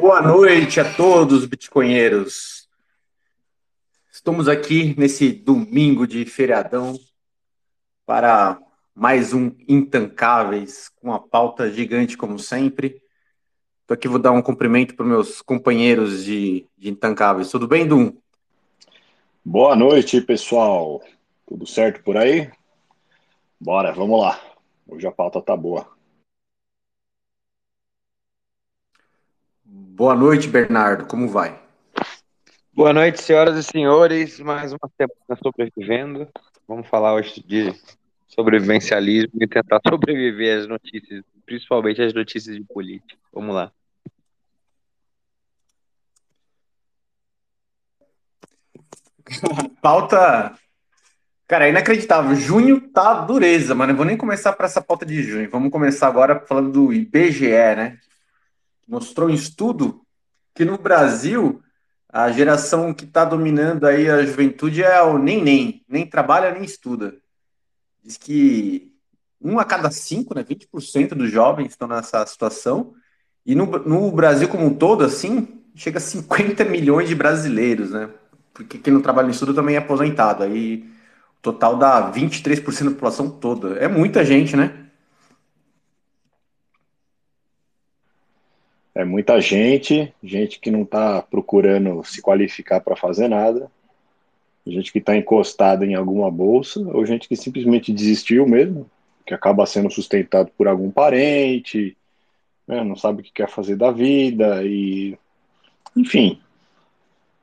Boa noite a todos, bitcoinheiros. Estamos aqui nesse domingo de feriadão para mais um Intancáveis, com uma pauta gigante como sempre. Estou aqui, vou dar um cumprimento para meus companheiros de, de Intancáveis. Tudo bem, Dum? Boa noite, pessoal. Tudo certo por aí? Bora, vamos lá. Hoje a pauta tá boa. Boa noite, Bernardo. Como vai? Boa noite, senhoras e senhores. Mais uma semana sobrevivendo. Vamos falar hoje de sobrevivencialismo e tentar sobreviver às notícias, principalmente às notícias de política. Vamos lá. pauta. Cara, é inacreditável. Junho tá dureza, mas não vou nem começar para essa pauta de junho. Vamos começar agora falando do IBGE, né? Mostrou um estudo que no Brasil a geração que está dominando aí a juventude é o nem nem, nem trabalha nem estuda. Diz que um a cada cinco, né, 20% dos jovens estão nessa situação. E no, no Brasil como um todo, assim, chega a 50 milhões de brasileiros, né? Porque quem não trabalha em estudo também é aposentado. Aí o total dá 23% da população toda. É muita gente, né? É muita gente, gente que não está procurando se qualificar para fazer nada, gente que está encostada em alguma bolsa, ou gente que simplesmente desistiu mesmo, que acaba sendo sustentado por algum parente, né, não sabe o que quer fazer da vida, e enfim,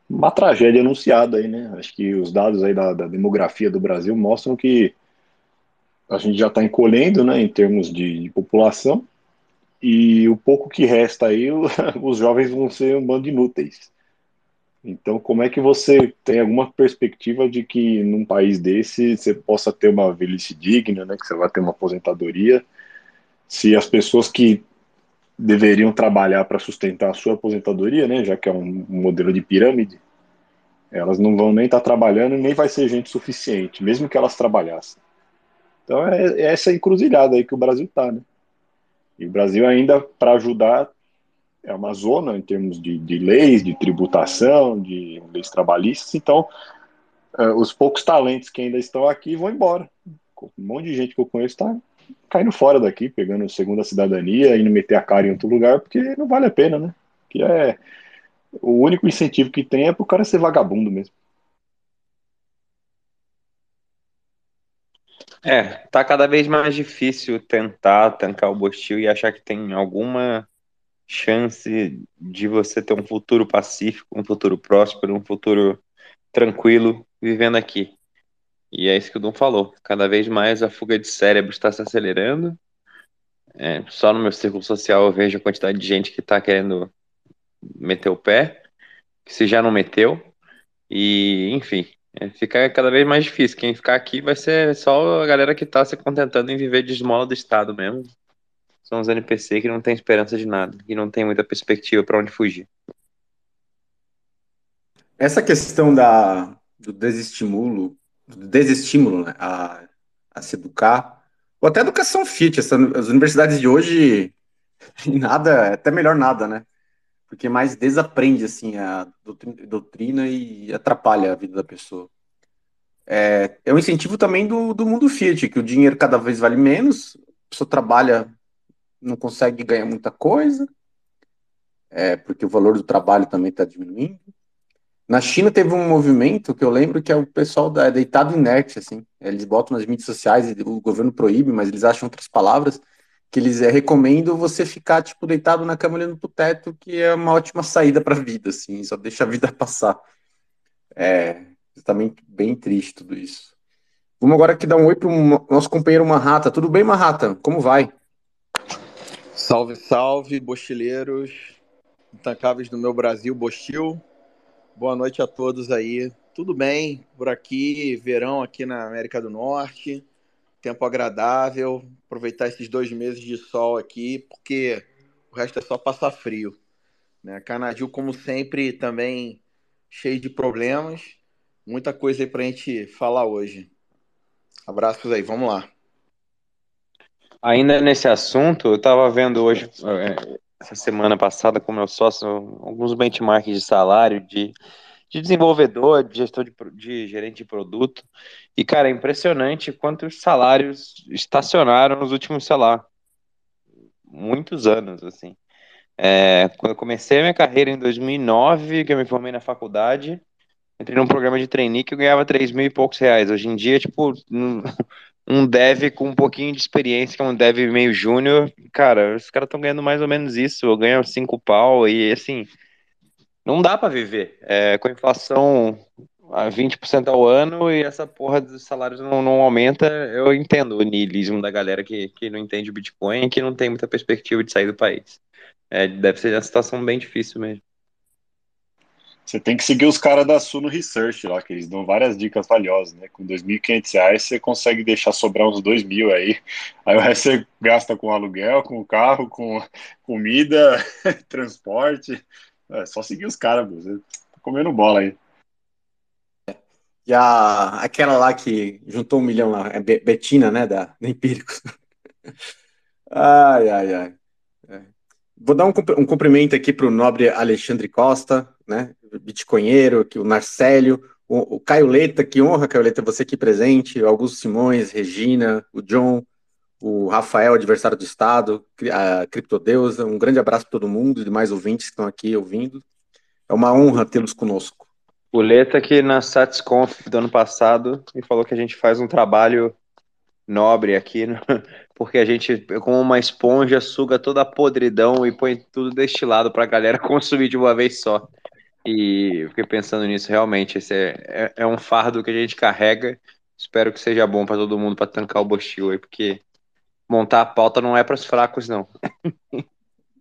uma tragédia anunciada aí, né? Acho que os dados aí da, da demografia do Brasil mostram que a gente já está encolhendo, né, em termos de, de, população, e o pouco que resta aí, os jovens vão ser um bando de inúteis. Então, como é que você tem alguma perspectiva de que num país desse você possa ter uma velhice digna, né, que você vai ter uma aposentadoria, se as pessoas que deveriam trabalhar para sustentar a sua aposentadoria, né, já que é um modelo de pirâmide, elas não vão nem estar tá trabalhando nem vai ser gente suficiente, mesmo que elas trabalhassem. Então é, é essa encruzilhada aí que o Brasil está, né? E o Brasil ainda, para ajudar, é uma zona em termos de, de leis, de tributação, de leis trabalhistas, então uh, os poucos talentos que ainda estão aqui vão embora. Um monte de gente que eu conheço está caindo fora daqui, pegando segunda cidadania, indo meter a cara em outro lugar, porque não vale a pena, né? Que é o único incentivo que tem é para o cara ser vagabundo mesmo. É, tá cada vez mais difícil tentar tancar o Bostil e achar que tem alguma chance de você ter um futuro pacífico, um futuro próspero, um futuro tranquilo vivendo aqui. E é isso que o Dom falou. Cada vez mais a fuga de cérebro está se acelerando. É, só no meu círculo social eu vejo a quantidade de gente que está querendo meter o pé, que se já não meteu. E, enfim, é, fica cada vez mais difícil. Quem ficar aqui vai ser só a galera que está se contentando em viver de esmola do Estado mesmo. São os NPC que não tem esperança de nada e não tem muita perspectiva para onde fugir. Essa questão da, do desestimulo desestímulo né, a, a se educar, ou até educação fit. Essa, as universidades de hoje, nada, é até melhor nada, né? Porque mais desaprende assim a doutrina e atrapalha a vida da pessoa. É, é um incentivo também do, do mundo Fiat, que o dinheiro cada vez vale menos, a pessoa trabalha, não consegue ganhar muita coisa, é, porque o valor do trabalho também está diminuindo. Na China teve um movimento que eu lembro que é o pessoal da, é deitado inerte, assim. Eles botam nas mídias sociais, o governo proíbe, mas eles acham outras palavras, que eles é, recomendam você ficar, tipo, deitado na cama olhando pro teto, que é uma ótima saída para a vida, assim, só deixa a vida passar. É também bem triste tudo isso. Vamos agora aqui dar um oi pro nosso companheiro Marrata. Tudo bem, Marrata? Como vai? Salve, salve, bochileiros, intancáveis do meu Brasil, Bochil. Boa noite a todos aí. Tudo bem por aqui? Verão aqui na América do Norte. Tempo agradável. Aproveitar esses dois meses de sol aqui, porque o resto é só passar frio. Né? Canadil, como sempre, também cheio de problemas. Muita coisa aí pra gente falar hoje. Abraços aí, vamos lá. Ainda nesse assunto, eu estava vendo hoje, é, essa semana passada com meu sócio alguns benchmarks de salário de, de desenvolvedor, de gestor de, de gerente de produto. E, cara, é impressionante quantos salários estacionaram nos últimos, sei lá, muitos anos, assim. É, quando eu comecei a minha carreira em 2009, que eu me formei na faculdade, entrei num programa de trainee que eu ganhava 3 mil e poucos reais. Hoje em dia, tipo, um dev com um pouquinho de experiência, que é um dev meio júnior, cara, os caras estão ganhando mais ou menos isso, eu ganho cinco pau e assim, não dá para viver. É, com a inflação a 20% ao ano e essa porra dos salários não, não aumenta, eu entendo o niilismo da galera que, que não entende o Bitcoin e que não tem muita perspectiva de sair do país. É, deve ser uma situação bem difícil mesmo. Você tem que seguir os caras da Suno Research lá, que eles dão várias dicas valiosas, né? Com R$ 2.500 você consegue deixar sobrar uns R$ mil aí. Aí o resto você gasta com aluguel, com carro, com comida, transporte. É só seguir os caras, tá comendo bola aí. E a, aquela lá que juntou um milhão lá, é Betina, né, da, da Empíricos. ai, ai, ai. É. Vou dar um, um cumprimento aqui para o nobre Alexandre Costa, né, bitcoinheiro, que o Marcélio, o, o Caio que honra, Caio Leta, você aqui presente, o Augusto Simões, Regina, o John, o Rafael, adversário do Estado, a Criptodeusa, um grande abraço para todo mundo e demais ouvintes que estão aqui ouvindo. É uma honra tê-los conosco. O Leta que na SatisConf do ano passado me falou que a gente faz um trabalho nobre aqui, né? porque a gente, como uma esponja, suga toda a podridão e põe tudo destilado para a galera consumir de uma vez só. E fiquei pensando nisso, realmente, esse é, é, é um fardo que a gente carrega. Espero que seja bom para todo mundo para tancar o Bostil aí, porque montar a pauta não é para os fracos, não.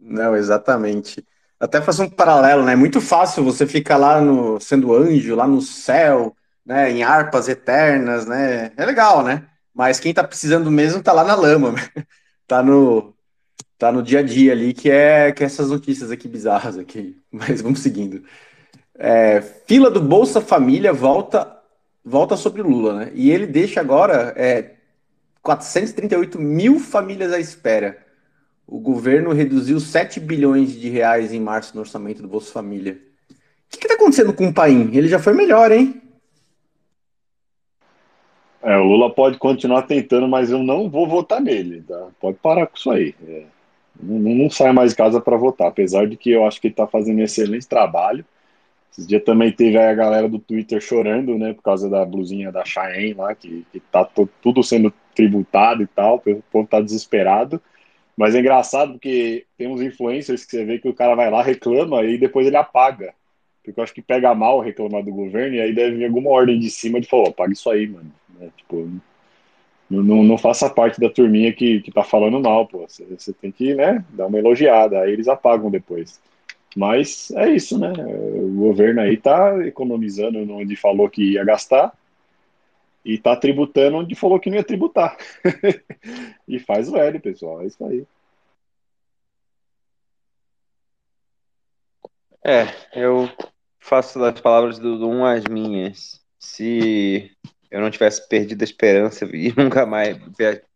Não, exatamente. Até fazer um paralelo, né? É muito fácil você ficar lá no sendo anjo, lá no céu, né? Em harpas eternas, né? É legal, né? Mas quem tá precisando mesmo tá lá na lama, tá no tá no dia a dia ali, que é que é essas notícias aqui bizarras aqui. Mas vamos seguindo. É, fila do Bolsa Família volta volta sobre Lula, né? E ele deixa agora é, 438 mil famílias à espera. O governo reduziu 7 bilhões de reais em março no orçamento do Bolsa Família. O que está acontecendo com o Paim? Ele já foi melhor, hein? É, o Lula pode continuar tentando, mas eu não vou votar nele. Tá? Pode parar com isso aí. É, não, não sai mais de casa para votar, apesar de que eu acho que ele está fazendo um excelente trabalho. Esses dias também teve a galera do Twitter chorando, né, por causa da blusinha da Cheyenne lá, que, que tá tudo sendo tributado e tal, o povo tá desesperado. Mas é engraçado porque tem uns influencers que você vê que o cara vai lá, reclama e depois ele apaga. Porque eu acho que pega mal reclamar do governo e aí deve vir alguma ordem de cima de falar, paga isso aí, mano. É, tipo, não, não, não, faça parte da turminha que, que tá falando mal, pô. Você, você tem que, né, dar uma elogiada, aí eles apagam depois. Mas é isso, né? O governo aí tá economizando onde falou que ia gastar e tá tributando onde falou que não ia tributar. e faz o L, pessoal. É isso aí. É, eu faço das palavras do Dum as minhas. Se eu não tivesse perdido a esperança e nunca mais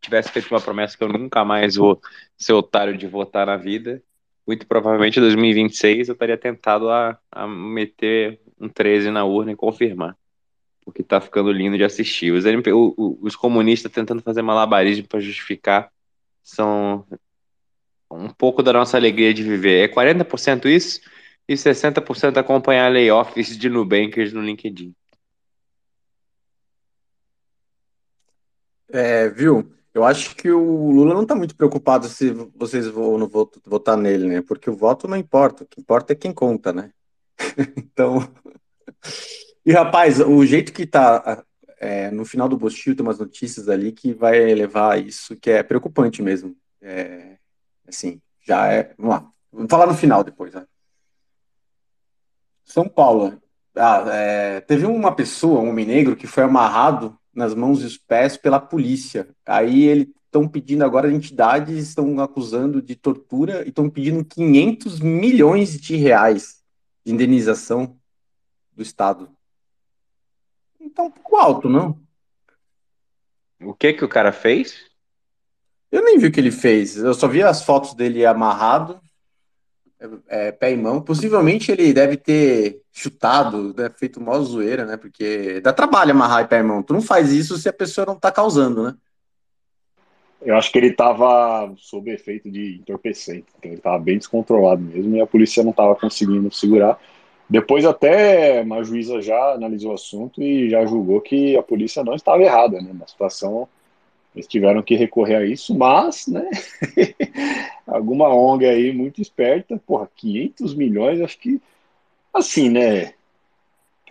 tivesse feito uma promessa que eu nunca mais vou ser otário de votar na vida, muito provavelmente em 2026 eu estaria tentado a, a meter um 13 na urna e confirmar. Porque tá ficando lindo de assistir. Os, o, o, os comunistas tentando fazer malabarismo para justificar são um pouco da nossa alegria de viver. É 40% isso e 60% acompanhar layoffs de Nubankers no LinkedIn. É, viu? Eu acho que o Lula não está muito preocupado se vocês vão não votar nele, né? Porque o voto não importa, o que importa é quem conta, né? então. E rapaz, o jeito que tá é, no final do Bostil tem umas notícias ali que vai levar isso, que é preocupante mesmo. É, assim, já é. Vamos lá. Vamos falar no final depois. Né? São Paulo. Ah, é, teve uma pessoa, um homem negro, que foi amarrado nas mãos e os pés pela polícia. Aí eles estão pedindo agora, entidades estão acusando de tortura e estão pedindo 500 milhões de reais de indenização do Estado. Então, um pouco alto, não? O que que o cara fez? Eu nem vi o que ele fez. Eu só vi as fotos dele amarrado é, pé e mão. Possivelmente ele deve ter chutado, né, feito mó zoeira, né? Porque dá trabalho amarrar pé e mão. Tu não faz isso se a pessoa não tá causando, né? Eu acho que ele estava sob efeito de entorpecente, então ele estava bem descontrolado mesmo e a polícia não estava conseguindo segurar. Depois até uma juíza já analisou o assunto e já julgou que a polícia não estava errada, né? Na situação eles tiveram que recorrer a isso, mas, né? alguma ONG aí muito esperta, porra, 500 milhões, acho que assim, né?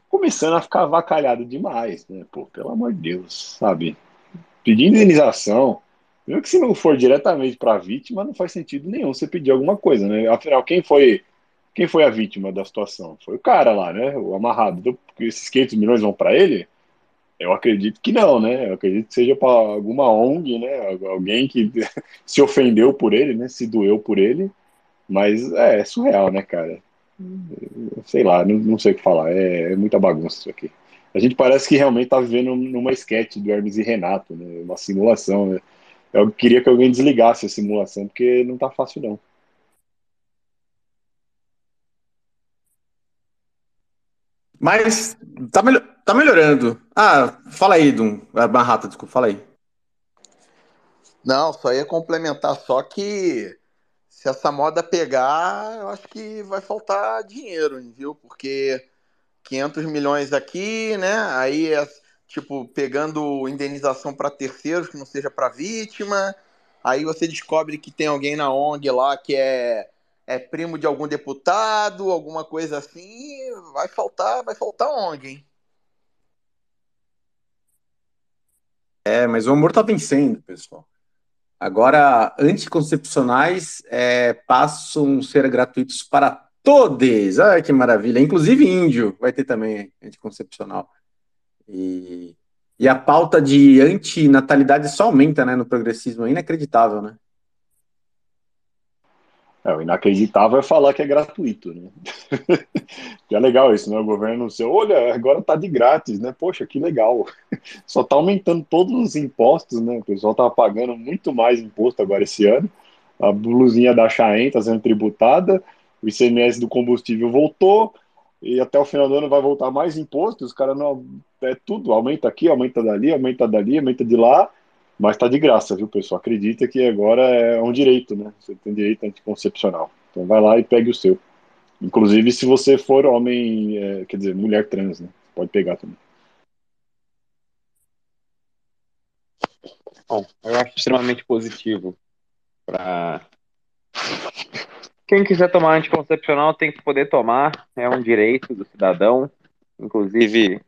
Começando a ficar avacalhado demais, né? Pô, pelo amor de Deus, sabe? Pedir indenização, mesmo que se não for diretamente para a vítima, não faz sentido nenhum você pedir alguma coisa, né? Afinal, quem foi quem foi a vítima da situação? Foi o cara lá, né? O amarrado. Então, esses 500 milhões vão para ele? Eu acredito que não, né? Eu acredito que seja para alguma ONG, né? Alguém que se ofendeu por ele, né? Se doeu por ele. Mas é, é surreal, né, cara? Sei lá, não, não sei o que falar. É, é, muita bagunça isso aqui. A gente parece que realmente tá vivendo numa sketch do Hermes e Renato, né? Uma simulação, né? Eu queria que alguém desligasse a simulação, porque não tá fácil, não. Mas tá, mel tá melhorando. Ah, fala aí, Dum. Barrata, desculpa, fala aí. Não, só ia complementar só que se essa moda pegar, eu acho que vai faltar dinheiro, viu? Porque 500 milhões aqui, né? Aí, é, tipo, pegando indenização para terceiros, que não seja para vítima. Aí você descobre que tem alguém na ONG lá que é é primo de algum deputado, alguma coisa assim, vai faltar, vai faltar ONG, hein? É, mas o amor tá vencendo, pessoal. Agora, anticoncepcionais é, passam a ser gratuitos para todos. Ai, que maravilha. Inclusive índio vai ter também anticoncepcional. E, e a pauta de antinatalidade só aumenta, né, no progressismo. É inacreditável, né? É, o inacreditável é falar que é gratuito, né? que é legal isso, né? O governo seu, olha, agora tá de grátis, né? Poxa, que legal. Só tá aumentando todos os impostos, né? O pessoal tá pagando muito mais imposto agora esse ano. A blusinha da Chaen tá sendo tributada, o ICMS do combustível voltou, e até o final do ano vai voltar mais imposto, os caras não. É tudo, aumenta aqui, aumenta dali, aumenta dali, aumenta de lá mas tá de graça, viu, pessoal? Acredita que agora é um direito, né? Você tem direito anticoncepcional. Então vai lá e pegue o seu. Inclusive se você for homem, é, quer dizer, mulher trans, né? Pode pegar também. Bom, eu acho extremamente positivo para quem quiser tomar anticoncepcional tem que poder tomar, é um direito do cidadão, inclusive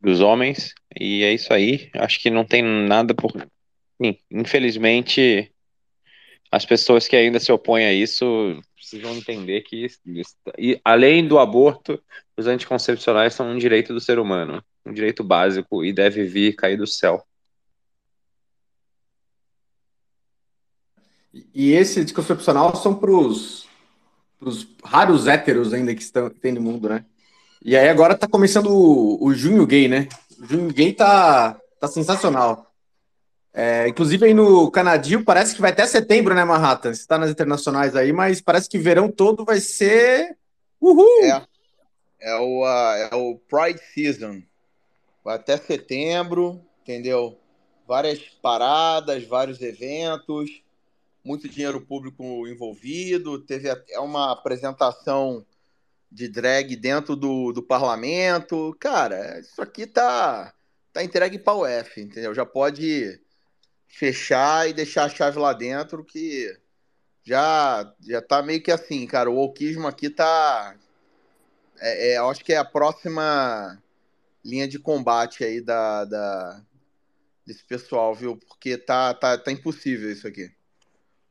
dos homens, e é isso aí. Acho que não tem nada por. Infelizmente, as pessoas que ainda se opõem a isso precisam entender que, e, além do aborto, os anticoncepcionais são um direito do ser humano, um direito básico e deve vir cair do céu. E esse anticoncepcional são para os raros héteros ainda que, estão, tem no mundo, né? E aí agora tá começando o, o Junho Gay, né? O tá, tá sensacional. É, inclusive aí no Canadio parece que vai até setembro, né, Manhattan? Você tá nas internacionais aí, mas parece que verão todo vai ser. Uhul! É, é, o, é o Pride Season. Vai até setembro, entendeu? Várias paradas, vários eventos, muito dinheiro público envolvido. Teve até uma apresentação de drag dentro do, do parlamento. Cara, isso aqui tá, tá entregue para o F, entendeu? Já pode fechar e deixar a chave lá dentro que já já tá meio que assim, cara. O wokeismo aqui tá. É, é, eu acho que é a próxima linha de combate aí da, da, desse pessoal, viu? Porque tá, tá, tá impossível isso aqui.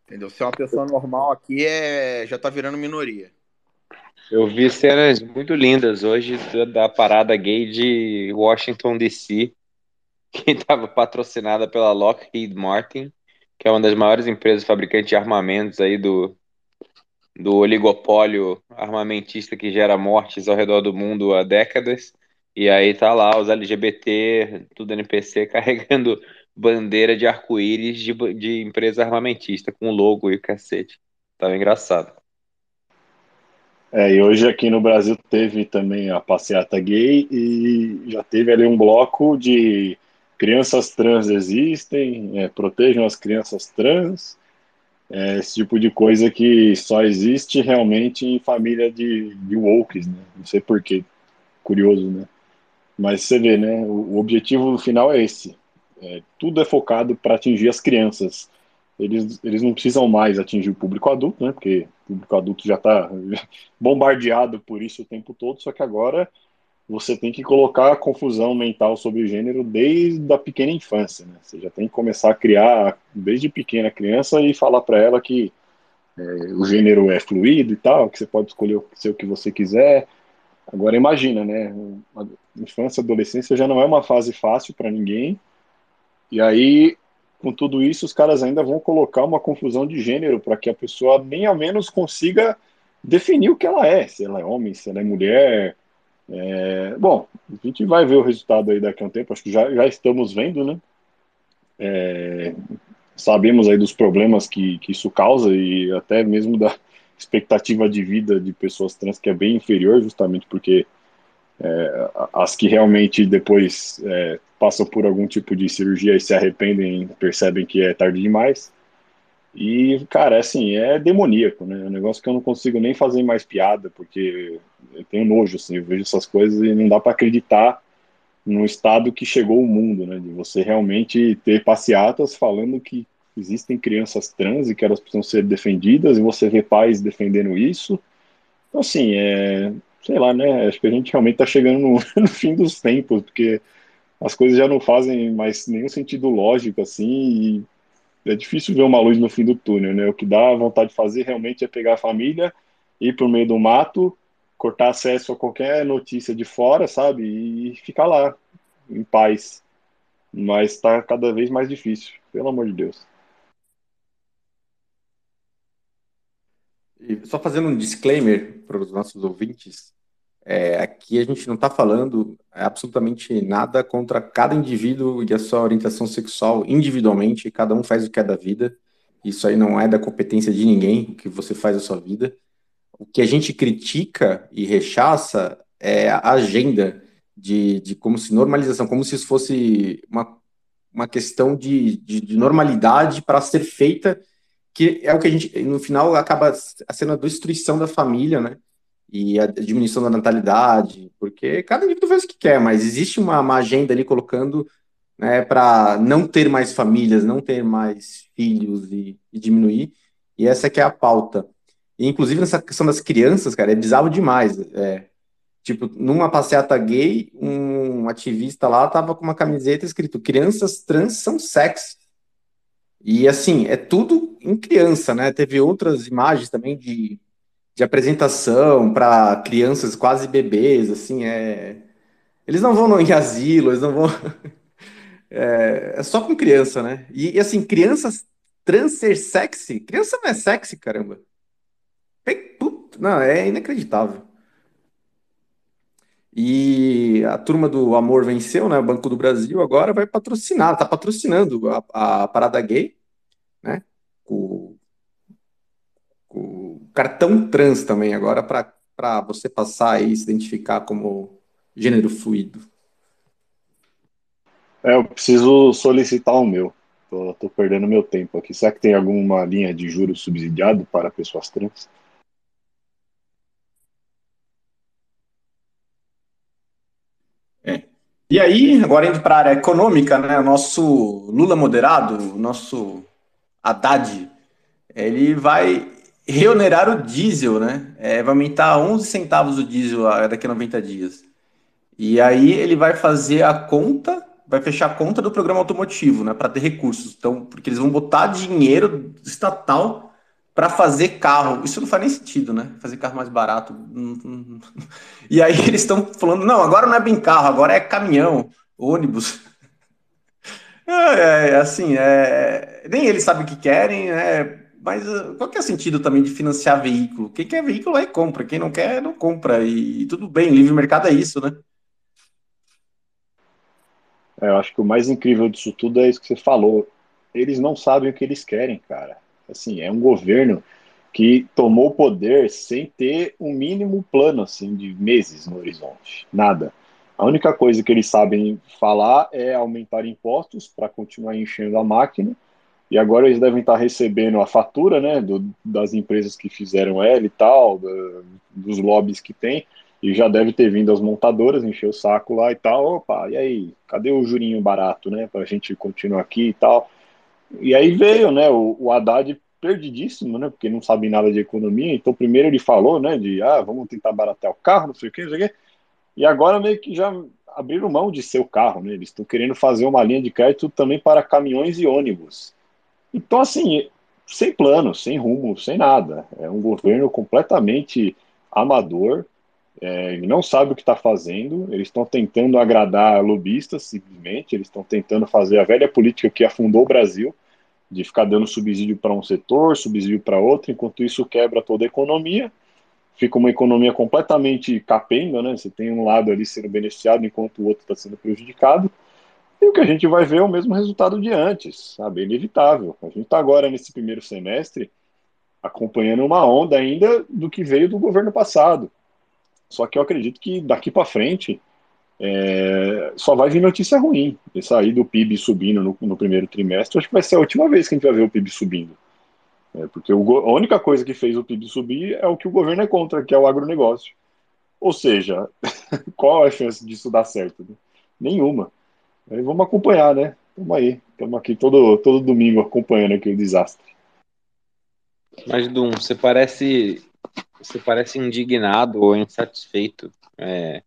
Entendeu? Ser uma pessoa normal aqui é já tá virando minoria. Eu vi cenas muito lindas hoje da, parada gay de Washington DC, que estava patrocinada pela Lockheed Martin, que é uma das maiores empresas fabricantes de armamentos aí do, do oligopólio armamentista que gera mortes ao redor do mundo há décadas. E aí tá lá os LGBT, tudo NPC, carregando bandeira de arco-íris de, de empresa armamentista, com logo e cacete. Tava engraçado. É, e hoje aqui no Brasil teve também a passeata gay e já teve ali um bloco de crianças trans existem, é, protejam as crianças trans, é, esse tipo de coisa que só existe realmente em família de, de wokes, né? Não sei porquê, curioso, né? Mas você vê, né? O, o objetivo final é esse. É, tudo é focado para atingir as crianças. Eles, eles não precisam mais atingir o público adulto, né? Porque o público adulto já está bombardeado por isso o tempo todo, só que agora você tem que colocar a confusão mental sobre o gênero desde a pequena infância, né? Você já tem que começar a criar desde pequena criança e falar para ela que é, o gênero é fluido e tal, que você pode escolher ser o que você quiser. Agora imagina, né? A infância, adolescência já não é uma fase fácil para ninguém. E aí, com tudo isso, os caras ainda vão colocar uma confusão de gênero para que a pessoa nem ao menos consiga definir o que ela é, se ela é homem, se ela é mulher, é, bom, a gente vai ver o resultado aí daqui a um tempo, acho que já, já estamos vendo, né? É, sabemos aí dos problemas que, que isso causa e até mesmo da expectativa de vida de pessoas trans que é bem inferior, justamente porque é, as que realmente depois é, passam por algum tipo de cirurgia e se arrependem, percebem que é tarde demais. E, cara, assim, é demoníaco, né? É um negócio que eu não consigo nem fazer mais piada, porque eu tenho nojo, assim, eu vejo essas coisas e não dá para acreditar no estado que chegou o mundo, né? De você realmente ter passeatas falando que existem crianças trans e que elas precisam ser defendidas, e você vê pais defendendo isso. Então, assim, é, sei lá, né? Acho que a gente realmente está chegando no, no, fim dos tempos, porque as coisas já não fazem mais nenhum sentido lógico, assim, é difícil ver uma luz no fim do túnel, né? O que dá vontade de fazer realmente é pegar a família, ir para o meio do mato, cortar acesso a qualquer notícia de fora, sabe? E ficar lá, em paz. Mas está cada vez mais difícil, pelo amor de Deus. Só fazendo um disclaimer para os nossos ouvintes, é, aqui a gente não está falando absolutamente nada contra cada indivíduo e a sua orientação sexual individualmente, cada um faz o que é da vida. Isso aí não é da competência de ninguém, o que você faz da sua vida. O que a gente critica e rechaça é a agenda de, de como se normalização, como se isso fosse uma, uma questão de, de, de normalidade para ser feita, que é o que a gente, no final, acaba sendo a destruição da família, né? e a diminuição da natalidade, porque cada indivíduo faz o que quer, mas existe uma, uma agenda ali colocando né, para não ter mais famílias, não ter mais filhos e, e, diminuir, e essa que é a pauta. E, inclusive, nessa questão das crianças, cara, é bizarro demais. É, tipo, numa passeata gay, um ativista lá tava com uma camiseta escrito crianças trans são sexy. E, assim, é tudo em criança, né? Teve outras imagens também de de apresentação para crianças quase bebês, assim, é... Eles não vão no, em asilo, eles não vão... é, é, só com criança, né? E, e, assim, crianças trans ser sexy, criança não é sexy, caramba. Não, é inacreditável. E a turma do Amor venceu, né? O Banco do Brasil agora vai patrocinar, tá patrocinando a, a parada gay, né? O, o cartão trans também agora para você passar e se identificar como gênero fluido. É, eu preciso solicitar o meu. Tô, tô, perdendo meu tempo aqui. Será que tem alguma linha de juros subsidiado para pessoas trans? É. E aí, agora indo para a área econômica, né? O nosso Lula moderado, o nosso Haddad, ele vai reonerar o diesel, né? É, vai aumentar 11 centavos o diesel daqui a 90 dias. E aí ele vai fazer a conta, vai fechar a conta do programa automotivo, né? Para ter recursos. Então, porque eles vão botar dinheiro estatal para fazer carro. Isso não faz nem sentido, né? Fazer carro mais barato. E aí eles estão falando, não, agora não é bem carro, agora é caminhão, ônibus. É, é assim, é, nem eles sabem o que querem, né? Mas uh, qual que é o sentido também de financiar veículo? Quem quer veículo aí compra, quem não quer, não compra. E, e tudo bem, livre mercado é isso, né? É, eu acho que o mais incrível disso tudo é isso que você falou. Eles não sabem o que eles querem, cara. Assim, é um governo que tomou o poder sem ter um mínimo plano assim de meses no horizonte, nada. A única coisa que eles sabem falar é aumentar impostos para continuar enchendo a máquina. E agora eles devem estar recebendo a fatura, né, do, das empresas que fizeram ela e tal, do, dos lobbies que tem, e já deve ter vindo as montadoras encher o saco lá e tal. Opa, e aí, cadê o jurinho barato, né, para a gente continuar aqui e tal? E aí veio, né, o, o Haddad perdidíssimo, né, porque não sabe nada de economia. Então, primeiro ele falou, né, de ah, vamos tentar baratear o carro, não sei o que, não sei o que. E agora meio que já abriram mão de seu carro, né? Eles estão querendo fazer uma linha de crédito também para caminhões e ônibus. Então, assim, sem plano, sem rumo, sem nada. É um governo completamente amador, é, não sabe o que está fazendo, eles estão tentando agradar lobistas, simplesmente, eles estão tentando fazer a velha política que afundou o Brasil, de ficar dando subsídio para um setor, subsídio para outro, enquanto isso quebra toda a economia, fica uma economia completamente capenga, né? Você tem um lado ali sendo beneficiado enquanto o outro está sendo prejudicado. E o que a gente vai ver é o mesmo resultado de antes, sabe? É inevitável. A gente está agora nesse primeiro semestre acompanhando uma onda ainda do que veio do governo passado. Só que eu acredito que daqui para frente é, só vai vir notícia ruim. Esse aí do PIB subindo no, no primeiro trimestre, acho que vai ser a última vez que a gente vai ver o PIB subindo. É, porque o, a única coisa que fez o PIB subir é o que o governo é contra, que é o agronegócio. Ou seja, qual a chance disso dar certo? Né? Nenhuma. Aí vamos acompanhar, né? Estamos aí. Estamos aqui todo, todo domingo acompanhando aqui o desastre. Mas, Dum, você parece, você parece indignado ou insatisfeito. É,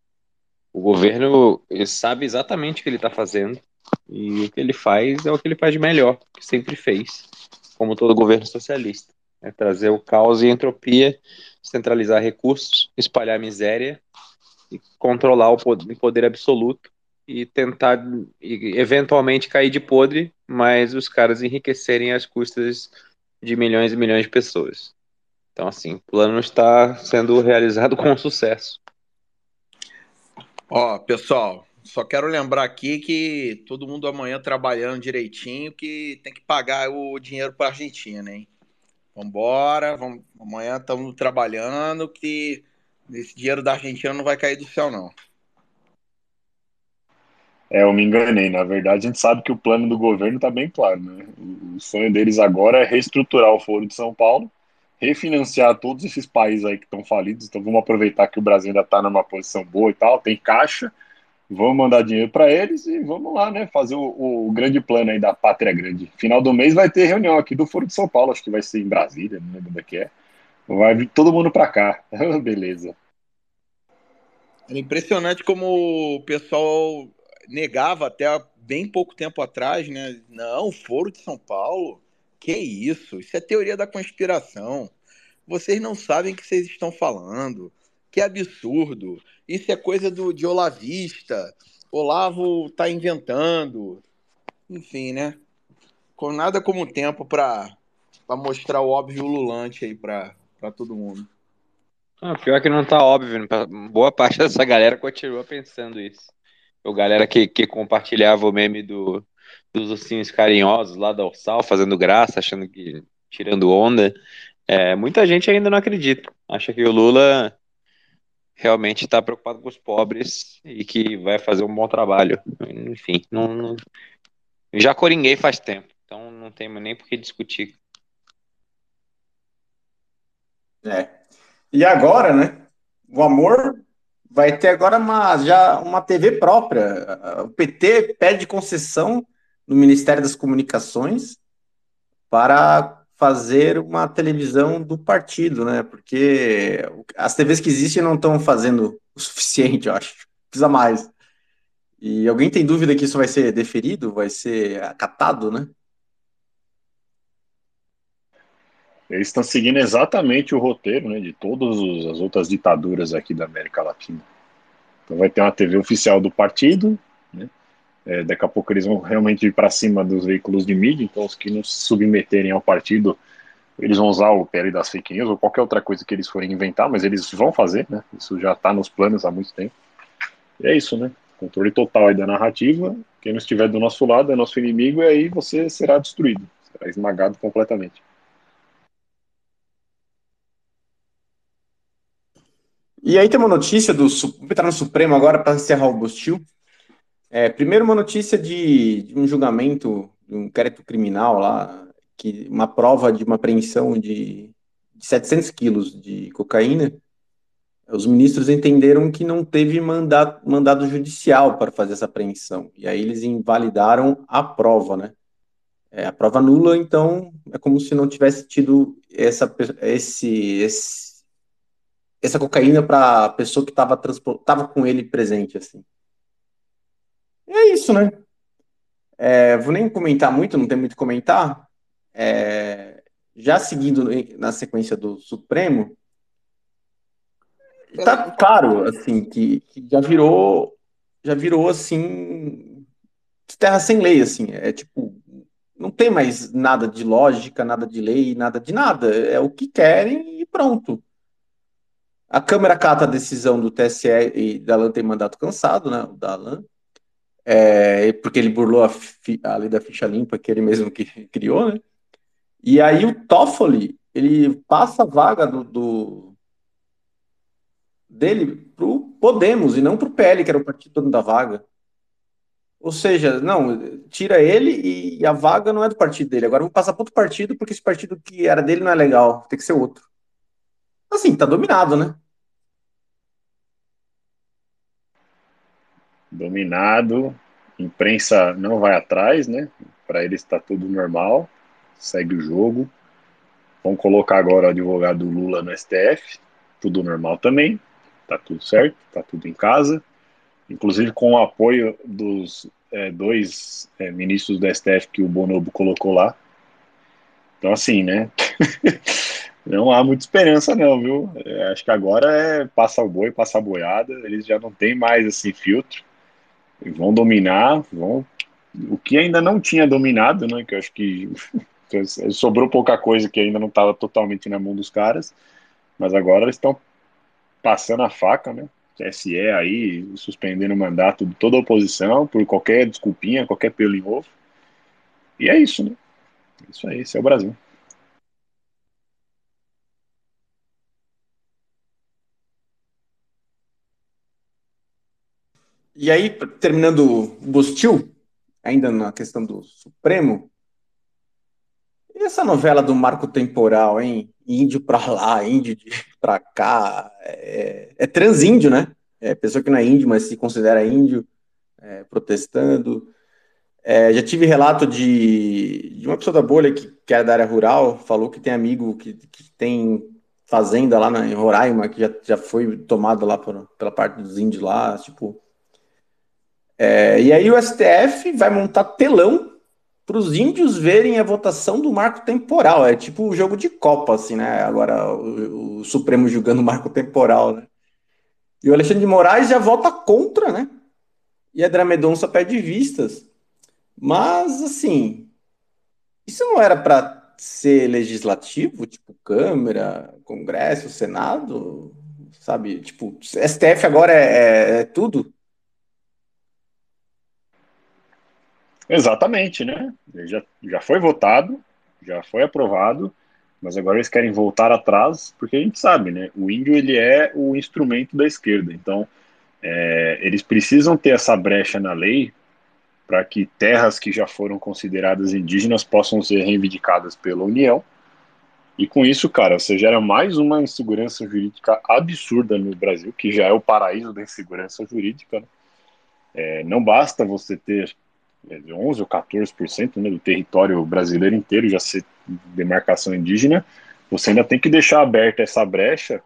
o governo sabe exatamente o que ele está fazendo e o que ele faz é o que ele faz de melhor, que sempre fez como todo governo socialista. É trazer o caos e entropia, centralizar recursos, espalhar miséria e controlar o poder, poder absoluto e tentar e eventualmente cair de podre, mas os caras enriquecerem às custas de milhões e milhões de pessoas. Então, assim, o plano está sendo realizado com sucesso. Ó, pessoal, só quero lembrar aqui que todo mundo amanhã trabalhando direitinho, que tem que pagar o dinheiro para a Argentina, hein? Vambora, vamos, amanhã estamos trabalhando, que esse dinheiro da Argentina não vai cair do céu, não. É, eu me enganei. Na verdade, a gente sabe que o plano do governo está bem claro. Né? O sonho deles agora é reestruturar o Foro de São Paulo, refinanciar todos esses países aí que estão falidos. Então, vamos aproveitar que o Brasil ainda está numa posição boa e tal, tem caixa vamos mandar dinheiro para eles e vamos lá, né, fazer o, o, grande plano aí da Pátria Grande. Final do mês vai ter reunião aqui do Foro de São Paulo, acho que vai ser em Brasília, não lembro onde é que é. Vai vir todo mundo para cá. Beleza. É impressionante como o pessoal negava até bem pouco tempo atrás, né? Não, Foro de São Paulo? Que isso? Isso é teoria da conspiração. Vocês não sabem o que vocês estão falando. Que absurdo. Isso é coisa do, de Olavista. Olavo tá inventando. Enfim, né? Com nada como tempo para mostrar o óbvio lulante aí para todo mundo. Ah, pior que não tá óbvio. Né? Boa parte dessa galera continua pensando isso. O galera que, que compartilhava o meme do, dos ursinhos carinhosos lá da Ursal, fazendo graça, achando que. tirando onda. É, muita gente ainda não acredita. Acha que o Lula realmente está preocupado com os pobres e que vai fazer um bom trabalho. Enfim, não, não... já coringuei faz tempo, então não tem nem por que discutir. É. E agora, né? O amor vai ter agora uma, já uma TV própria. O PT pede concessão no Ministério das Comunicações para fazer uma televisão do partido, né? Porque as TVs que existem não estão fazendo o suficiente, eu acho. Precisa mais. E alguém tem dúvida que isso vai ser deferido, vai ser acatado, né? Eles estão seguindo exatamente o roteiro né, de todas as outras ditaduras aqui da América Latina. Então vai ter uma TV oficial do partido? É, daqui a pouco eles vão realmente ir para cima dos veículos de mídia, então os que não se submeterem ao partido, eles vão usar o PL das fake news ou qualquer outra coisa que eles forem inventar, mas eles vão fazer, né? Isso já está nos planos há muito tempo. E é isso, né? Controle total aí da narrativa. Quem não estiver do nosso lado é nosso inimigo e aí você será destruído, será esmagado completamente. E aí tem uma notícia do. Vou entrar no Supremo agora para encerrar o Bostil. É, primeiro, uma notícia de, de, um julgamento, de um inquérito criminal lá, que uma prova de uma apreensão de, de 700 quilos de cocaína. Os ministros entenderam que não teve mandado, mandado judicial para fazer essa apreensão. E aí eles invalidaram a prova, né? É, a prova nula, então, é como se não tivesse tido essa, esse, esse essa cocaína para a pessoa que estava com ele presente, assim. É isso, né? É, vou nem comentar muito, não tem muito comentar. É, já seguindo na sequência do Supremo, tá claro, assim, que, que já virou, já virou, assim, terra sem lei, assim, é tipo, não tem mais nada de lógica, nada de lei, nada de nada, é o que querem e pronto. A Câmara cata a decisão do TSE e da Alan tem mandato cansado, né, o da Alan, é, porque ele burlou a, a, lei da ficha limpa, que ele mesmo que criou, né? E aí o Toffoli, ele passa a vaga do, do dele pro Podemos e não pro PL, que era o partido dono da vaga. Ou seja, não, tira ele e a vaga não é do partido dele. Agora vou passar para outro partido, porque esse partido que era dele não é legal, tem que ser outro. Assim, tá dominado, né? Dominado, imprensa não vai atrás, né? Para eles está tudo normal, segue o jogo. Vão colocar agora o advogado do Lula no STF, tudo normal também, tá tudo certo, tá tudo em casa, inclusive com o apoio dos é, dois é, ministros do STF que o Bonobo colocou lá. Então, assim, né? não há muita esperança, não, viu? É, acho que agora é passar o boi, passar a boiada, eles já não tem mais assim filtro vão dominar, vão. O que ainda não tinha dominado, né? Que eu acho que sobrou pouca coisa que ainda não estava totalmente na mão dos caras, mas agora eles estão passando a faca, né? TSE aí suspendendo o mandato de toda a oposição por qualquer desculpinha, qualquer pelo em ovo. E é isso, né? Isso aí, esse é o Brasil. E aí, terminando o Bostil, ainda na questão do Supremo, e essa novela do marco temporal, hein? Índio para lá, índio para cá, é, é, transíndio, né? É pessoa que não é índio, mas se considera índio, é, protestando. É, já tive relato de, de, uma pessoa da bolha que, que é da área rural, falou que tem amigo que, que tem fazenda lá na, em Roraima, que já, já foi tomado lá por, pela parte dos índios lá, tipo, é, e aí o STF vai montar telão para os índios verem a votação do marco temporal. É tipo o jogo de Copa, assim, né? Agora o, o Supremo julgando o marco temporal, né? E o Alexandre de Moraes já vota contra, né? E a André Mendonça pede vistas. Mas, assim, isso não era para ser legislativo, tipo Câmara, Congresso, Senado, sabe? Tipo, STF agora é, é, é tudo. Exatamente, né? Já, já foi votado, já foi aprovado, mas agora eles querem voltar atrás, porque a gente sabe, né? O índio ele é o instrumento da esquerda, então é, eles precisam ter essa brecha na lei para que terras que já foram consideradas indígenas possam ser reivindicadas pela União. E com isso, cara, você gera mais uma insegurança jurídica absurda no Brasil, que já é o paraíso da insegurança jurídica. Né? É, não basta você ter 11 ou 14% né, do território brasileiro inteiro já ser demarcação indígena, você ainda tem que deixar aberta essa brecha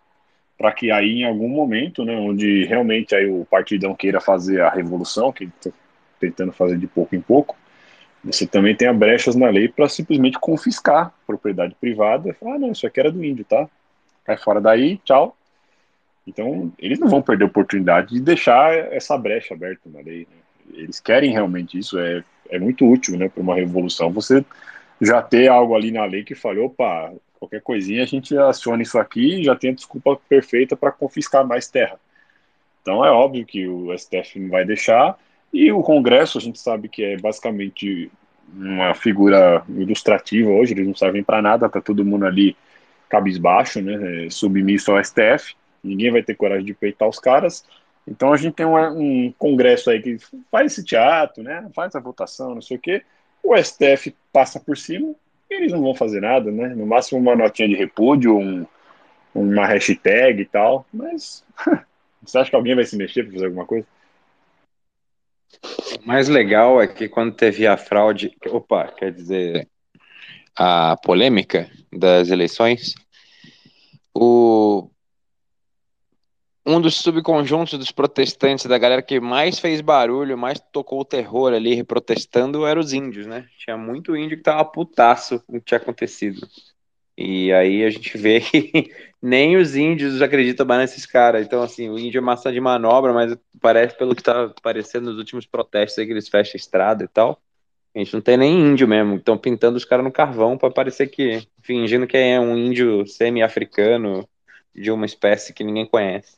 para que aí em algum momento, né, onde realmente aí o partidão queira fazer a revolução, que está tentando fazer de pouco em pouco, você também tenha brechas na lei para simplesmente confiscar propriedade privada. Ah, não, isso aqui era do índio, tá? Cai fora daí, tchau. Então, eles não vão perder a oportunidade de deixar essa brecha aberta na lei. Né? Eles querem realmente isso, é, é muito útil né, para uma revolução. Você já ter algo ali na lei que fale, opa, qualquer coisinha a gente aciona isso aqui e já tem a desculpa perfeita para confiscar mais terra. Então é óbvio que o STF não vai deixar, e o Congresso a gente sabe que é basicamente uma figura ilustrativa hoje, eles não servem para nada, tá todo mundo ali cabisbaixo, né, submisso ao STF. ninguém vai ter coragem de peitar os caras. Então a gente tem um, congresso aí que faz esse teatro, né? Faz a votação, não sei o quê. O STF passa por cima, eles não vão fazer nada, né? No máximo uma notinha de repúdio, um, uma hashtag e tal, mas você acha que alguém vai se mexer para fazer alguma coisa? O mais legal é que quando teve a fraude, opa, quer dizer, a polêmica das eleições, o um dos subconjuntos dos protestantes, da galera que mais fez barulho, mais tocou o terror ali, protestando, eram os índios, né? Tinha muito índio que tava putaço com o que tinha acontecido. E aí a gente vê que nem os índios acreditam mais nesses caras. Então, assim, o índio é massa de manobra, mas parece, pelo que tá aparecendo nos últimos protestos aí, que eles fecham a estrada e tal, a gente não tem nem índio mesmo. Estão pintando os caras no carvão para parecer que, fingindo que é um índio semi-africano de uma espécie que ninguém conhece.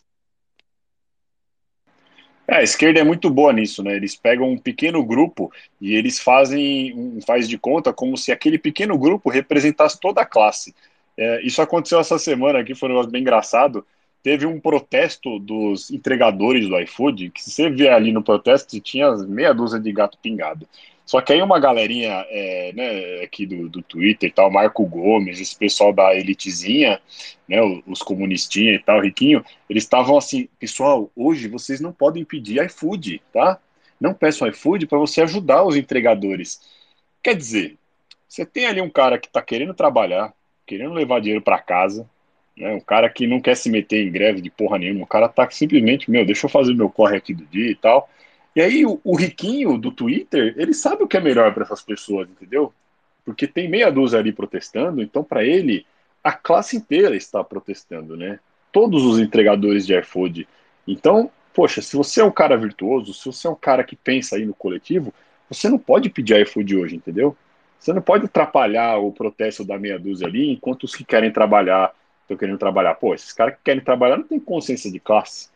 É, a esquerda é muito boa nisso, né? Eles pegam um pequeno grupo e eles fazem um faz de conta como se aquele pequeno grupo representasse toda a classe. É, isso aconteceu essa semana aqui, foi um negócio bem engraçado. Teve um protesto dos entregadores do iFood, que você vê ali no protesto, tinha meia dúzia de gato pingado. Só que aí uma galerinha é, né, aqui do, do Twitter e tal, Marco Gomes, esse pessoal da elitezinha, né, os comunistinhos e tal, riquinho, eles estavam assim, pessoal, hoje vocês não podem pedir iFood, tá? Não peçam iFood para você ajudar os entregadores. Quer dizer, você tem ali um cara que está querendo trabalhar, querendo levar dinheiro para casa, né, um cara que não quer se meter em greve de porra nenhuma, o cara tá simplesmente, meu, deixa eu fazer meu corre aqui do dia e tal, e aí o, o riquinho do Twitter, ele sabe o que é melhor para essas pessoas, entendeu? Porque tem meia dúzia ali protestando, então para ele a classe inteira está protestando, né? Todos os entregadores de iFood. Então, poxa, se você é um cara virtuoso, se você é um cara que pensa aí no coletivo, você não pode pedir iFood hoje, entendeu? Você não pode atrapalhar o protesto da meia dúzia ali, enquanto os que querem trabalhar estão querendo trabalhar. Pô, esses caras que querem trabalhar não têm consciência de classe.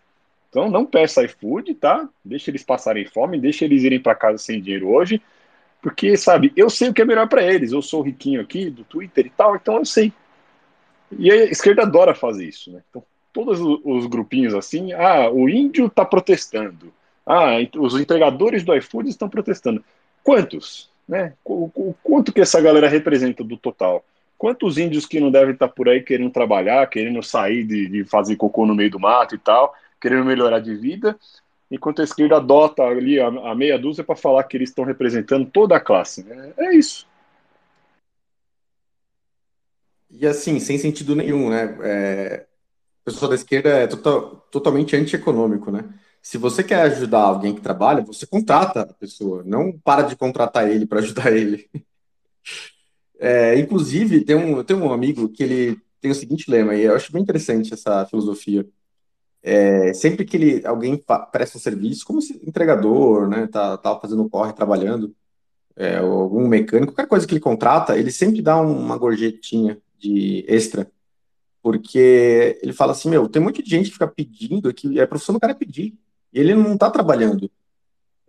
Então não peça iFood, tá? Deixa eles passarem fome, deixa eles irem para casa sem dinheiro hoje, porque, sabe, eu sei o que é melhor para eles. Eu sou riquinho aqui do Twitter e tal, então eu sei. E a esquerda adora fazer isso, né? Então, todos os grupinhos assim, ah, o índio está protestando. Ah, os entregadores do iFood estão protestando. Quantos? Né? O, o, quanto que essa galera representa do total? Quantos índios que não devem estar tá por aí querendo trabalhar, querendo sair de, de fazer cocô no meio do mato e tal, querendo melhorar de vida, enquanto a esquerda adota ali a, a meia dúzia para falar que eles estão representando toda a classe. Né? É isso. E assim, sem sentido nenhum, né? É, o pessoal da esquerda é total, totalmente antieconômico, né? Se você quer ajudar alguém que trabalha, você contrata a pessoa, não para de contratar ele para ajudar ele. É, inclusive, tem um, tem um amigo que ele tem o seguinte lema, e eu acho bem interessante essa filosofia. É, sempre que ele, alguém presta um serviço, como entregador, né, tá, tá fazendo corre, trabalhando, é, algum mecânico, qualquer coisa que ele contrata, ele sempre dá uma gorjetinha de extra, porque ele fala assim, meu, tem muita gente que fica pedindo é profissão do cara pedir, e ele não está trabalhando.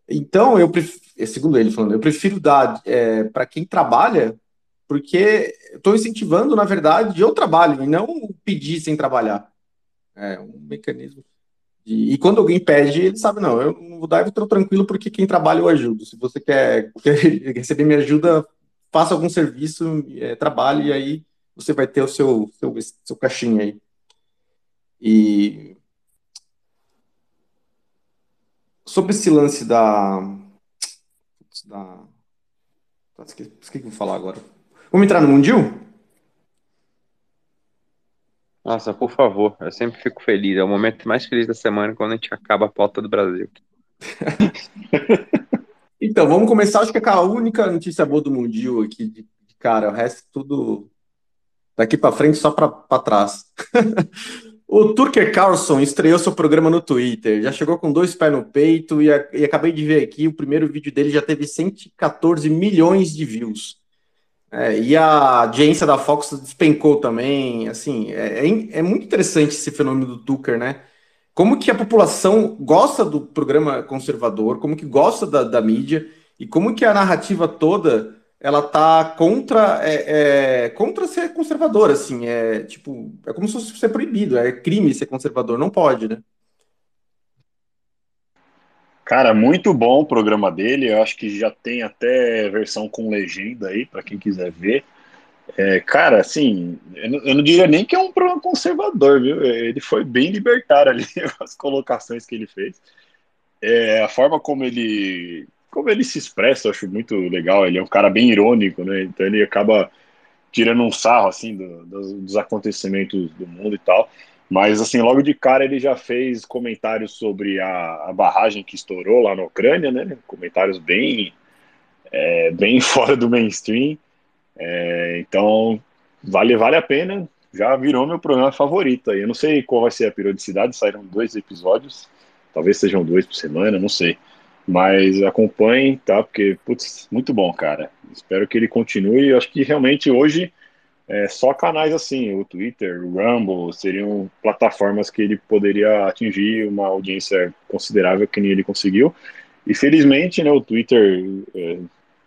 Então, eu prefiro, é, segundo ele falando, eu prefiro dar é, para quem trabalha, porque estou incentivando, na verdade, eu trabalho, e não pedir sem trabalhar. É um mecanismo. De... E quando alguém pede, ele sabe, não, eu não vou dar, eu estou tranquilo porque quem trabalha eu ajudo. Se você quer, quer receber minha ajuda, faça algum serviço, é, trabalhe, e aí você vai ter o seu, seu, seu caixinha aí. E sobre esse lance da. da... Esqueci, o que eu vou falar agora. Vamos entrar no Mundial? Nossa, por favor, eu sempre fico feliz. É o momento mais feliz da semana quando a gente acaba a pauta do Brasil. então, vamos começar. Acho que é a única notícia boa do Mundial aqui, de, cara. O resto tudo daqui para frente, só para trás. o Turker Carlson estreou seu programa no Twitter. Já chegou com dois pés no peito e, e acabei de ver aqui, o primeiro vídeo dele já teve 114 milhões de views. É, e a audiência da Fox despencou também. Assim, é, é, é, muito interessante esse fenômeno do Tucker, né? Como que a população gosta do programa conservador, como que gosta da, da mídia, e como que a narrativa toda ela tá contra é, é, contra ser conservadora, assim, é tipo, é como se fosse ser proibido, é crime ser conservador, não pode, né? Cara, muito bom o programa dele. Eu acho que já tem até versão com legenda aí para quem quiser ver. É, cara, assim, eu não, eu não, diria nem que é um programa conservador, viu? Ele foi bem libertário ali, as colocações que ele fez. É, a forma como ele como ele se expressa, eu acho muito legal. Ele é um cara bem irônico, né? Então ele acaba tirando um sarro assim do, dos acontecimentos do mundo e tal. Mas, assim, logo de cara ele já fez comentários sobre a, a barragem que estourou lá na Ucrânia, né? Comentários bem, é, bem fora do mainstream. É, então, vale, vale a pena. Já virou meu programa favorito. Eu não sei qual vai ser a periodicidade, saíram dois episódios. Talvez sejam dois por semana, não sei. Mas acompanhe, tá? Porque, putz, muito bom, cara. Espero que ele continue. Eu acho que realmente hoje é, só canais assim, o Twitter, o Rumble, seriam plataformas que ele poderia atingir uma audiência considerável que nem ele conseguiu. E felizmente, né, o Twitter é,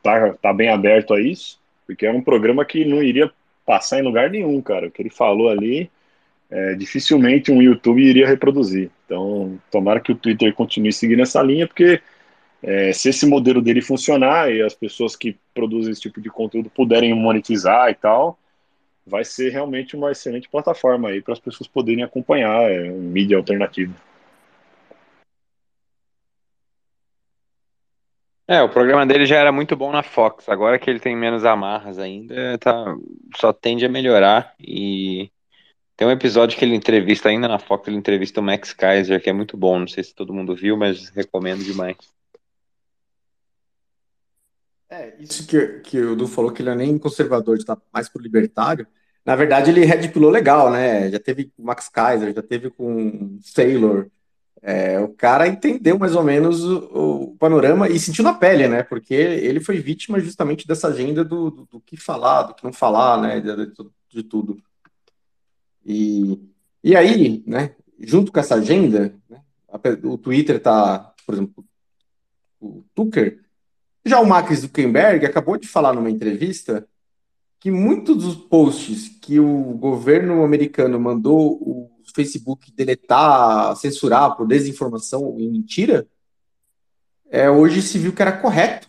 tá, tá bem aberto a isso, porque é um programa que não iria passar em lugar nenhum, cara. O que ele falou ali, é, dificilmente um YouTube iria reproduzir. Então, tomara que o Twitter continue seguindo essa linha, porque é, se esse modelo dele funcionar e as pessoas que produzem esse tipo de conteúdo puderem monetizar e tal, vai ser realmente uma excelente plataforma aí para as pessoas poderem acompanhar é, um mídia alternativo. É, o programa dele já era muito bom na Fox, agora que ele tem menos amarras ainda, tá, só tende a melhorar e tem um episódio que ele entrevista ainda na Fox, ele entrevista o Max Kaiser, que é muito bom, não sei se todo mundo viu, mas recomendo demais. É, isso que, que o Du falou que ele não é nem conservador, está mais pro libertário. Na verdade, ele red pilou legal, né? Já teve com Max Kaiser, já teve com Sailor. É, o cara entendeu mais ou menos o, o, panorama e sentiu na pele, né? Porque ele foi vítima justamente dessa agenda do, do, do que falar, do que não falar, né? De, de, de, tudo. E, e aí, né? Junto com essa agenda, né, o Twitter tá, por exemplo, o Tucker já o Max Zuckerberg acabou de falar numa entrevista que muitos dos posts que o governo americano mandou o Facebook deletar, censurar por desinformação e mentira, é, hoje se viu que era correto.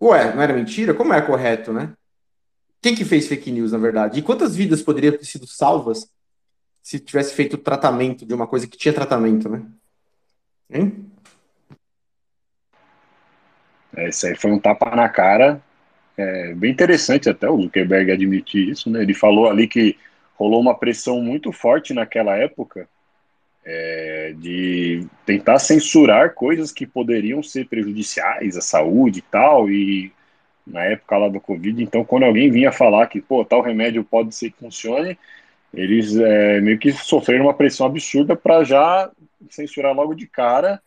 Ué, não era mentira? Como é correto, né? Quem que fez fake news, na verdade? E quantas vidas poderiam ter sido salvas se tivesse feito tratamento de uma coisa que tinha tratamento, né? Hein? É, isso aí foi um tapa na cara, é, bem interessante até o Zuckerberg admitir isso, né? Ele falou ali que rolou uma pressão muito forte naquela época é, de tentar censurar coisas que poderiam ser prejudiciais à saúde e tal, e na época lá do Covid, então quando alguém vinha falar que, pô, tal remédio pode ser que funcione, eles é, meio que sofreram uma pressão absurda para já censurar logo de cara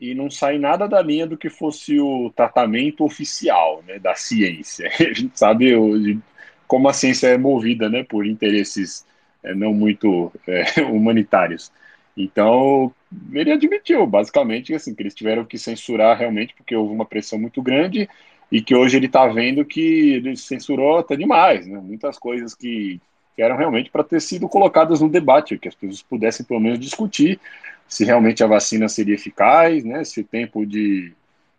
e não sai nada da linha do que fosse o tratamento oficial né, da ciência. A gente sabe o, como a ciência é movida né, por interesses é, não muito é, humanitários. Então, ele admitiu, basicamente, assim, que eles tiveram que censurar realmente porque houve uma pressão muito grande e que hoje ele está vendo que ele censurou até demais, né? Muitas coisas que, que eram realmente para ter sido colocadas no debate, que as pessoas pudessem pelo menos discutir se realmente a vacina seria eficaz, né, se o tempo de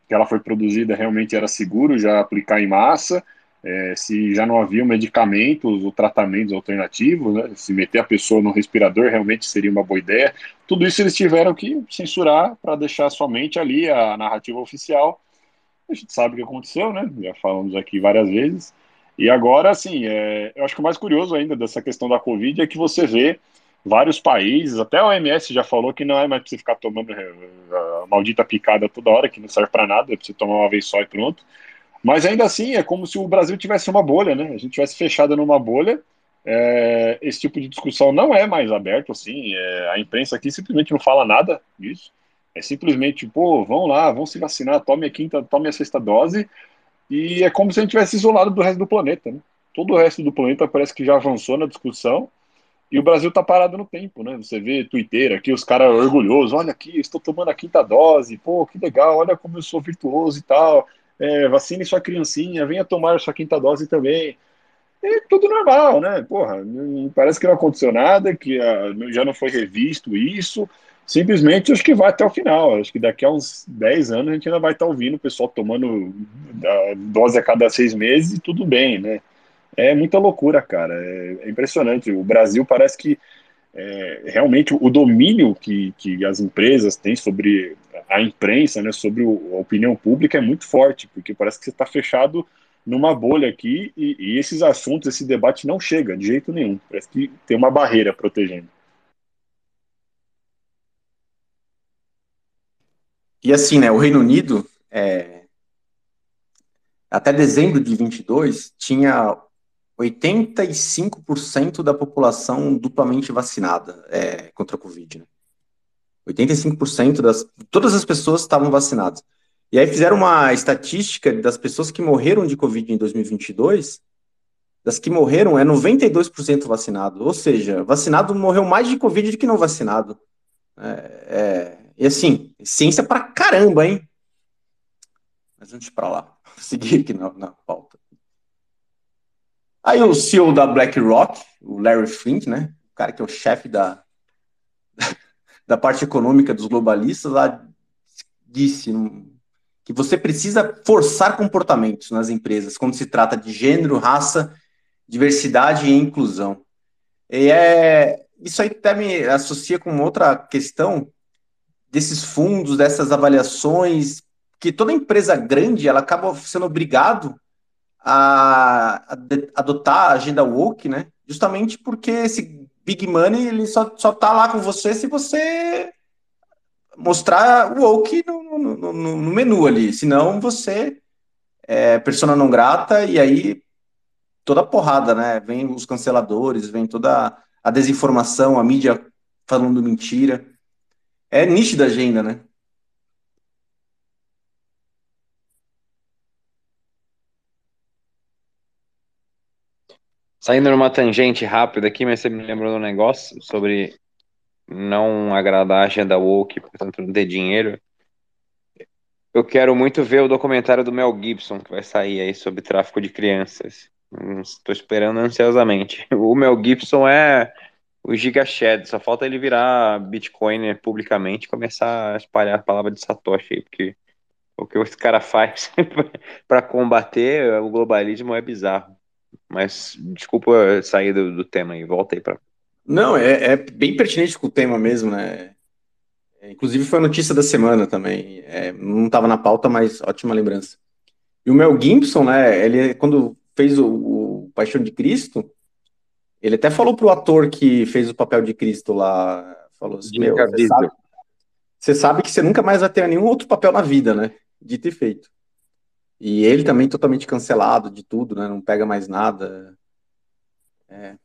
que ela foi produzida realmente era seguro já aplicar em massa, é, se já não havia medicamentos ou tratamentos alternativos, né, se meter a pessoa no respirador realmente seria uma boa ideia. Tudo isso eles tiveram que censurar para deixar somente ali a narrativa oficial. A gente sabe o que aconteceu, né? Já falamos aqui várias vezes. E agora, assim, é, eu acho que o mais curioso ainda dessa questão da Covid é que você vê vários países, até a OMS já falou que não é mais para você ficar tomando eh, a maldita picada toda hora, que não serve para nada, é para você tomar uma vez só e pronto. Mas ainda assim, é como se o Brasil tivesse uma bolha, né? A gente tivesse fechado numa bolha. É, esse tipo de discussão não é mais aberto, assim. É, a imprensa aqui simplesmente não fala nada disso. É simplesmente, pô, vão lá, vão se vacinar, tome a quinta, tome a sexta dose. E é como se a gente tivesse isolado do resto do planeta, né? Todo o resto do planeta parece que já avançou na discussão e o Brasil tá parado no tempo, né? Você vê Twitter aqui, os caras orgulhosos, olha aqui, estou tomando a quinta dose, pô, que legal, olha como eu sou virtuoso e tal. é, vacine sua criancinha, venha tomar sua quinta dose também. É tudo normal, né? Porra, parece que não aconteceu nada, que a, já não foi revisto isso. Simplesmente acho que vai até o final. Acho que daqui a uns 10 anos a gente ainda vai estar ouvindo o pessoal tomando dose a cada seis meses e tudo bem, né? É muita loucura, cara. É, é impressionante. O Brasil parece que é, realmente o domínio que, que as empresas têm sobre a imprensa, né, sobre o, a opinião pública é muito forte, porque parece que você está fechado numa bolha aqui e, e, esses assuntos, esse debate não chega de jeito nenhum. Parece que tem uma barreira protegendo. E assim, né, o Reino Unido, é, até dezembro de 22, tinha 85% da população duplamente vacinada é, contra a Covid. Né? 85% das. Todas as pessoas estavam vacinadas. E aí fizeram uma estatística das pessoas que morreram de Covid em 2022. Das que morreram é 92% vacinado. Ou seja, vacinado morreu mais de Covid do que não vacinado. É, é, e assim, ciência pra caramba, hein? Mas antes para lá. Vou seguir aqui na, na pauta. Aí o CEO da BlackRock, o Larry Flint, né? O cara que é o chefe da, da parte econômica dos globalistas, lá disse que você precisa forçar comportamentos nas empresas quando se trata de gênero, raça, diversidade e inclusão. E é isso aí até me associa com outra questão desses fundos, dessas avaliações, que toda empresa grande ela acaba sendo obrigado a, adotar a agenda woke, né? Justamente porque esse big money ele só, só tá lá com você se você mostrar o woke no, no, no, no menu ali. Senão você é persona não grata e aí toda porrada, né? Vem os canceladores, vem toda a desinformação, a mídia falando mentira. É nítida a agenda, né? Saindo numa tangente rápida aqui, mas você me lembrou um negócio sobre não agradar a agenda woke, portanto não ter dinheiro. Eu quero muito ver o documentário do Mel Gibson, que vai sair aí sobre tráfico de crianças. Estou esperando ansiosamente. O Mel Gibson é o Giga Shed, só falta ele virar Bitcoin publicamente e começar a espalhar a palavra de Satoshi aí, porque o que esse cara faz para combater o globalismo é bizarro. Mas desculpa sair do, do tema aí, volta aí para. Não, é, é, bem pertinente com o tema mesmo, né? É, inclusive foi a notícia da semana também. É, não estava na pauta, mas ótima lembrança. E o Mel Gibson, né? Ele quando fez o, o Paixão de Cristo, ele até falou pro ator que fez o papel de Cristo lá, falou assim, meu, você sabe, você sabe que você nunca mais vai ter nenhum outro papel na vida, né? Dito e feito. E ele também totalmente cancelado de tudo, né? Não pega mais nada. É.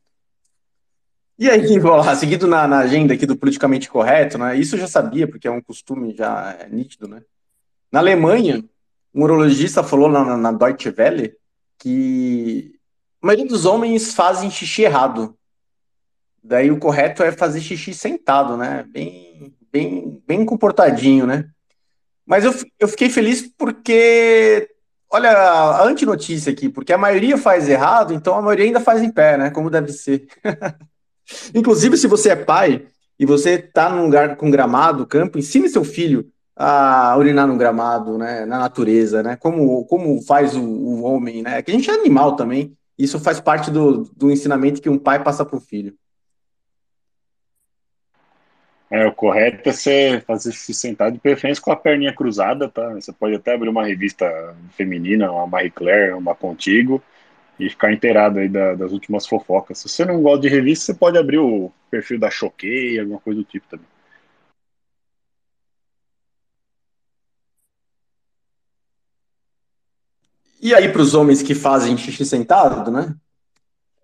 E aí, lá, seguindo na, na, agenda aqui do politicamente correto, né? Isso eu já sabia, porque é um costume já é nítido, né? Na Alemanha, um urologista falou na, na Deutsche Welle que a maioria dos homens fazem xixi errado. Daí o correto é fazer xixi sentado, né? Bem, bem, bem comportadinho, né? Mas eu, eu fiquei feliz porque Olha a antinotícia aqui, porque a maioria faz errado, então a maioria ainda faz em pé, né? Como deve ser. Inclusive, se você é pai e você está num lugar com gramado, campo, ensine seu filho a urinar no gramado, né? Na natureza, né? Como, como faz o, o homem, né? Que a gente é animal também. Isso faz parte do, do ensinamento que um pai passa para o filho. É, o correto é você fazer se sentar de preferência com a perninha cruzada, tá? Você pode até abrir uma revista feminina, uma Marie Claire, uma Contigo, e ficar inteirado aí da, das últimas fofocas. Se você não gosta de revista, você pode abrir o perfil da Choquei, alguma coisa do tipo também. E aí, para os homens que fazem xixi sentado, né?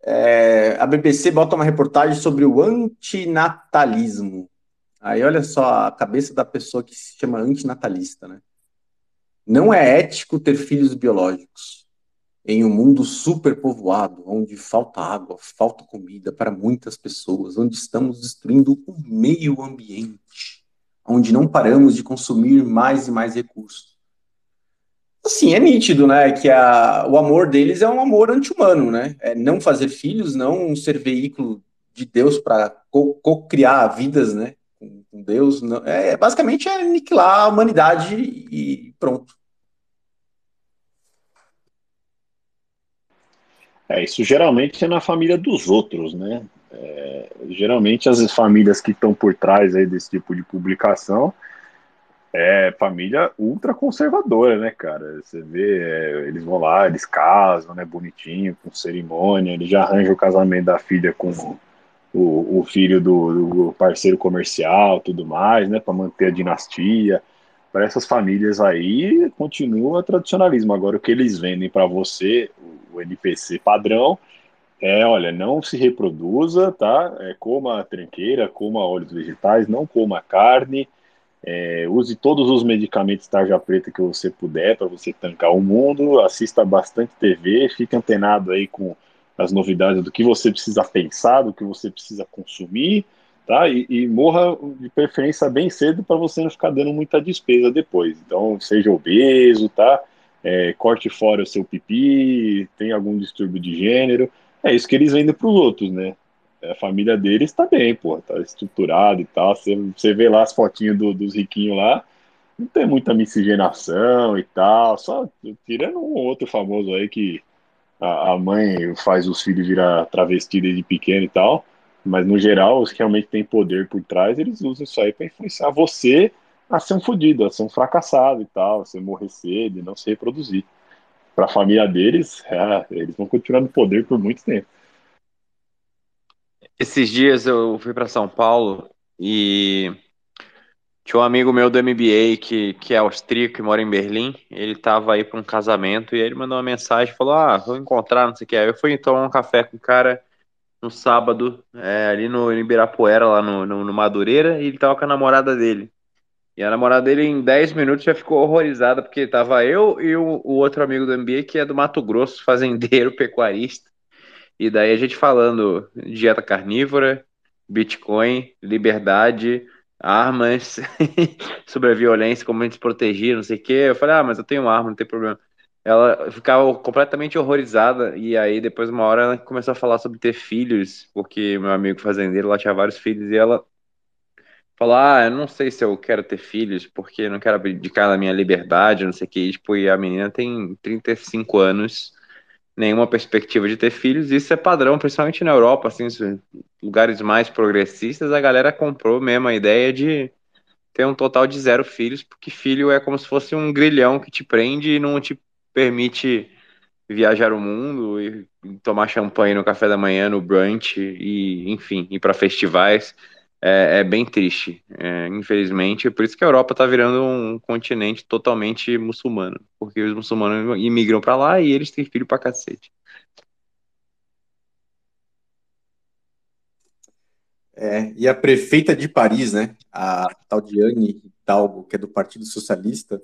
É, a BBC bota uma reportagem sobre o antinatalismo. Aí olha só a cabeça da pessoa que se chama antinatalista, né? Não é ético ter filhos biológicos em um mundo superpovoado, onde falta água, falta comida para muitas pessoas, onde estamos destruindo o meio ambiente, onde não paramos de consumir mais e mais recursos. Assim, é nítido, né, que a, o amor deles é um amor anti-humano, né? É não fazer filhos, não ser veículo de Deus para co-criar vidas, né, com, Deus. Não, é basicamente é aniquilar a humanidade e pronto. É, isso geralmente é na família dos outros, né? É, geralmente as famílias que estão por trás aí desse tipo de publicação é família ultra conservadora, né, cara? Você vê, é, eles vão lá, eles casam, né, bonitinho, com cerimônia, eles já arranjam o casamento da filha com o, o filho do, do, parceiro comercial, tudo mais, né, para manter a dinastia. Para essas famílias aí, continua tradicionalismo. Agora, o que eles vendem para você, o NPC padrão, é, olha, não se reproduza, tá? É, coma tranqueira, coma óleos vegetais, não coma carne, é, use todos os medicamentos tarja preta que você puder para você tancar o mundo, assista bastante TV, fique antenado aí com as novidades do que você precisa pensar, do que você precisa consumir, tá? E, e morra de preferência bem cedo para você não ficar dando muita despesa depois. Então, seja obeso, tá? É, corte fora o seu pipi, tem algum distúrbio de gênero. É isso que eles vendem para os outros, né? a família deles está bem, pô, tá estruturado e tal. Você, vê lá as fotinhas do, dos riquinhos lá, não tem muita miscigenação e tal, só tirando um outro famoso aí que a, a mãe faz os filhos virar travesti desde pequeno e tal, mas no geral, os que realmente têm poder por trás, eles usam isso aí para influenciar você a ser um fodido, a ser um fracassado e tal, a você morrer cedo e não se reproduzir. Para a família deles, é, eles vão continuar no poder por muito tempo. Esses dias eu fui para São Paulo e tinha um amigo meu do MBA que, que é austríaco e mora em Berlim. Ele tava aí para um casamento e ele mandou uma mensagem, falou: Ah, vou encontrar, não sei o que. Aí eu fui tomar um café com o cara no sábado, é, ali no Ibirapuera, lá no, no, no, Madureira, e ele tava com a namorada dele. E a namorada dele, em 10 minutos, já ficou horrorizada, porque tava eu e o, o outro amigo do MBA, que é do Mato Grosso, fazendeiro, pecuarista. E daí a gente falando dieta carnívora, Bitcoin, liberdade, armas, sobre a violência, como a gente se não sei o quê. Eu falei, ah, mas eu tenho arma, não tem problema. Ela ficava completamente horrorizada, e aí depois, uma hora, ela começou a falar sobre ter filhos, porque meu amigo fazendeiro lá tinha vários filhos, e ela falou, ah, eu não sei se eu quero ter filhos, porque eu não quero abdicar da minha liberdade, não sei o que. E, tipo, e a menina tem 35 anos, nenhuma perspectiva de ter filhos. Isso é padrão, principalmente na Europa, assim, lugares mais progressistas, a galera comprou mesmo a ideia de ter um total de zero filhos, porque filho é como se fosse um grilhão que te prende e não te permite viajar o mundo e tomar champanhe no café da manhã, no brunch e, enfim, ir para festivais é, é bem triste, é, infelizmente. Por isso que a Europa está virando um continente totalmente muçulmano, porque os muçulmanos imigram para lá e eles têm filho para cacete. É, e a prefeita de Paris, né, a tal de Anne Hidalgo, que é do Partido Socialista,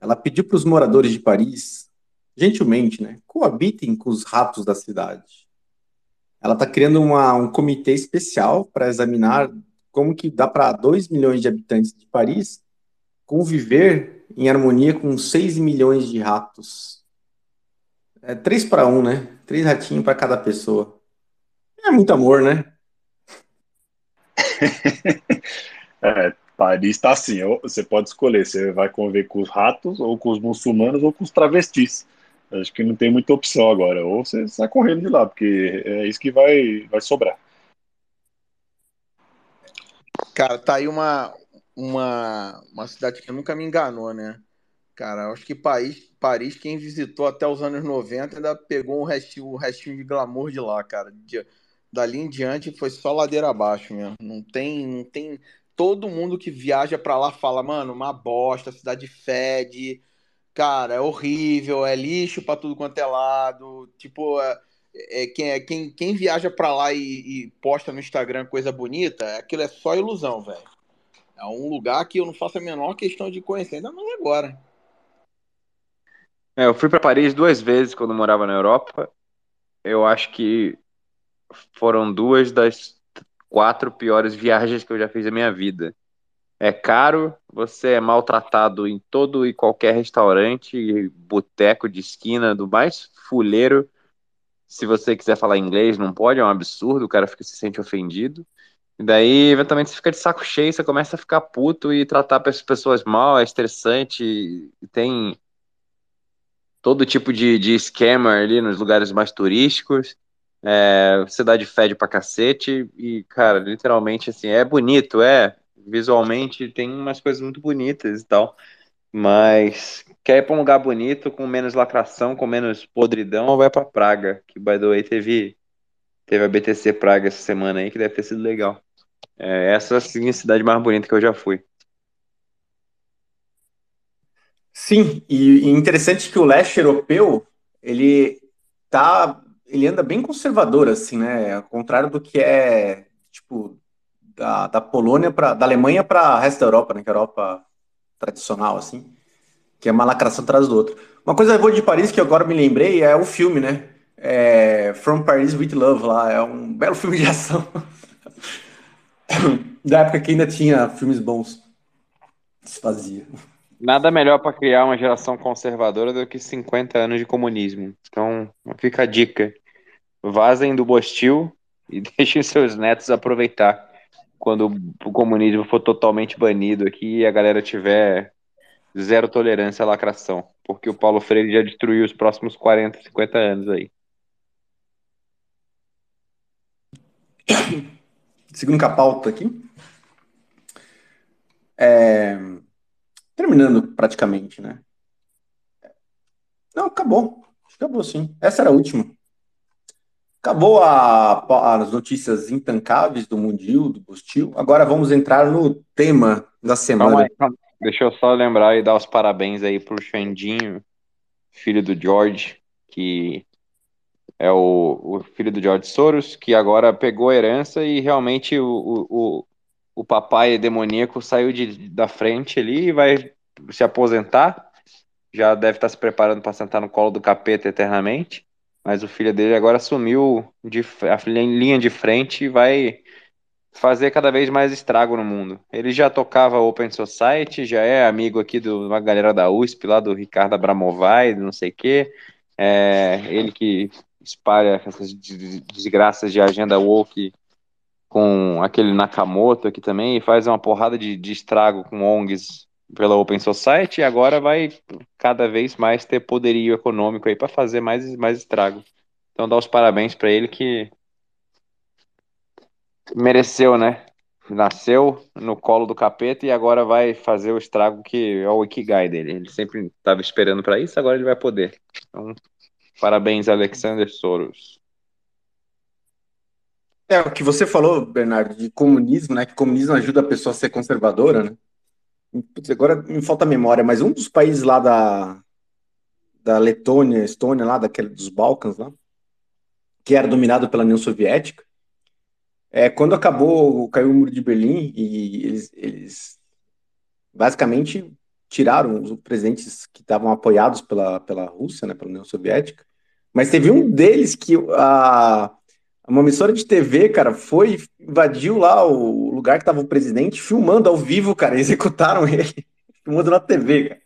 ela pediu para os moradores de Paris, gentilmente, né, coabitem com os ratos da cidade ela está criando uma, um comitê especial para examinar como que dá para 2 milhões de habitantes de Paris conviver em harmonia com 6 milhões de ratos. É 3 para 1, né? Três ratinhos para cada pessoa. É muito amor, né? é, Paris está assim, você pode escolher, você vai conviver com os ratos, ou com os muçulmanos, ou com os travestis. Acho que não tem muita opção agora. Ou você sai correndo de lá, porque é isso que vai, vai sobrar. Cara, tá aí uma, uma, uma cidade que nunca me enganou, né? Cara, acho que Paris, Paris, quem visitou até os anos 90 ainda pegou um restinho, um restinho de glamour de lá, cara. De, dali em diante foi só ladeira abaixo mesmo. Não tem, não tem. Todo mundo que viaja para lá fala, mano, uma bosta, a cidade fede cara, é horrível, é lixo para tudo quanto é lado. Tipo, é, é, quem, é, quem, quem viaja para lá e, e, posta no Instagram coisa bonita, aquilo é só ilusão, velho. É um lugar que eu não faço a menor questão de conhecer, ainda mais agora. É, eu fui para Paris duas vezes quando morava na Europa. Eu acho que foram duas das quatro piores viagens que eu já fiz na minha vida. É caro, você é maltratado em todo e qualquer restaurante, boteco de esquina, do mais fuleiro. Se você quiser falar inglês, não pode, é um absurdo, o cara fica, se sente ofendido. E daí, eventualmente, você fica de saco cheio, você começa a ficar puto e tratar as pessoas mal, é estressante, tem todo tipo de, de scammer ali nos lugares mais turísticos. É, cidade fede pra cacete e, cara, literalmente, assim, é bonito, é, visualmente tem umas coisas muito bonitas e tal, mas quer ir pra um lugar bonito, com menos lacração, com menos podridão, vai pra Praga, que, by the way, teve, teve a BTC Praga essa semana aí, que deve ter sido legal. É, essa, sim, é a cidade mais bonita que eu já fui. Sim, e interessante que o leste europeu, ele tá, ele anda bem conservador, assim, né? Ao contrário do que é, tipo, da, da Polônia para da Alemanha para o resto da Europa, né? Que é a Europa tradicional, assim, que é uma lacração atrás do outro. Uma coisa boa de Paris que agora me lembrei é o filme, né? É From Paris with Love lá, é um belo filme de ação. da época que ainda tinha filmes bons. Se fazia. Nada melhor para criar uma geração conservadora do que 50 anos de comunismo. Então, fica a dica. Vazem do Bostil e deixem seus netos aproveitar quando o comunismo for totalmente banido aqui e a galera tiver zero tolerância à lacração. Porque o Paulo Freire já destruiu os próximos 40, 50 anos aí. Seguindo com a pauta aqui. É... Terminando praticamente, né? Não, acabou. Acabou sim. Essa era a última. Acabou a, as notícias intancáveis do Mundil, do Bustil. Agora vamos entrar no tema da semana. Aí, Deixa eu só lembrar e dar os parabéns aí pro Xandinho, filho do George, que é o, o filho do George Soros, que agora pegou a herança e realmente o, o, o papai demoníaco saiu de, da frente ali e vai se aposentar. Já deve estar se preparando para sentar no colo do capeta eternamente. Mas o filho dele agora assumiu de, a linha de frente e vai fazer cada vez mais estrago no mundo. Ele já tocava Open Society, já é amigo aqui de uma galera da USP, lá do Ricardo Abramovai, não sei o quê. É, ele que espalha essas desgraças de agenda woke com aquele Nakamoto aqui também, e faz uma porrada de, de estrago com ONGs pela Open Society, e agora vai cada vez mais ter poderio econômico aí para fazer mais, mais estrago. Então dá os parabéns para ele que mereceu, né? Nasceu no colo do capeta e agora vai fazer o estrago que é o Ikigai dele. Ele sempre estava esperando para isso, agora ele vai poder. Então, parabéns, Alexander Soros. É, o que você falou, Bernardo, de comunismo, né? Que comunismo ajuda a pessoa a ser conservadora, né? Putz, agora me falta memória, mas um dos países lá da, da Letônia, Estônia, lá daquele, dos Balcãs lá, que era dominado pela União Soviética, é, quando acabou, caiu o muro de Berlim e eles, eles basicamente tiraram os presidentes que estavam apoiados pela, pela Rússia, né, pela União Soviética, mas teve um deles que a, uma emissora de TV, cara, foi, invadiu lá o lugar que tava o presidente, filmando ao vivo, cara, executaram ele, filmando na TV, cara.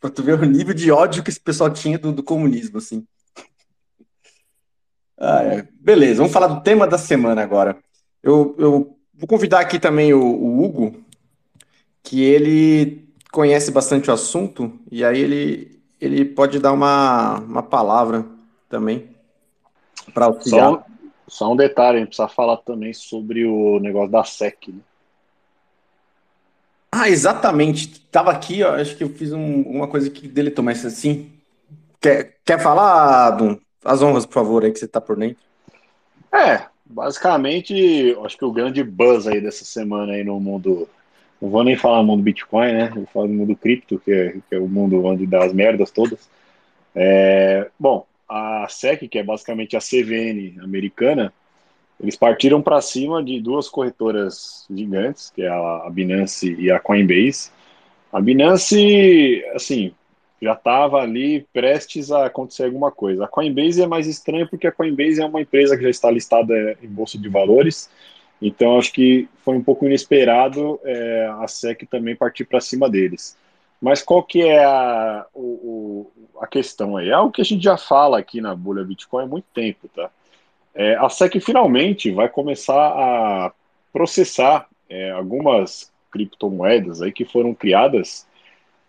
Pra tu ver o nível de ódio que esse pessoal tinha do, do comunismo, assim. Ah, é. Beleza, vamos falar do tema da semana agora. Eu, eu vou convidar aqui também o, o Hugo, que ele conhece bastante o assunto, e aí ele, ele pode dar uma, uma palavra também para auxiliar. Só, só um detalhe, a gente precisa falar também sobre o negócio da SEC. Né? Ah, exatamente. Tava aqui, ó, acho que eu fiz um, uma coisa que deletou, mas assim. Quer, quer falar, Adum? As honras, por favor, aí que você tá por dentro. É, basicamente, acho que o grande buzz aí dessa semana aí no mundo. Não vou nem falar no mundo Bitcoin, né? Vou falar do mundo cripto, que é, que é o mundo onde dá as merdas todas. É, bom, a SEC, que é basicamente a CVN americana, eles partiram para cima de duas corretoras gigantes, que é a Binance e a Coinbase. A Binance, assim, já estava ali prestes a acontecer alguma coisa. A Coinbase é mais estranha porque a Coinbase é uma empresa que já está listada em bolsa de valores Então, acho que foi um pouco inesperado é, a SEC também partir para cima deles. Mas qual que é a, o, a questão aí? É algo que a gente já fala aqui na bolha Bitcoin há muito tempo, tá? É, a SEC finalmente vai começar a processar é, algumas criptomoedas aí que foram criadas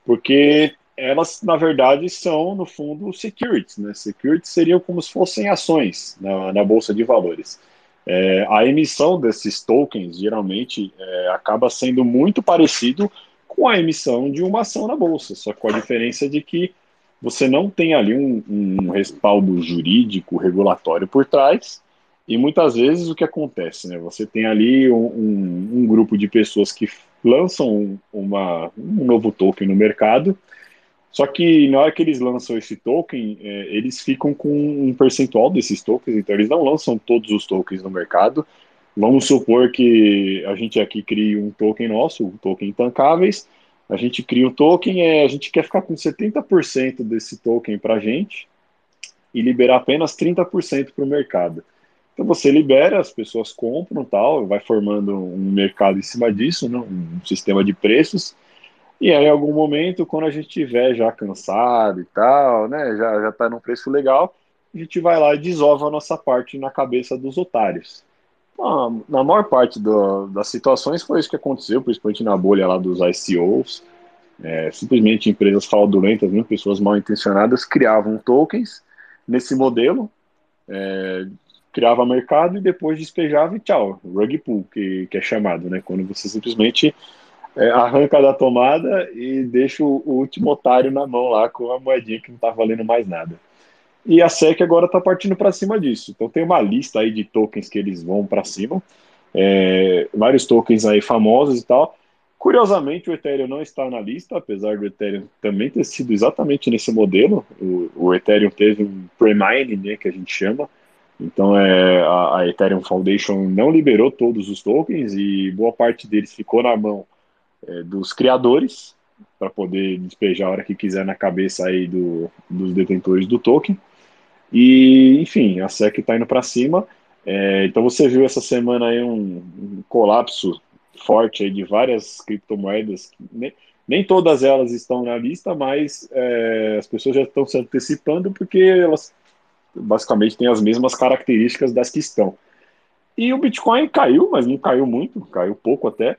porque elas, na verdade, são, no fundo, securities. Né? Securities seriam como se fossem ações na, na Bolsa de Valores. É, a emissão desses tokens, geralmente, é, acaba sendo muito parecido com a emissão de uma ação na Bolsa, só com a diferença de que você não tem ali um, um respaldo jurídico, regulatório por trás, e muitas vezes o que acontece, né? Você tem ali um, um, um grupo de pessoas que lançam uma, um novo token no mercado, só que na hora que eles lançam esse token, é, eles ficam com um percentual desses tokens, então eles não lançam todos os tokens no mercado. Vamos supor que a gente aqui crie um token nosso, um token intancáveis, a gente cria um token, é, a gente quer ficar com 70% desse token para a gente e liberar apenas 30% para o mercado. Então você libera, as pessoas compram tal, vai formando um mercado em cima disso, né, um sistema de preços. E aí, em algum momento, quando a gente estiver já cansado e tal, né, já já está num preço legal, a gente vai lá e desova a nossa parte na cabeça dos otários. Então, na maior parte do, das situações foi isso que aconteceu, principalmente na bolha lá dos ICOs. É, simplesmente empresas fraudulentas, né, pessoas mal intencionadas, criavam tokens nesse modelo, é, criava mercado e depois despejava e tchau, rug pull, que, que é chamado, né? Quando você simplesmente é, arranca da tomada e deixa o, o, último otário na mão lá com a moedinha que não tá valendo mais nada. E a SEC agora está partindo para cima disso. Então tem uma lista aí de tokens que eles vão para cima, é, vários tokens aí famosos e tal. Curiosamente, o Ethereum não está na lista, apesar do Ethereum também ter sido exatamente nesse modelo. O, o Ethereum teve um pre-mine, né, que a gente chama, então, é, a, a, Ethereum Foundation não liberou todos os tokens e boa parte deles ficou na mão é, dos criadores para poder despejar a hora que quiser na cabeça aí do, dos detentores do token. E, enfim, a SEC está indo para cima. É, então, você viu essa semana aí um, um colapso forte de várias criptomoedas. Nem, nem todas elas estão na lista, mas é, as pessoas já estão se antecipando porque elas basicamente tem as mesmas características das que estão. E o Bitcoin caiu, mas não caiu muito, caiu pouco até,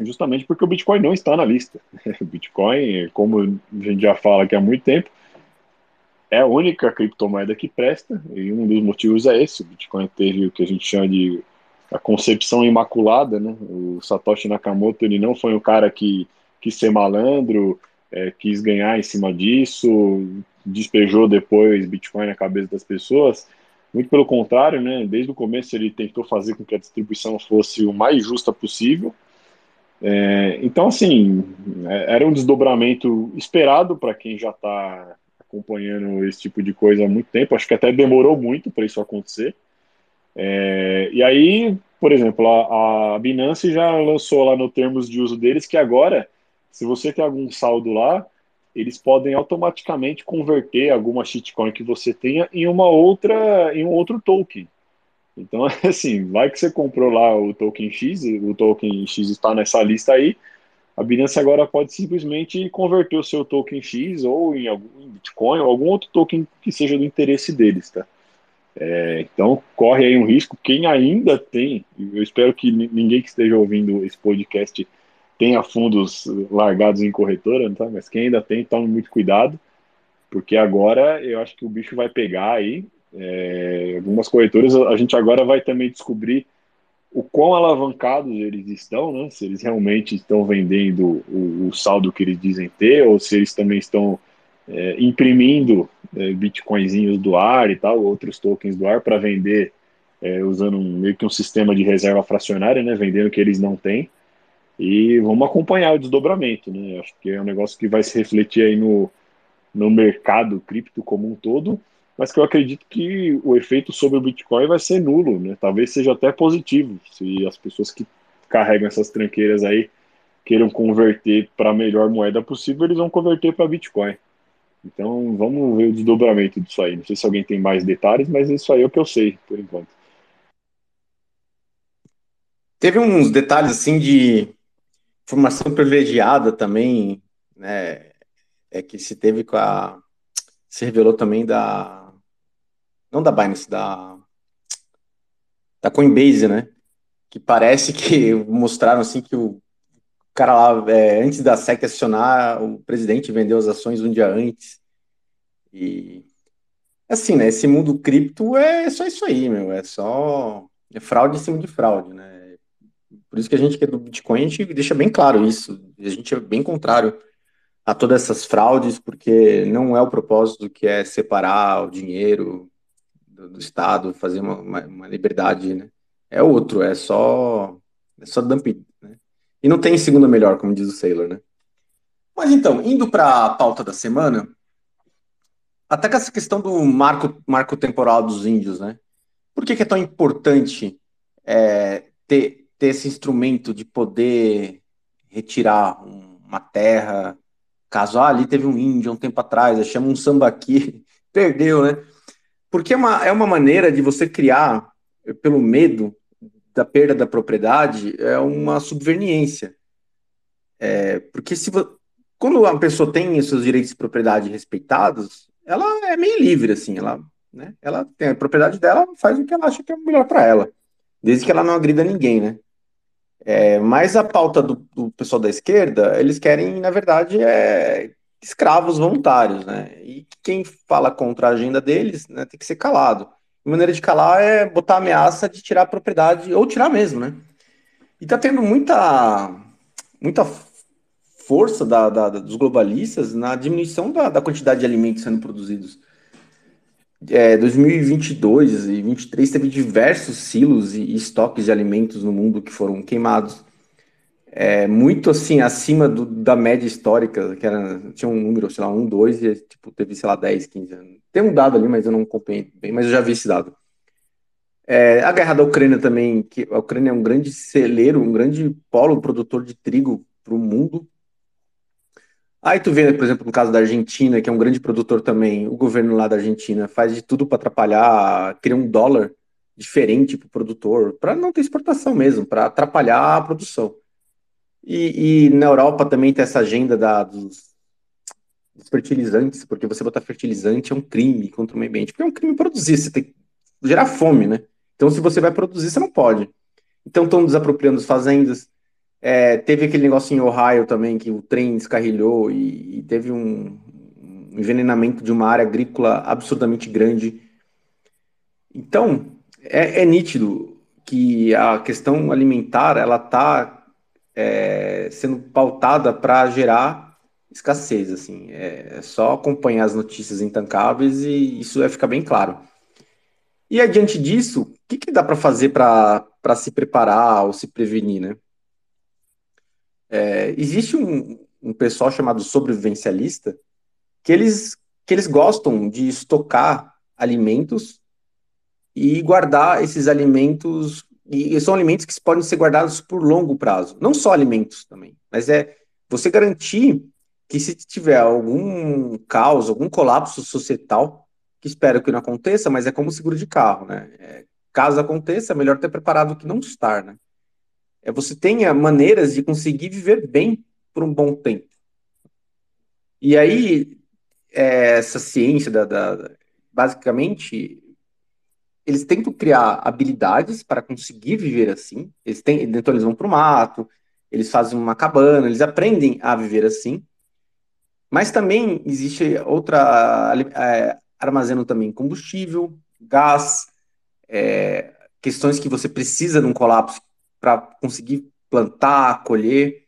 justamente porque o Bitcoin não está na lista. O Bitcoin, como a gente já fala aqui há muito tempo, é a única criptomoeda que presta, e um dos motivos é esse. O Bitcoin teve o que a gente chama de a concepção imaculada, né? O Satoshi Nakamoto, ele não foi um cara que quis ser malandro, é, quis ganhar em cima disso, despejou depois Bitcoin na cabeça das pessoas. Muito pelo contrário, né? Desde o começo ele tentou fazer com que a distribuição fosse o mais justa possível. É, então, assim, é, era um desdobramento esperado para quem já está acompanhando esse tipo de coisa há muito tempo. Acho que até demorou muito para isso acontecer. É, e aí, por exemplo, a, a Binance já lançou lá no termos de uso deles que agora, se você tem algum saldo lá, eles podem automaticamente converter alguma shitcoin que você tenha em uma outra, em um outro token. Então, assim, vai que você comprou lá o token X, o token X está nessa lista aí, a Binance agora pode simplesmente converter o seu token X ou em algum Bitcoin ou algum outro token que seja do interesse deles, tá? É, então, corre aí um risco. Quem ainda tem, eu espero que ninguém que esteja ouvindo esse podcast tenha fundos largados em corretora, tá? mas quem ainda tem, tome muito cuidado, porque agora eu acho que o bicho vai pegar aí. É, algumas corretoras, a gente agora vai também descobrir o quão alavancados eles estão, né? se eles realmente estão vendendo o, o saldo que eles dizem ter, ou se eles também estão é, imprimindo é, bitcoinzinhos do ar e tal, outros tokens do ar para vender, é, usando um, meio que um sistema de reserva fracionária, né? vendendo o que eles não têm. E vamos acompanhar o desdobramento, né? Acho que é um negócio que vai se refletir aí no, no mercado cripto como um todo, mas que eu acredito que o efeito sobre o Bitcoin vai ser nulo, né? Talvez seja até positivo, se as pessoas que carregam essas tranqueiras aí queiram converter para a melhor moeda possível, eles vão converter para Bitcoin. Então vamos ver o desdobramento disso aí. Não sei se alguém tem mais detalhes, mas isso aí é o que eu sei por enquanto. teve uns detalhes assim de formação privilegiada também, né? É que se teve com a. Se revelou também da. Não da Binance, da. Da Coinbase, né? Que parece que mostraram assim que o cara lá, é, antes da SEC acionar, o presidente vendeu as ações um dia antes. E assim, né? Esse mundo cripto é só isso aí, meu. É só é fraude em cima de fraude, né? Por isso que a gente que é do Bitcoin, a gente deixa bem claro isso. A gente é bem contrário a todas essas fraudes, porque não é o propósito que é separar o dinheiro do, do Estado, fazer uma, uma, uma, liberdade, né? É outro, é só é só dumping, né? E não tem segunda melhor, como diz o Sailor, né? Mas então, indo para a pauta da semana, até com essa questão do marco, marco temporal dos índios, né? Por que, que é tão importante é, ter, ter esse instrumento de poder retirar uma terra, caso ah, ali teve um índio um tempo atrás, chama um sambaqui, perdeu, né? Porque é uma, é uma maneira de você criar, pelo medo da perda da propriedade, é uma subverniência. É, porque se quando a pessoa tem os seus direitos de propriedade respeitados, ela é meio livre, assim, ela, né, ela tem a propriedade dela, faz o que ela acha que é melhor para ela, desde que ela não agrida ninguém, né. É, mas a pauta do, do, pessoal da esquerda, eles querem, na verdade, é, escravos voluntários, né, e quem fala contra a agenda deles, né, tem que ser calado. A maneira de calar é botar ameaça de tirar a propriedade, ou tirar mesmo, né. E tá tendo muita, muita força da, da, dos globalistas na diminuição da, da, quantidade de alimentos sendo produzidos. É, 2022 e 2023 teve diversos silos e, e, estoques de alimentos no mundo que foram queimados. É, muito assim, acima do, da média histórica, que era, tinha um número, sei lá, 1, 2, e tipo, teve, sei lá, 10, 15 anos. Tem um dado ali, mas eu não acompanhei bem, mas eu já vi esse dado. É, a guerra da Ucrânia também, que a Ucrânia é um grande celeiro, um grande polo produtor de trigo para o mundo, Aí tu vê, por exemplo, no caso da Argentina, que é um grande produtor também, o governo lá da Argentina faz de tudo para atrapalhar, cria um dólar diferente para o produtor, para não ter exportação mesmo, para atrapalhar a produção. E, e, na Europa também tem essa agenda da, dos, dos, fertilizantes, porque você botar fertilizante é um crime contra o meio ambiente, porque é um crime produzir, você tem que gerar fome, né? Então, se você vai produzir, você não pode. Então, estão desapropriando as fazendas, é, teve aquele negócio em Ohio também, que o trem descarrilhou e, e teve um, envenenamento de uma área agrícola absurdamente grande. Então, é, é nítido que a questão alimentar ela está é, sendo pautada para gerar escassez. Assim, é, é só acompanhar as notícias intancáveis e isso vai ficar bem claro. E adiante disso, o que, que dá para fazer para se preparar ou se prevenir, né? É, existe um, um pessoal chamado sobrevivencialista que eles, que eles gostam de estocar alimentos e guardar esses alimentos, e são alimentos que podem ser guardados por longo prazo, não só alimentos também, mas é você garantir que se tiver algum caos, algum colapso societal, que espero que não aconteça, mas é como seguro de carro, né? É, caso aconteça, é melhor ter preparado que não estar, né? é você tenha maneiras de conseguir viver bem por um bom tempo. E aí, é, essa ciência, da, da, basicamente, eles tentam criar habilidades para conseguir viver assim. Eles têm, então eles vão para o mato, eles fazem uma cabana, eles aprendem a viver assim. Mas também existe outra é, também combustível, gás, é, questões que você precisa de um colapso para conseguir plantar, colher.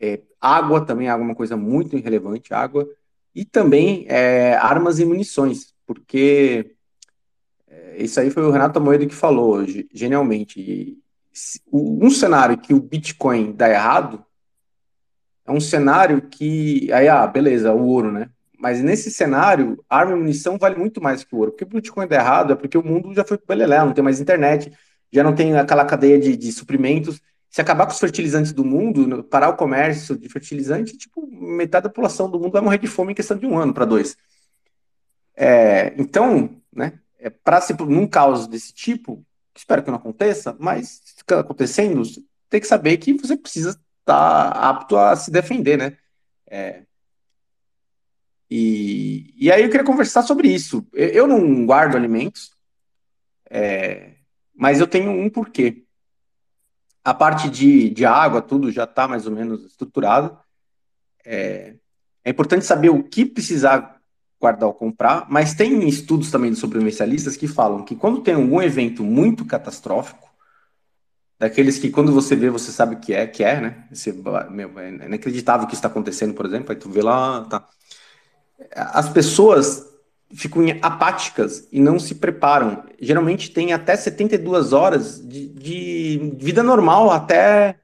É, água também, é uma coisa muito irrelevante, água. E também é, armas e munições, porque isso aí foi o Renato Moedo que falou genialmente. Um cenário que o Bitcoin dá errado é um cenário que. Aí, ah, beleza, o ouro, né? Mas nesse cenário, arma e munição vale muito mais que o ouro. Porque o Bitcoin dá errado é porque o mundo já foi o não tem mais internet, já não tem aquela cadeia de, de suprimentos. Se acabar com os fertilizantes do mundo, parar o comércio de fertilizante, tipo, metade da população do mundo vai morrer de fome em questão de um ano para dois. É, então, né, é, para se num caos desse tipo, espero que não aconteça, mas se acontecendo, tem que saber que você precisa estar tá apto a se defender, né? É, e, e aí eu queria conversar sobre isso. Eu, eu não guardo alimentos, é, mas eu tenho um porquê. A parte de, de água, tudo já está mais ou menos estruturado. É, é importante saber o que precisar guardar ou comprar, mas tem estudos também dos sobrevivencialistas que falam que quando tem algum evento muito catastrófico, daqueles que quando você vê, você sabe que é, que é, né? Você, meu, é inacreditável que está acontecendo, por exemplo, aí tu vê lá, tá. As pessoas ficam apáticas e não se preparam. Geralmente tem até 72 horas de, de vida normal até,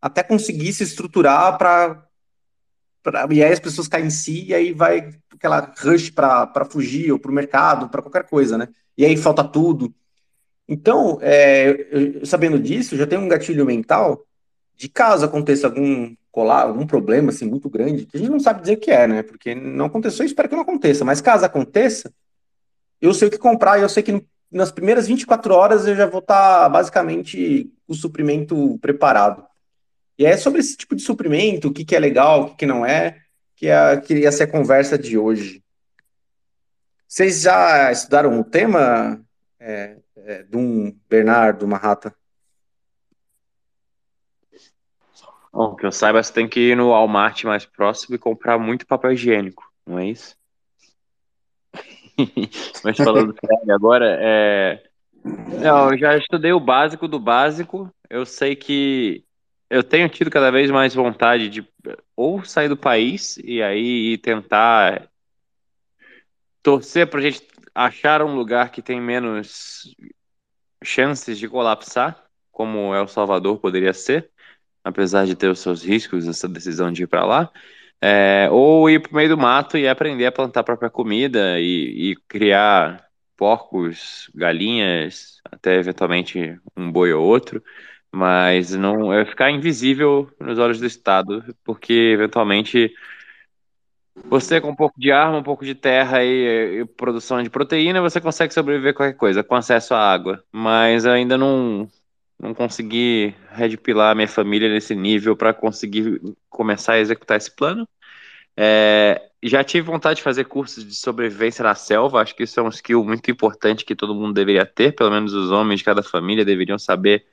até conseguir se estruturar para. E aí as pessoas caem em si e aí vai aquela rush para fugir ou para o mercado, para qualquer coisa, né? E aí falta tudo. Então, é, eu, sabendo disso, já tem um gatilho mental de caso aconteça algum colar, algum problema assim muito grande, que a gente não sabe dizer o que é, né? Porque não aconteceu, eu espero que não aconteça. Mas caso aconteça, eu sei o que comprar e eu sei que nas primeiras 24 horas eu já vou estar tá, basicamente o suprimento preparado. E é sobre esse tipo de suprimento, o que, que é legal, o que, que não é, que é, queria ser a conversa de hoje. Vocês já estudaram o tema é, é, de um Bernardo Marrata? Bom, que eu saiba, você tem que ir no Walmart mais próximo e comprar muito papel higiênico, não é isso? Mas falando sério agora, é... Não, eu já estudei o básico do básico. Eu sei que eu tenho tido cada vez mais vontade de ou sair do país e aí tentar torcer para a gente achar um lugar que tem menos chances de colapsar, como El Salvador poderia ser apesar de ter os seus riscos, essa decisão de ir para lá, é, ou ir para o meio do mato e aprender a plantar a própria comida e, e, criar porcos, galinhas, até eventualmente um boi ou outro, mas não é ficar invisível nos olhos do Estado, porque eventualmente você com um pouco de arma, um pouco de terra e, e, produção de proteína, você consegue sobreviver a qualquer coisa, com acesso à água. Mas ainda não, não consegui redpilar minha família nesse nível para conseguir começar a executar esse plano. É, já tive vontade de fazer cursos de sobrevivência na selva, acho que isso é um skill muito importante que todo mundo deveria ter, pelo menos os homens de cada família deveriam saber.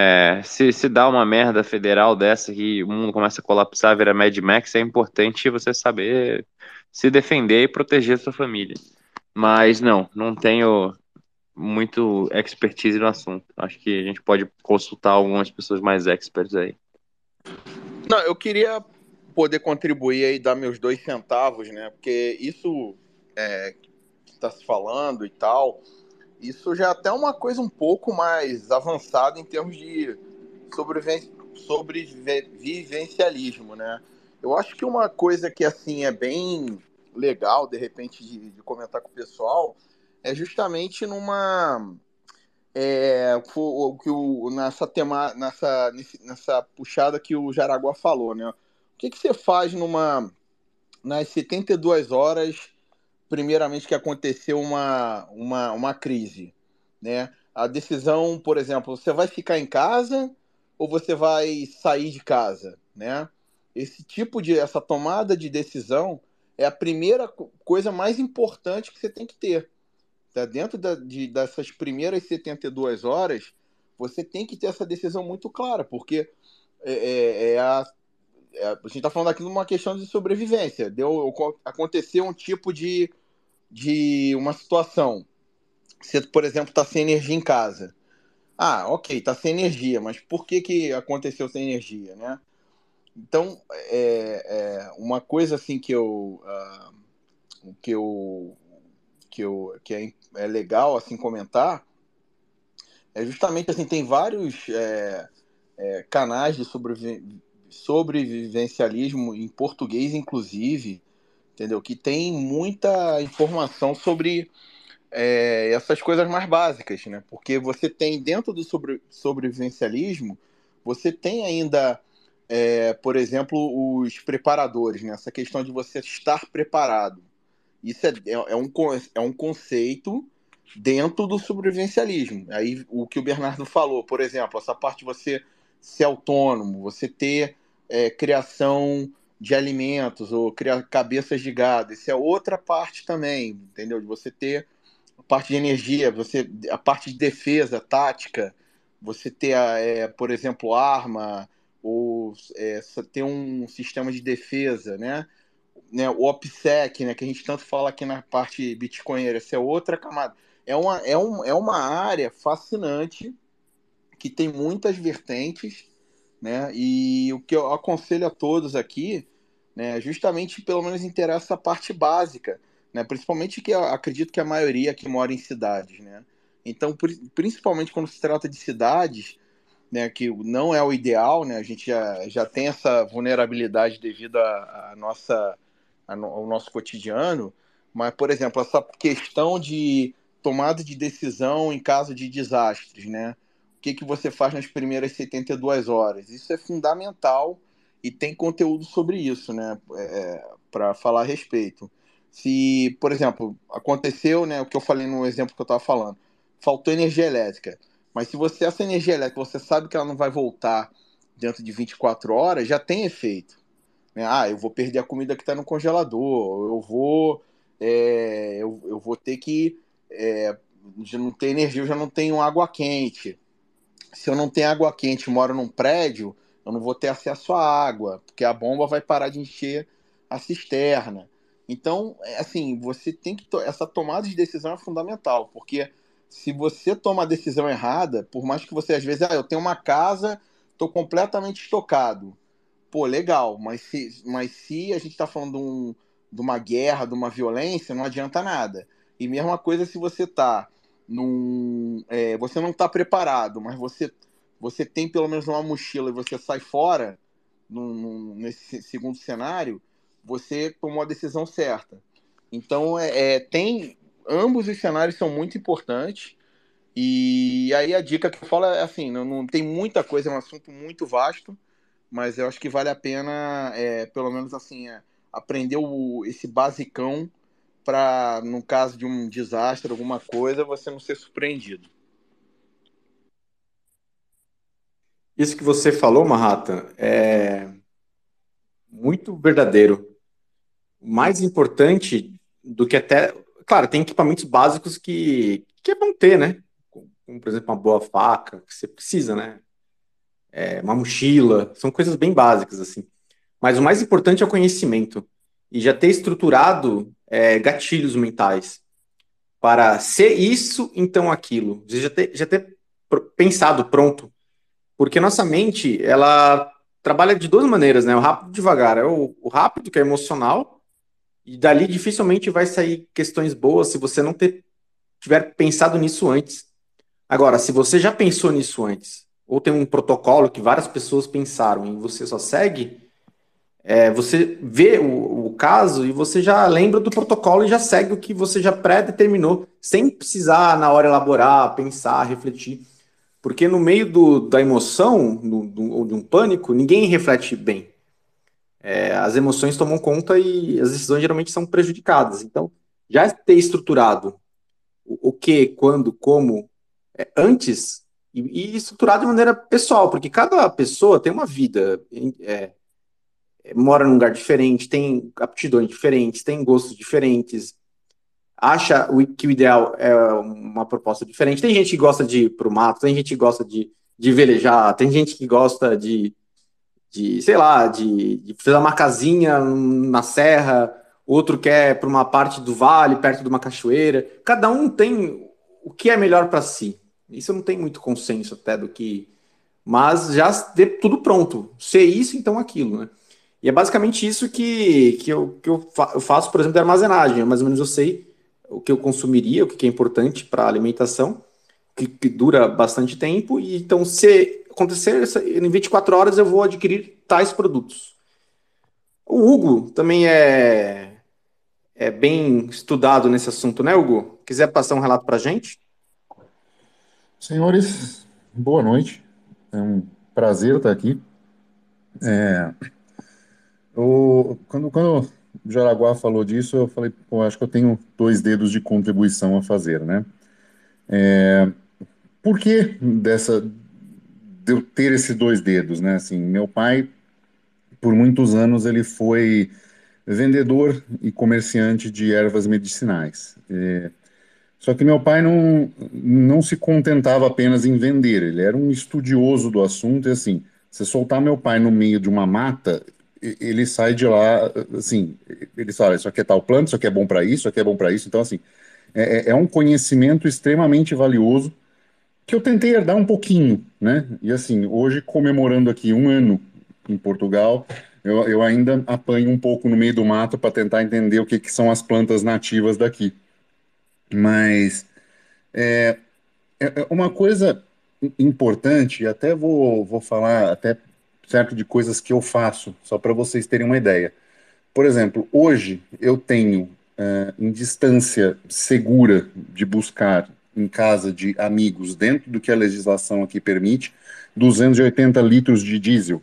É, se, se dá uma merda federal dessa que o mundo começa a colapsar, vira Mad Max, é importante você saber se defender e proteger sua família. Mas não, não tenho muito expertise no assunto. Acho que a gente pode consultar algumas pessoas mais experts aí. Não, eu queria poder contribuir e dar meus dois centavos, né? Porque isso é, que está se falando e tal, isso já é até uma coisa um pouco mais avançada em termos de sobrevivencialismo, né? Eu acho que uma coisa que assim é bem legal, de repente, de, de comentar com o pessoal, é justamente numa é, o, que o, nessa, tema, nessa, nessa puxada que o Jaraguá falou, né? O que, que você faz numa nas 72 horas, primeiramente, que aconteceu uma, uma, uma crise, né? A decisão, por exemplo, você vai ficar em casa ou você vai sair de casa, né? Esse tipo de, essa tomada de decisão é a primeira coisa mais importante que você tem que ter. Tá? Dentro da, de, dessas primeiras 72 horas, você tem que ter essa decisão muito clara, porque é, é, é a, a gente está falando aqui de uma questão de sobrevivência. Deu, aconteceu um tipo de, de uma situação. Você, por exemplo, está sem energia em casa. Ah, ok, está sem energia, mas por que, que aconteceu sem energia, né? Então, é, é uma coisa assim que eu, uh, que eu que, eu, que é, é legal assim comentar é justamente assim tem vários é, é, canais de sobrevi sobrevivencialismo em português inclusive entendeu que tem muita informação sobre é, essas coisas mais básicas né porque você tem dentro do sobre, sobrevivencialismo você tem ainda é, por exemplo os preparadores né? essa questão de você estar preparado isso é, é, é, um, é um conceito dentro do sobrevivencialismo. Aí o que o Bernardo falou, por exemplo, essa parte de você ser autônomo, você ter é, criação de alimentos ou criar cabeças de gado, isso é outra parte também, entendeu? De você ter a parte de energia, você a parte de defesa, tática, você ter, é, por exemplo, arma ou é, ter um sistema de defesa, né? né? O OPSEC, né? Que a gente tanto fala aqui na parte bitcoinera, essa é outra camada é uma, é, um, é uma área fascinante que tem muitas vertentes, né? E o que eu aconselho a todos aqui, né, justamente pelo menos interessa a parte básica, né? Principalmente que acredito que a maioria que mora em cidades, né? Então, principalmente quando se trata de cidades, né, que não é o ideal, né? A gente já, já tem essa vulnerabilidade devido à nossa ao nosso cotidiano, mas por exemplo, essa questão de tomada de decisão em caso de desastres, né? O que, que você faz nas primeiras 72 horas? Isso é fundamental e tem conteúdo sobre isso, né? É, é Para falar a respeito. Se, por exemplo, aconteceu, né? O que eu falei no exemplo que eu estava falando, faltou energia elétrica. Mas se você essa energia elétrica, você sabe que ela não vai voltar dentro de 24 horas, já tem efeito. Né? Ah, eu vou perder a comida que está no congelador, eu vou, é, eu, eu vou ter que é, já não tem energia, eu já não tenho água quente. Se eu não tenho água quente e moro num prédio, eu não vou ter acesso à água, porque a bomba vai parar de encher a cisterna. Então, é, assim, você tem que. To essa tomada de decisão é fundamental, porque se você toma a decisão errada, por mais que você às vezes, ah, eu tenho uma casa, estou completamente estocado. Pô, legal, mas se, mas se a gente está falando de, um, de uma guerra, de uma violência, não adianta nada. E mesma coisa se você tá num. É, você não está preparado, mas você, você tem pelo menos uma mochila e você sai fora num, num, nesse segundo cenário, você tomou a decisão certa. Então é, é, tem. Ambos os cenários são muito importantes. E aí a dica que eu falo é assim, não, não tem muita coisa, é um assunto muito vasto, mas eu acho que vale a pena, é, pelo menos assim, é, aprender o, esse basicão para, no caso de um desastre, alguma coisa, você não ser surpreendido. Isso que você falou, Mahata, é muito verdadeiro. Mais importante do que até. Claro, tem equipamentos básicos que, que é bom ter, né? Como, por exemplo, uma boa faca, que você precisa, né? É, uma mochila, são coisas bem básicas, assim. Mas o mais importante é o conhecimento. E já ter estruturado é, gatilhos mentais para ser isso, então aquilo. Já ter, já ter pensado pronto. Porque nossa mente, ela trabalha de duas maneiras, né? O rápido e devagar. É o, o rápido, que é emocional, e dali dificilmente vai sair questões boas se você não ter, tiver pensado nisso antes. Agora, se você já pensou nisso antes, ou tem um protocolo que várias pessoas pensaram e você só segue, é, você vê o, o, caso e você já lembra do protocolo e já segue o que você já pré-determinou, sem precisar, na hora, elaborar, pensar, refletir. Porque no meio do, da emoção, ou de um pânico, ninguém reflete bem. É, as emoções tomam conta e as decisões geralmente são prejudicadas. Então, já ter estruturado o, o que, quando, como, é, antes, e, e estruturado de maneira pessoal, porque cada pessoa tem uma vida. É, mora num lugar diferente, tem aptidões diferentes, tem gostos diferentes, acha que o ideal é uma proposta diferente. Tem gente que gosta de ir pro mato, tem gente que gosta de, de velejar, tem gente que gosta de, de sei lá, de, de fazer uma casinha na serra, outro quer para uma parte do vale, perto de uma cachoeira. Cada um tem o que é melhor para si. Isso não tem muito consenso até do que. Mas já tudo pronto. Ser isso, então aquilo, né? E é basicamente isso que, que, eu, que eu, faço, por exemplo, de armazenagem. Mais ou menos eu sei o que eu consumiria, o que é importante para a alimentação, que, que, dura bastante tempo. E então, se acontecer em 24 horas, eu vou adquirir tais produtos. O Hugo também é, é bem estudado nesse assunto, né, Hugo? Quiser passar um relato para a gente? Senhores, boa noite. É um prazer estar aqui. É, eu, quando, quando o Jaraguá falou disso, eu falei, pô, acho que eu tenho dois dedos de contribuição a fazer, né? É, por que dessa de eu ter esses dois dedos, né? Assim, meu pai, por muitos anos, ele foi vendedor e comerciante de ervas medicinais. É, só que meu pai não, não se contentava apenas em vender, ele era um estudioso do assunto e assim, se soltar meu pai no meio de uma mata, ele sai de lá, assim, ele fala, isso aqui é tal planta, isso aqui é bom para isso, isso aqui é bom para isso, então assim, é, é, é um conhecimento extremamente valioso que eu tentei herdar um pouquinho, né? E assim, hoje comemorando aqui um ano em Portugal, eu, eu ainda apanho um pouco no meio do mato para tentar entender o que, que são as plantas nativas daqui. Mas é, é, é uma coisa importante, e até vou, vou falar até certo de coisas que eu faço, só para vocês terem uma ideia. Por exemplo, hoje eu tenho uh, em distância segura de buscar em casa de amigos, dentro do que a legislação aqui permite, 280 litros de diesel,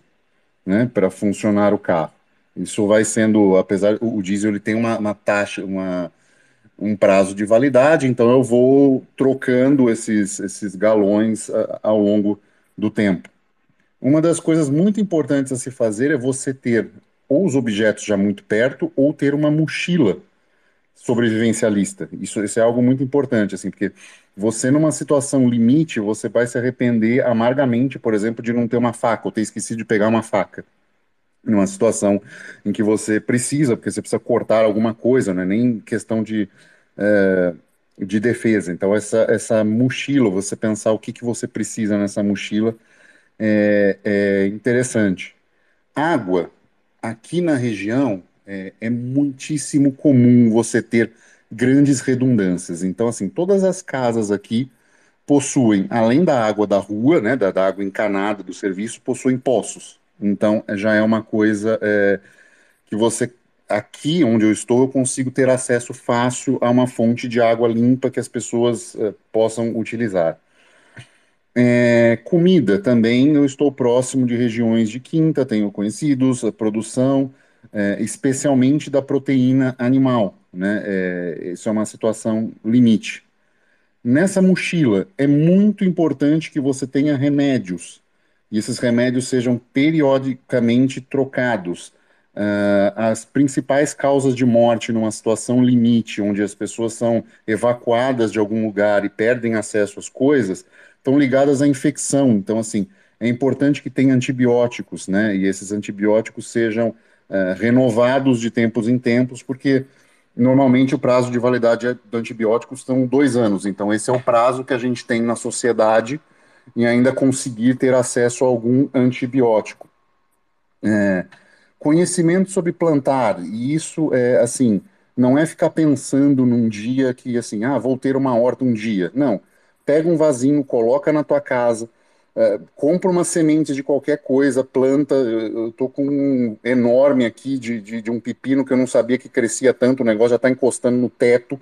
né, para funcionar o carro. Isso vai sendo, apesar o diesel ele tem uma, uma taxa, uma, um prazo de validade, então eu vou trocando esses, esses galões ao longo do tempo. Uma das coisas muito importantes a se fazer é você ter ou os objetos já muito perto ou ter uma mochila sobrevivencialista. Isso, isso é algo muito importante, assim, porque você numa situação limite, você vai se arrepender amargamente, por exemplo, de não ter uma faca ou ter esquecido de pegar uma faca. Numa situação em que você precisa, porque você precisa cortar alguma coisa, não é nem questão de, é, de defesa. Então, essa, essa mochila, você pensar o que, que você precisa nessa mochila, é, é interessante. Água, aqui na região, é, é muitíssimo comum você ter grandes redundâncias. Então, assim, todas as casas aqui possuem, além da água da rua, né, da, da água encanada do serviço, possuem poços. Então, já é uma coisa é, que você, aqui onde eu estou, eu consigo ter acesso fácil a uma fonte de água limpa que as pessoas é, possam utilizar. É, comida também, eu estou próximo de regiões de quinta, tenho conhecidos, a produção, é, especialmente da proteína animal. Né? É, isso é uma situação limite. Nessa mochila, é muito importante que você tenha remédios, e esses remédios sejam periodicamente trocados. Uh, as principais causas de morte numa situação limite, onde as pessoas são evacuadas de algum lugar e perdem acesso às coisas, estão ligadas à infecção. Então, assim, é importante que tenha antibióticos, né? E esses antibióticos sejam uh, renovados de tempos em tempos, porque normalmente o prazo de validade do antibiótico são dois anos. Então, esse é o prazo que a gente tem na sociedade em ainda conseguir ter acesso a algum antibiótico. É, conhecimento sobre plantar, e isso é assim, não é ficar pensando num dia que assim, ah, vou ter uma horta um dia. Não. Pega um vasinho, coloca na tua casa, é, compra uma semente de qualquer coisa, planta. Eu estou com um enorme aqui de, de, de, um pepino que eu não sabia que crescia tanto, o negócio já está encostando no teto,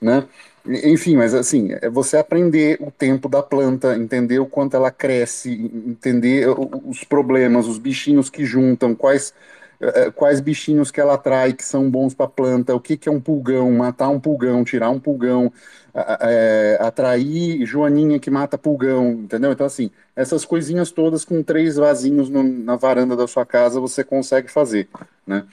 né? Enfim, mas assim, é você aprender o tempo da planta, entender o quanto ela cresce, entender os problemas, os bichinhos que juntam, quais é, é, quais bichinhos que ela atrai que são bons para a planta, o que, que é um pulgão, matar um pulgão, tirar um pulgão, é, atrair joaninha que mata pulgão, entendeu? Então, assim, essas coisinhas todas com três vasinhos no, na varanda da sua casa você consegue fazer, né?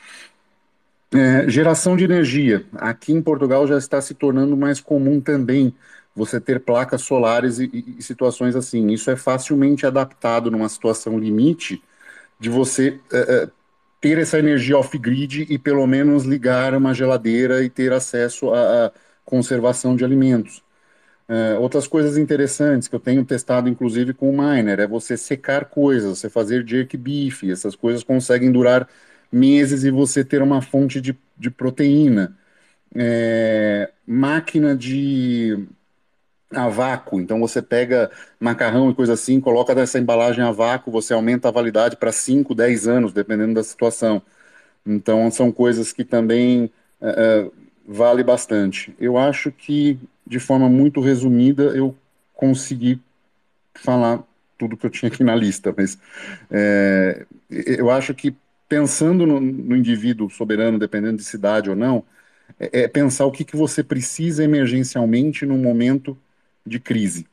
É, geração de energia. Aqui em Portugal já está se tornando mais comum também você ter placas solares e, e, e situações assim. Isso é facilmente adaptado numa situação limite de você é, ter essa energia off-grid e pelo menos ligar uma geladeira e ter acesso à conservação de alimentos. Uh, outras coisas interessantes que eu tenho testado, inclusive com o Miner, é você secar coisas, você fazer jerk beef, essas coisas conseguem durar meses e você ter uma fonte de, de proteína. É, máquina de a vácuo. Então você pega macarrão e coisa assim, coloca nessa embalagem a vácuo, você aumenta a validade para 5, 10 anos, dependendo da situação. Então são coisas que também uh, vale bastante. Eu acho que, de forma muito resumida, eu consegui falar tudo que eu tinha aqui na lista, mas é, eu acho que pensando no, no, indivíduo soberano, dependendo de cidade ou não, é, é pensar o que, que você precisa emergencialmente no momento de crise.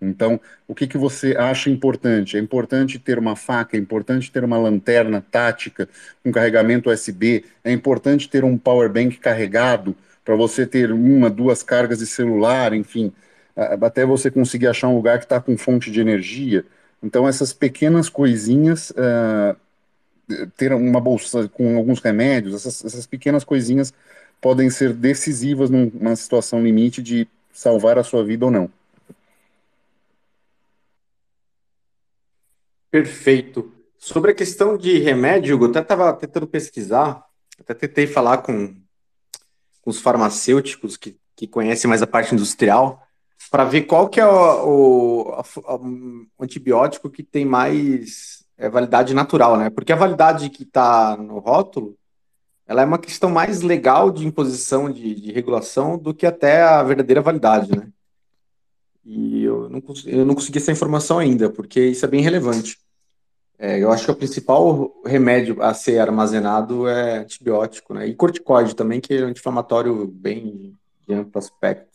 Então, o que, que você acha importante? É importante ter uma faca, é importante ter uma lanterna tática, um carregamento USB, é importante ter um power bank carregado para você ter uma, duas cargas de celular, enfim, até você conseguir achar um lugar que está com fonte de energia. Então, essas pequenas coisinhas, uh, ter uma bolsa com alguns remédios, essas, essas pequenas coisinhas podem ser decisivas numa situação limite de salvar a sua vida ou não. Perfeito. Sobre a questão de remédio, eu até estava tentando pesquisar, até tentei falar com, com os farmacêuticos que, que conhecem mais a parte industrial, para ver qual que é o, o, o, antibiótico que tem mais é, validade natural, né? Porque a validade que está no rótulo, ela é uma questão mais legal de imposição de, de regulação do que até a verdadeira validade, né? E eu não, eu não consegui essa informação ainda, porque isso é bem relevante. É, eu acho que o principal remédio a ser armazenado é antibiótico, né? E corticoide também, que é um anti-inflamatório bem de amplo aspecto.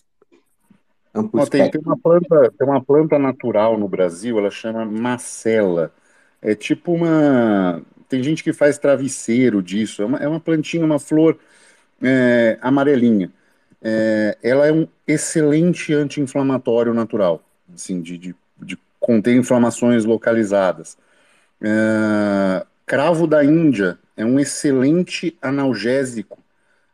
Amplo Não, tem, tem, uma planta, tem uma planta natural no Brasil, ela chama macela. É tipo uma. Tem gente que faz travesseiro disso. É uma, é uma plantinha, uma flor é, amarelinha é, ela é um excelente anti-inflamatório natural, assim, de, de, de, conter inflamações localizadas. É, cravo da Índia é um excelente analgésico,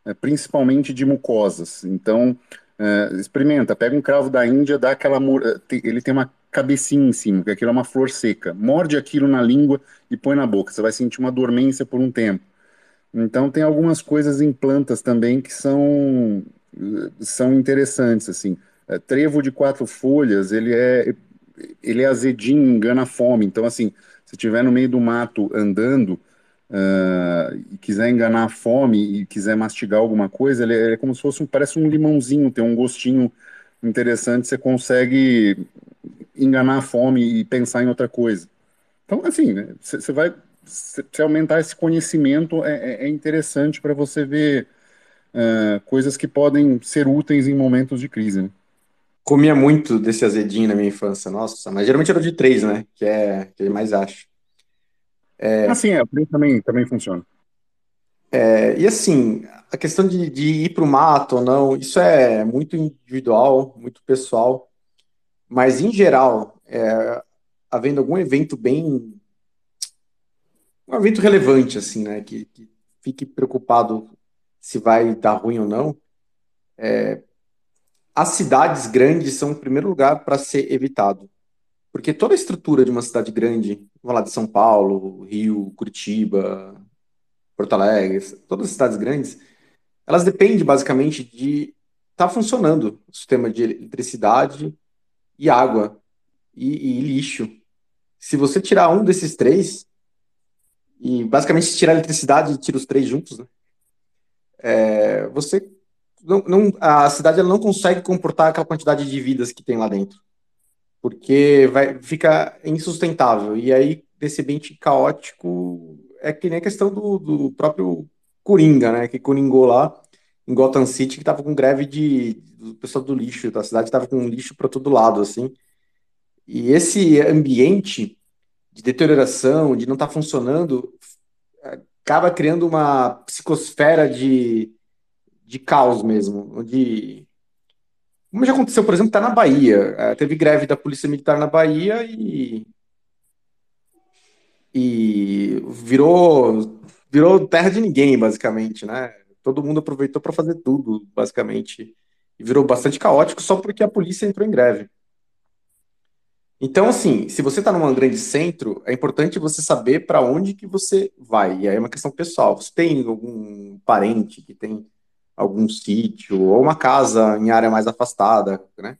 é, principalmente de mucosas. Então, é, experimenta, pega um cravo da Índia, dá aquela. É, ele tem uma cabecinha em cima, que aquilo é uma flor seca. Morde aquilo na língua e põe na boca. Você vai sentir uma dormência por um tempo. Então, tem algumas coisas em plantas também que são são interessantes, assim. É, trevo de quatro folhas, ele é, ele é azedinho, engana a fome. Então, assim, se estiver no meio do mato andando uh, e quiser enganar a fome e quiser mastigar alguma coisa, ele é, é como se fosse um, parece um limãozinho, tem um gostinho interessante, você consegue enganar a fome e pensar em outra coisa. Então, assim, você né, vai se aumentar esse conhecimento é, é, é interessante para você ver uh, coisas que podem ser úteis em momentos de crise. Né? Comia muito desse azedinho na minha infância, nossa, mas geralmente era de três, né? Que é que eu mais acho. É... Assim, é, também, também funciona. É, e assim, a questão de, de ir para o mato ou não, isso é muito individual, muito pessoal, mas em geral, é, havendo algum evento bem. um evento relevante, assim, né, que, que fique preocupado se vai dar ruim ou não, é, as cidades grandes são o primeiro lugar para ser evitado. Porque toda a estrutura de uma cidade grande, vamos lá de São Paulo, Rio, Curitiba, Porto Alegre, todas as cidades grandes, elas dependem basicamente de estar tá funcionando o sistema de eletricidade e água e, e, lixo. Se você tirar um desses três, e basicamente se tirar a eletricidade e tira os três juntos, né? É, você não, não, a cidade ela não consegue comportar aquela quantidade de vidas que tem lá dentro, porque vai fica insustentável e aí desse ambiente caótico é que nem a questão do, do próprio Coringa, né, que coringou lá em Gotham City que estava com greve de do pessoal do lixo, da cidade estava com lixo para todo lado assim. E esse ambiente de deterioração, de não estar tá funcionando, acaba criando uma psicosfera de, de caos mesmo, onde como já aconteceu, por exemplo, está na Bahia. É, teve greve da Polícia Militar na Bahia e. E virou, virou terra de ninguém, basicamente, né? Todo mundo aproveitou para fazer tudo, basicamente. E virou bastante caótico só porque a polícia entrou em greve. Então, assim, se você está num grande centro, é importante você saber para onde que você vai. E aí é uma questão pessoal. Você tem algum parente que tem algum sítio ou uma casa em área mais afastada, né?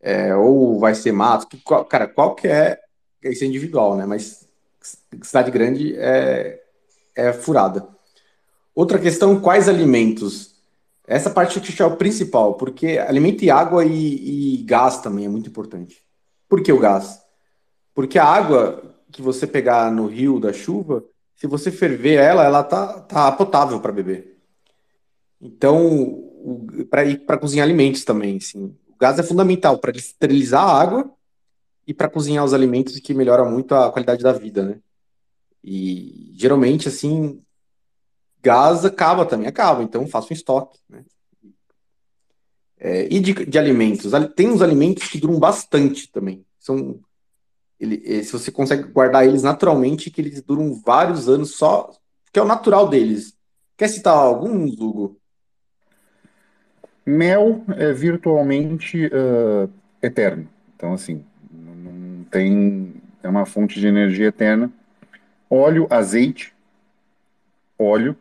É, ou vai ser mato. Que, cara, qual que é... Isso é individual, né? Mas cidade grande é, é furada. Outra questão, quais alimentos? Essa parte que é o principal, porque alimento e água e, e gás também é muito importante. Por que o gás? Porque a água que você pegar no rio da chuva, se você ferver ela, ela tá, tá potável para beber. Então, para cozinhar alimentos também, assim, gás é fundamental para esterilizar a água e para cozinhar os alimentos, que melhora muito a qualidade da vida, né? E geralmente, assim, gás acaba também, acaba, então faça um estoque, né? É, e de, de, alimentos, tem uns alimentos que duram bastante também. São, ele, se você consegue guardar eles naturalmente, que eles duram vários anos só, que é o natural deles. Quer citar alguns, Hugo? Mel é virtualmente uh, eterno. Então, assim, não tem. É uma fonte de energia eterna. Óleo, azeite, óleo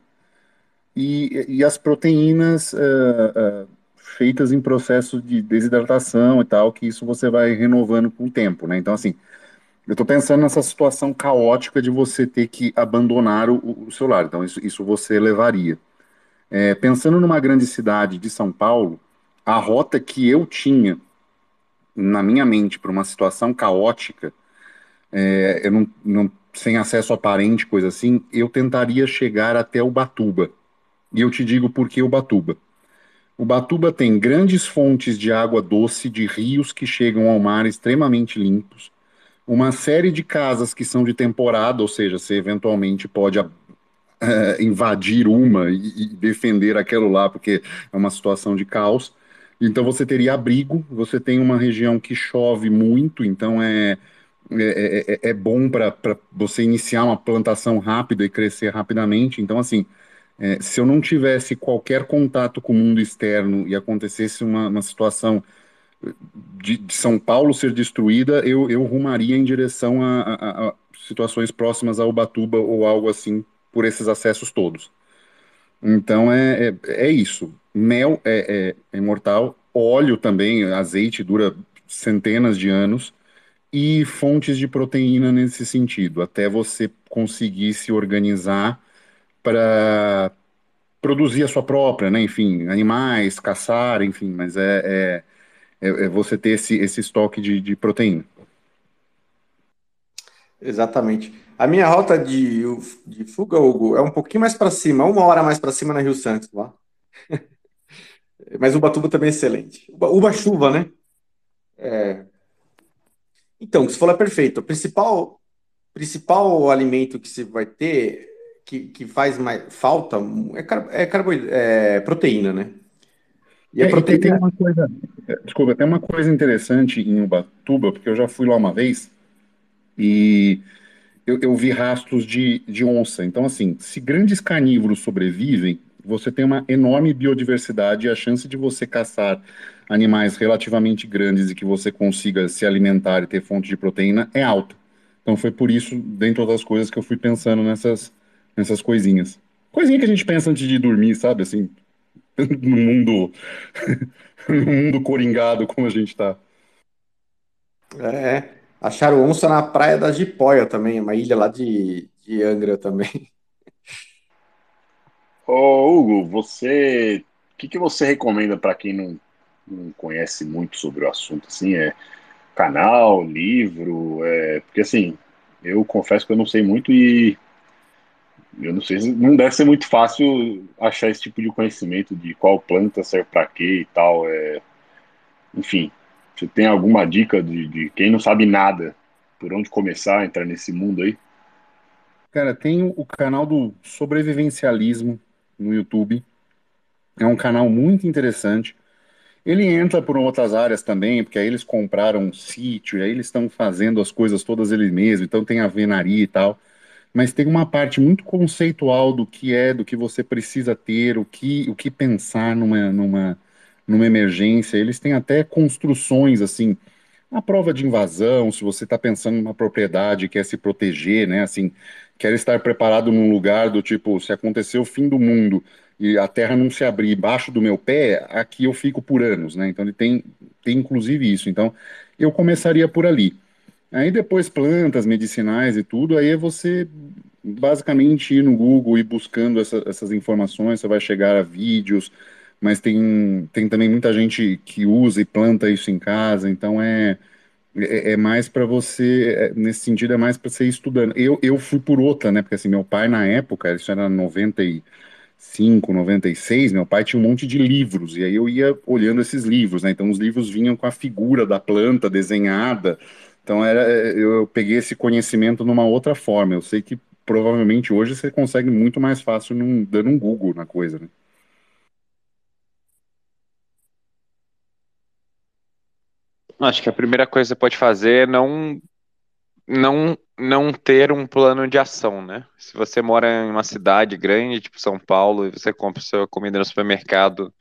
e, e as proteínas uh, uh, feitas em processo de desidratação e tal, que isso você vai renovando com o tempo, né? Então, assim, eu estou pensando nessa situação caótica de você ter que abandonar o, o celular. Então, isso, isso você levaria. É, pensando numa grande cidade de São Paulo, a rota que eu tinha na minha mente para uma situação caótica, é, eu não, não, sem acesso aparente, coisa assim, eu tentaria chegar até o Batuba. E eu te digo por que o Batuba. O Batuba tem grandes fontes de água doce de rios que chegam ao mar extremamente limpos, uma série de casas que são de temporada, ou seja, você eventualmente pode é, invadir uma e, e, defender aquilo lá, porque é uma situação de caos. Então você teria abrigo, você tem uma região que chove muito, então é, é, é, é bom para você iniciar uma plantação rápida e crescer rapidamente. Então, assim, é, se eu não tivesse qualquer contato com o mundo externo e acontecesse uma, uma situação de, de, São Paulo ser destruída, eu, eu rumaria em direção a, a, a situações próximas a Ubatuba ou algo assim por esses acessos todos. Então é, é, é isso. Mel é, é, é imortal, óleo também, azeite dura centenas de anos e fontes de proteína nesse sentido, até você conseguir se organizar para produzir a sua própria, né? Enfim, animais, caçar, enfim, mas é, é, é, é você ter esse, esse estoque de, de proteína. Exatamente. A minha rota de, de fuga, Hugo, é um pouquinho mais para cima, uma hora mais para cima na Rio Santos, lá. Mas o Batuba também é excelente. Uba chuva, né? É... Então, o que você falou é perfeito. O principal, principal alimento que você vai ter, que, que faz mais falta, é, car é, carboid... é proteína, né? E a é, proteína... tem uma coisa, desculpa, tem uma coisa interessante em Ubatuba, porque eu já fui lá uma vez e eu, eu vi rastros de, de onça. Então, assim, se grandes carnívoros sobrevivem, você tem uma enorme biodiversidade e a chance de você caçar animais relativamente grandes e que você consiga se alimentar e ter fonte de proteína é alta. Então foi por isso, dentre outras coisas, que eu fui pensando nessas, nessas coisinhas. Coisinha que a gente pensa antes de dormir, sabe? Assim, no mundo, no mundo coringado como a gente está. É, Acharam onça na praia da Jipoia também, uma ilha lá de, de Angra também. Ô, Hugo, você. O que, que você recomenda para quem não, não conhece muito sobre o assunto? Assim, é canal, livro? É, porque assim, eu confesso que eu não sei muito e eu não sei, não deve ser muito fácil achar esse tipo de conhecimento de qual planta serve para quê e tal. É, enfim, você tem alguma dica de, de quem não sabe nada, por onde começar a entrar nesse mundo aí? Cara, tem o canal do Sobrevivencialismo no YouTube. É um canal muito interessante. Ele entra por outras áreas também, porque aí eles compraram um sítio, aí eles estão fazendo as coisas todas eles mesmos, então tem a venaria e tal. Mas tem uma parte muito conceitual do que é, do que você precisa ter, o que, o que pensar numa, numa, numa emergência. Eles têm até construções assim, a prova de invasão, se você está pensando numa propriedade, quer se proteger, né? Assim, quer estar preparado num lugar do tipo, se acontecer o fim do mundo e a terra não se abrir embaixo do meu pé, aqui eu fico por anos, né? Então ele tem, tem inclusive isso. Então eu começaria por ali. Aí depois plantas medicinais e tudo, aí é você basicamente ir no Google e buscando essa, essas informações, você vai chegar a vídeos, mas tem, tem também muita gente que usa e planta isso em casa, então é, é, é mais para você, é, nesse sentido, é mais para você ir estudando. Eu, eu fui por outra, né? Porque assim, meu pai na época, isso era 90 e 95, 96, meu pai tinha um monte de livros, e aí eu ia olhando esses livros, né? Então os livros vinham com a figura da planta desenhada. Então era, eu peguei esse conhecimento numa outra forma. Eu sei que provavelmente hoje você consegue muito mais fácil num, dando um Google na coisa, né? Acho que a primeira coisa que você pode fazer é não, não, não ter um plano de ação, né? Se você mora em uma cidade grande, tipo São Paulo, e você compra sua comida no supermercado,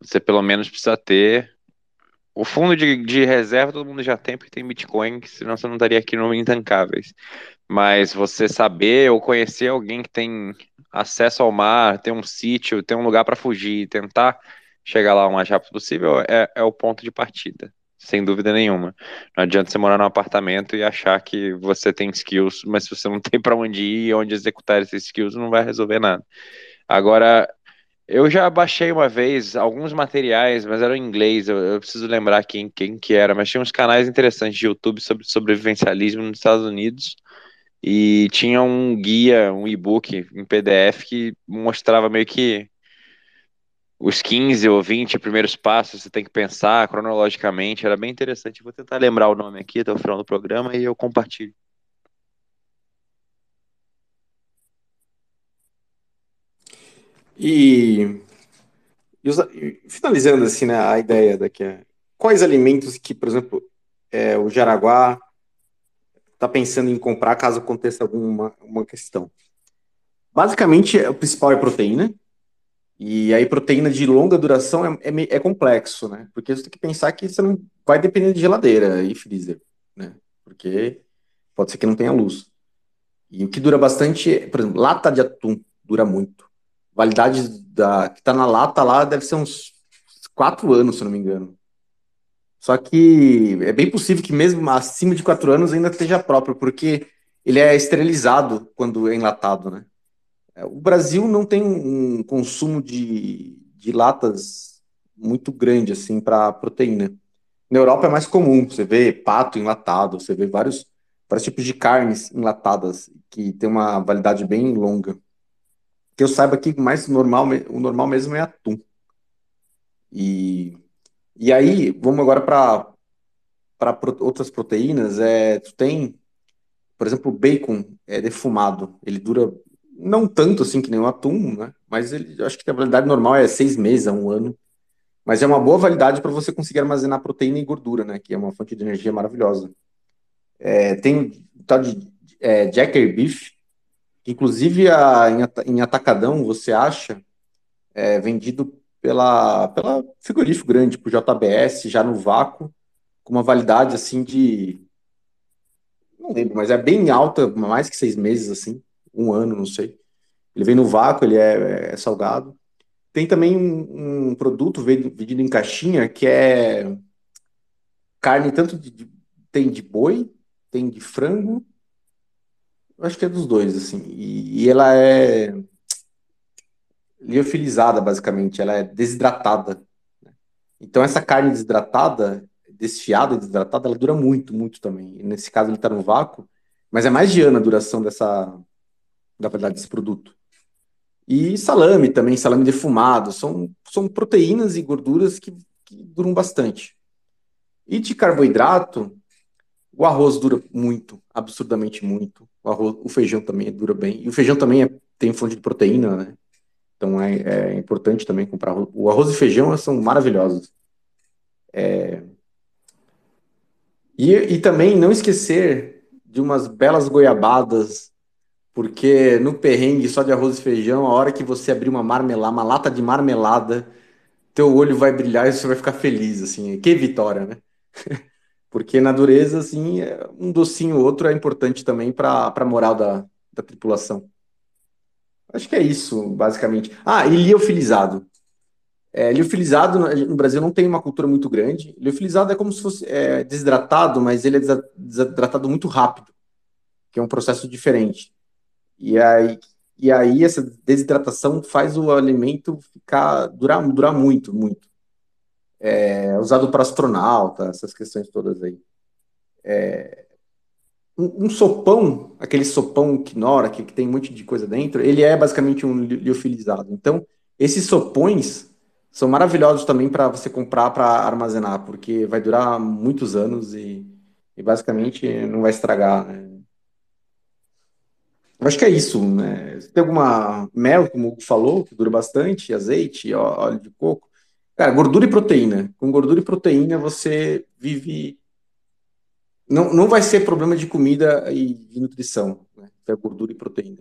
você pelo menos precisa ter. O fundo de, de reserva todo mundo já tem, porque tem Bitcoin, senão você não estaria aqui no Intancáveis. Mas você saber ou conhecer alguém que tem acesso ao mar, tem um sítio, tem um lugar para fugir, tentar chegar lá o mais rápido possível, é, é o ponto de partida sem dúvida nenhuma. Não adianta você morar num apartamento e achar que você tem skills, mas se você não tem para onde ir e onde executar esses skills, não vai resolver nada. Agora, eu já baixei uma vez alguns materiais, mas eram em inglês, eu, eu preciso lembrar quem, quem que era, mas tinha uns canais interessantes de YouTube sobre sobrevivencialismo nos Estados Unidos, e tinha um guia, um e-book em PDF que mostrava meio que os 15 ou 20 primeiros passos você tem que pensar cronologicamente, era bem interessante. Vou tentar lembrar o nome aqui até o final do programa e eu compartilho. E, e finalizando assim, né, a ideia daqui, quais alimentos que, por exemplo, é, o Jaraguá está pensando em comprar caso aconteça alguma uma questão? Basicamente, o principal é proteína, e aí, proteína de longa duração é, é, é, complexo, né? Porque você tem que pensar que você não vai depender de geladeira e freezer, né? Porque pode ser que não tenha luz. E o que dura bastante, por exemplo, lata de atum dura muito. Validade da, que está na lata lá deve ser uns quatro anos, se não me engano. Só que é bem possível que mesmo acima de quatro anos ainda esteja próprio, porque ele é esterilizado quando é enlatado, né? É, o Brasil não tem um consumo de, de latas muito grande assim para proteína. Na Europa é mais comum, você vê pato enlatado, você vê vários, vários tipos de carnes enlatadas que tem uma validade bem longa. Que eu saiba que mais normal, o normal mesmo é atum. E, e aí, vamos agora para para outras proteínas, é, tu tem, por exemplo, o bacon é defumado, ele dura não tanto assim que nem o atum, né? Mas ele, acho que a validade normal é seis meses a um ano. Mas é uma boa validade para você conseguir armazenar proteína e gordura, né? Que é uma fonte de energia maravilhosa. É, tem o tal de é, Jacker Beef, inclusive a, em, atacadão você acha é, vendido pela, pela frigorífico grande, por JBS, já no vácuo, com uma validade assim de. Não lembro, mas é bem alta, mais que seis meses, assim um ano, não sei. Ele vem no vácuo, ele é, é salgado. Tem também um, um, produto vendido em caixinha que é carne tanto de, de, tem de boi, tem de frango, acho que é dos dois, assim. E, e ela é liofilizada, basicamente, ela é desidratada. Né? Então essa carne desidratada, desfiada e desidratada, ela dura muito, muito também. nesse caso ele está no vácuo, mas é mais de ano a duração dessa da verdade, desse produto. E salame também, salame defumado, são, são proteínas e gorduras que, que duram bastante. E de carboidrato, o arroz dura muito, absurdamente muito. O, arroz, o feijão também dura bem. E o feijão também é, tem fonte de proteína, né? Então é, é, importante também comprar arroz. O arroz e feijão são maravilhosos. É... E, e também não esquecer de umas belas goiabadas porque no perrengue só de arroz e feijão, a hora que você abrir uma marmelada, uma lata de marmelada, teu olho vai brilhar e você vai ficar feliz, assim. Que vitória, né? Porque na dureza, assim, é, um docinho ou outro é importante também para a moral da, da tripulação. Acho que é isso, basicamente. Ah, e liofilizado. É, liofilizado no Brasil não tem uma cultura muito grande. Liofilizado é como se fosse é, desidratado, mas ele é desidratado muito rápido, que é um processo diferente. E aí, e aí essa desidratação faz o alimento ficar durar, durar muito, muito. É, usado para astronauta, essas questões todas aí. É, um, um, sopão, aquele sopão quinora, que, que tem um monte de coisa dentro, ele é basicamente um liofilizado. Então, esses sopões são maravilhosos também para você comprar para armazenar, porque vai durar muitos anos e, e basicamente não vai estragar. Né? Eu acho que é isso. Né? Tem alguma mel, como o falou, que dura bastante, azeite, óleo de coco. Cara, gordura e proteína. Com gordura e proteína você vive não, não vai ser problema de comida e de nutrição, né? É gordura e proteína.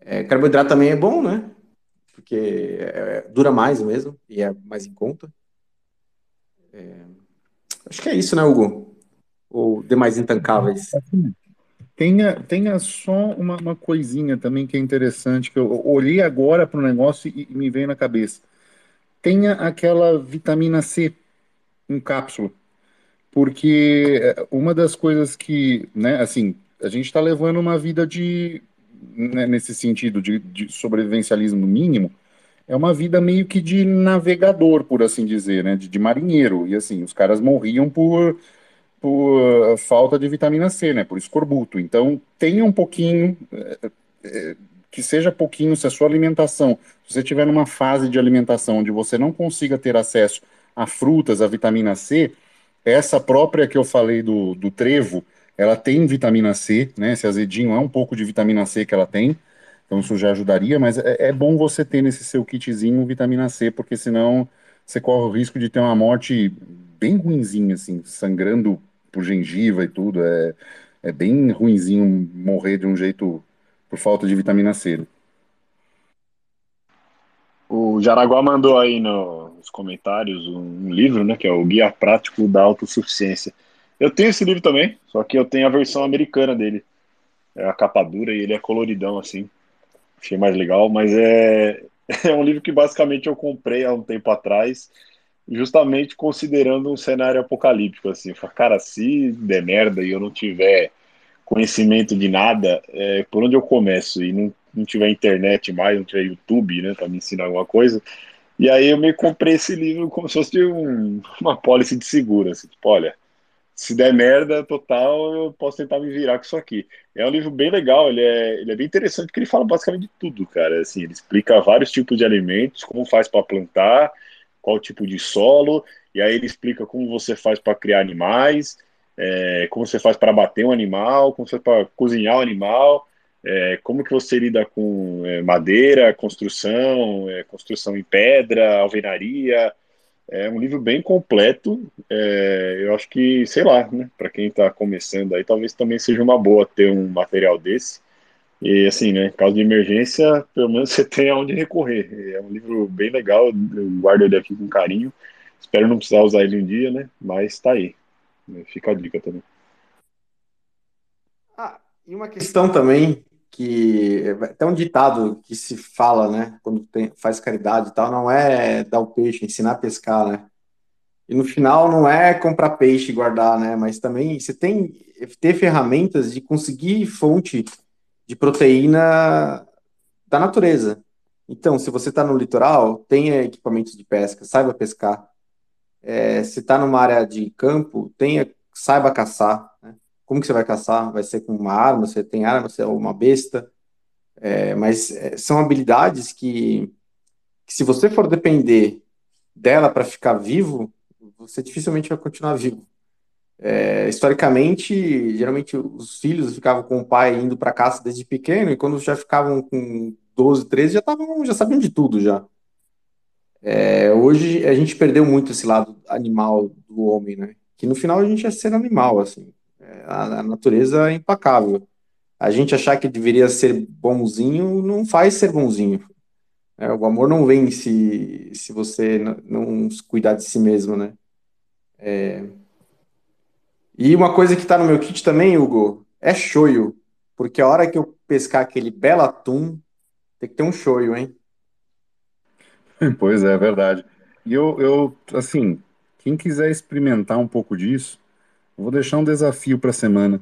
É, carboidrato também é bom, né? Porque é, dura mais mesmo e é mais em conta. É, acho que é isso, né, Hugo? Ou demais intancáveis. Tenha, tenha só uma, uma coisinha também que é interessante, que eu olhei agora para o negócio e, e me veio na cabeça. Tenha aquela vitamina C em cápsula. Porque é, uma das coisas que, né, assim, a gente está levando uma vida de, né, nesse sentido de, de, sobrevivencialismo mínimo, é uma vida meio que de navegador, por assim dizer, né, de, de marinheiro, e assim, os caras morriam por, por falta de vitamina C, né, por escorbuto, então tenha um pouquinho, é, é, que seja pouquinho, se a sua alimentação, se você estiver numa fase de alimentação onde você não consiga ter acesso a frutas, a vitamina C, essa própria que eu falei do, do trevo, ela tem vitamina C, né? Esse azedinho é um pouco de vitamina C que ela tem, então isso já ajudaria, mas é, é bom você ter nesse seu kitzinho vitamina C, porque senão você corre o risco de ter uma morte bem ruinzinha, assim, sangrando por gengiva e tudo. É, é bem ruinzinho morrer de um jeito por falta de vitamina C. O Jaraguá mandou aí no, nos comentários um, livro, né, que é o Guia Prático da Autossuficiência. Eu tenho esse livro também, só que eu tenho a versão americana dele. É a capa dura e ele é coloridão, assim. Achei mais legal, mas é, é um livro que basicamente eu comprei há um tempo atrás, justamente considerando um cenário apocalíptico, assim. Eu falei, cara, se der merda e eu não tiver conhecimento de nada, é, por onde eu começo? E não, não tiver internet mais, não tiver YouTube, né, para me ensinar alguma coisa, e aí eu me comprei esse livro como se fosse um, uma pólice de seguro, assim, tipo, olha, se der merda total, eu posso tentar me virar com isso aqui. É um livro bem legal, ele é, ele é bem interessante, porque ele fala basicamente de tudo, cara. Assim, ele explica vários tipos de alimentos, como faz para plantar, qual tipo de solo, e aí ele explica como você faz para criar animais, é, como você faz para bater um animal, como você faz para cozinhar um animal, é, como que você lida com é, madeira, construção, é, construção em pedra, alvenaria. É um livro bem completo. É, eu acho que, sei lá, né, para quem está começando aí, talvez também seja uma boa ter um material desse. E assim, né, caso de emergência, pelo menos você tem aonde recorrer. É um livro bem legal, eu guardo ele aqui com carinho. Espero não precisar usar ele um dia, né? Mas está aí. Fica a dica também. Ah, e uma questão também que até um ditado que se fala, né, quando tem, faz caridade e tal, não é dar o peixe, ensinar a pescar, né? E no final não é comprar peixe e guardar, né? Mas também você tem ter ferramentas de conseguir fonte de proteína da natureza. Então, se você está no litoral, tenha equipamentos de pesca, saiba pescar. É, se está numa área de campo, tenha, saiba caçar. Né? Como que você vai caçar? Vai ser com uma arma? Você tem arma? Você é uma besta? É, mas é, são habilidades que, que, se você for depender dela para ficar vivo, você dificilmente vai continuar vivo. É, historicamente, geralmente os filhos ficavam com o pai indo para caça desde pequeno e quando já ficavam com 12, 13 já estavam, já sabiam de tudo já. É, hoje a gente perdeu muito esse lado animal do homem, né? Que no final a gente é ser animal, assim a, a natureza é impacável. A gente achar que deveria ser bonzinho não faz ser bonzinho. É, o amor não vem se, se você não, cuidar de si mesmo, né? É... E uma coisa que está no meu kit também, Hugo, é shoyu. Porque a hora que eu pescar aquele belo atum, tem que ter um shoyu, hein? Pois é, é verdade. E eu, eu, assim, quem quiser experimentar um pouco disso, Vou deixar um desafio para a semana.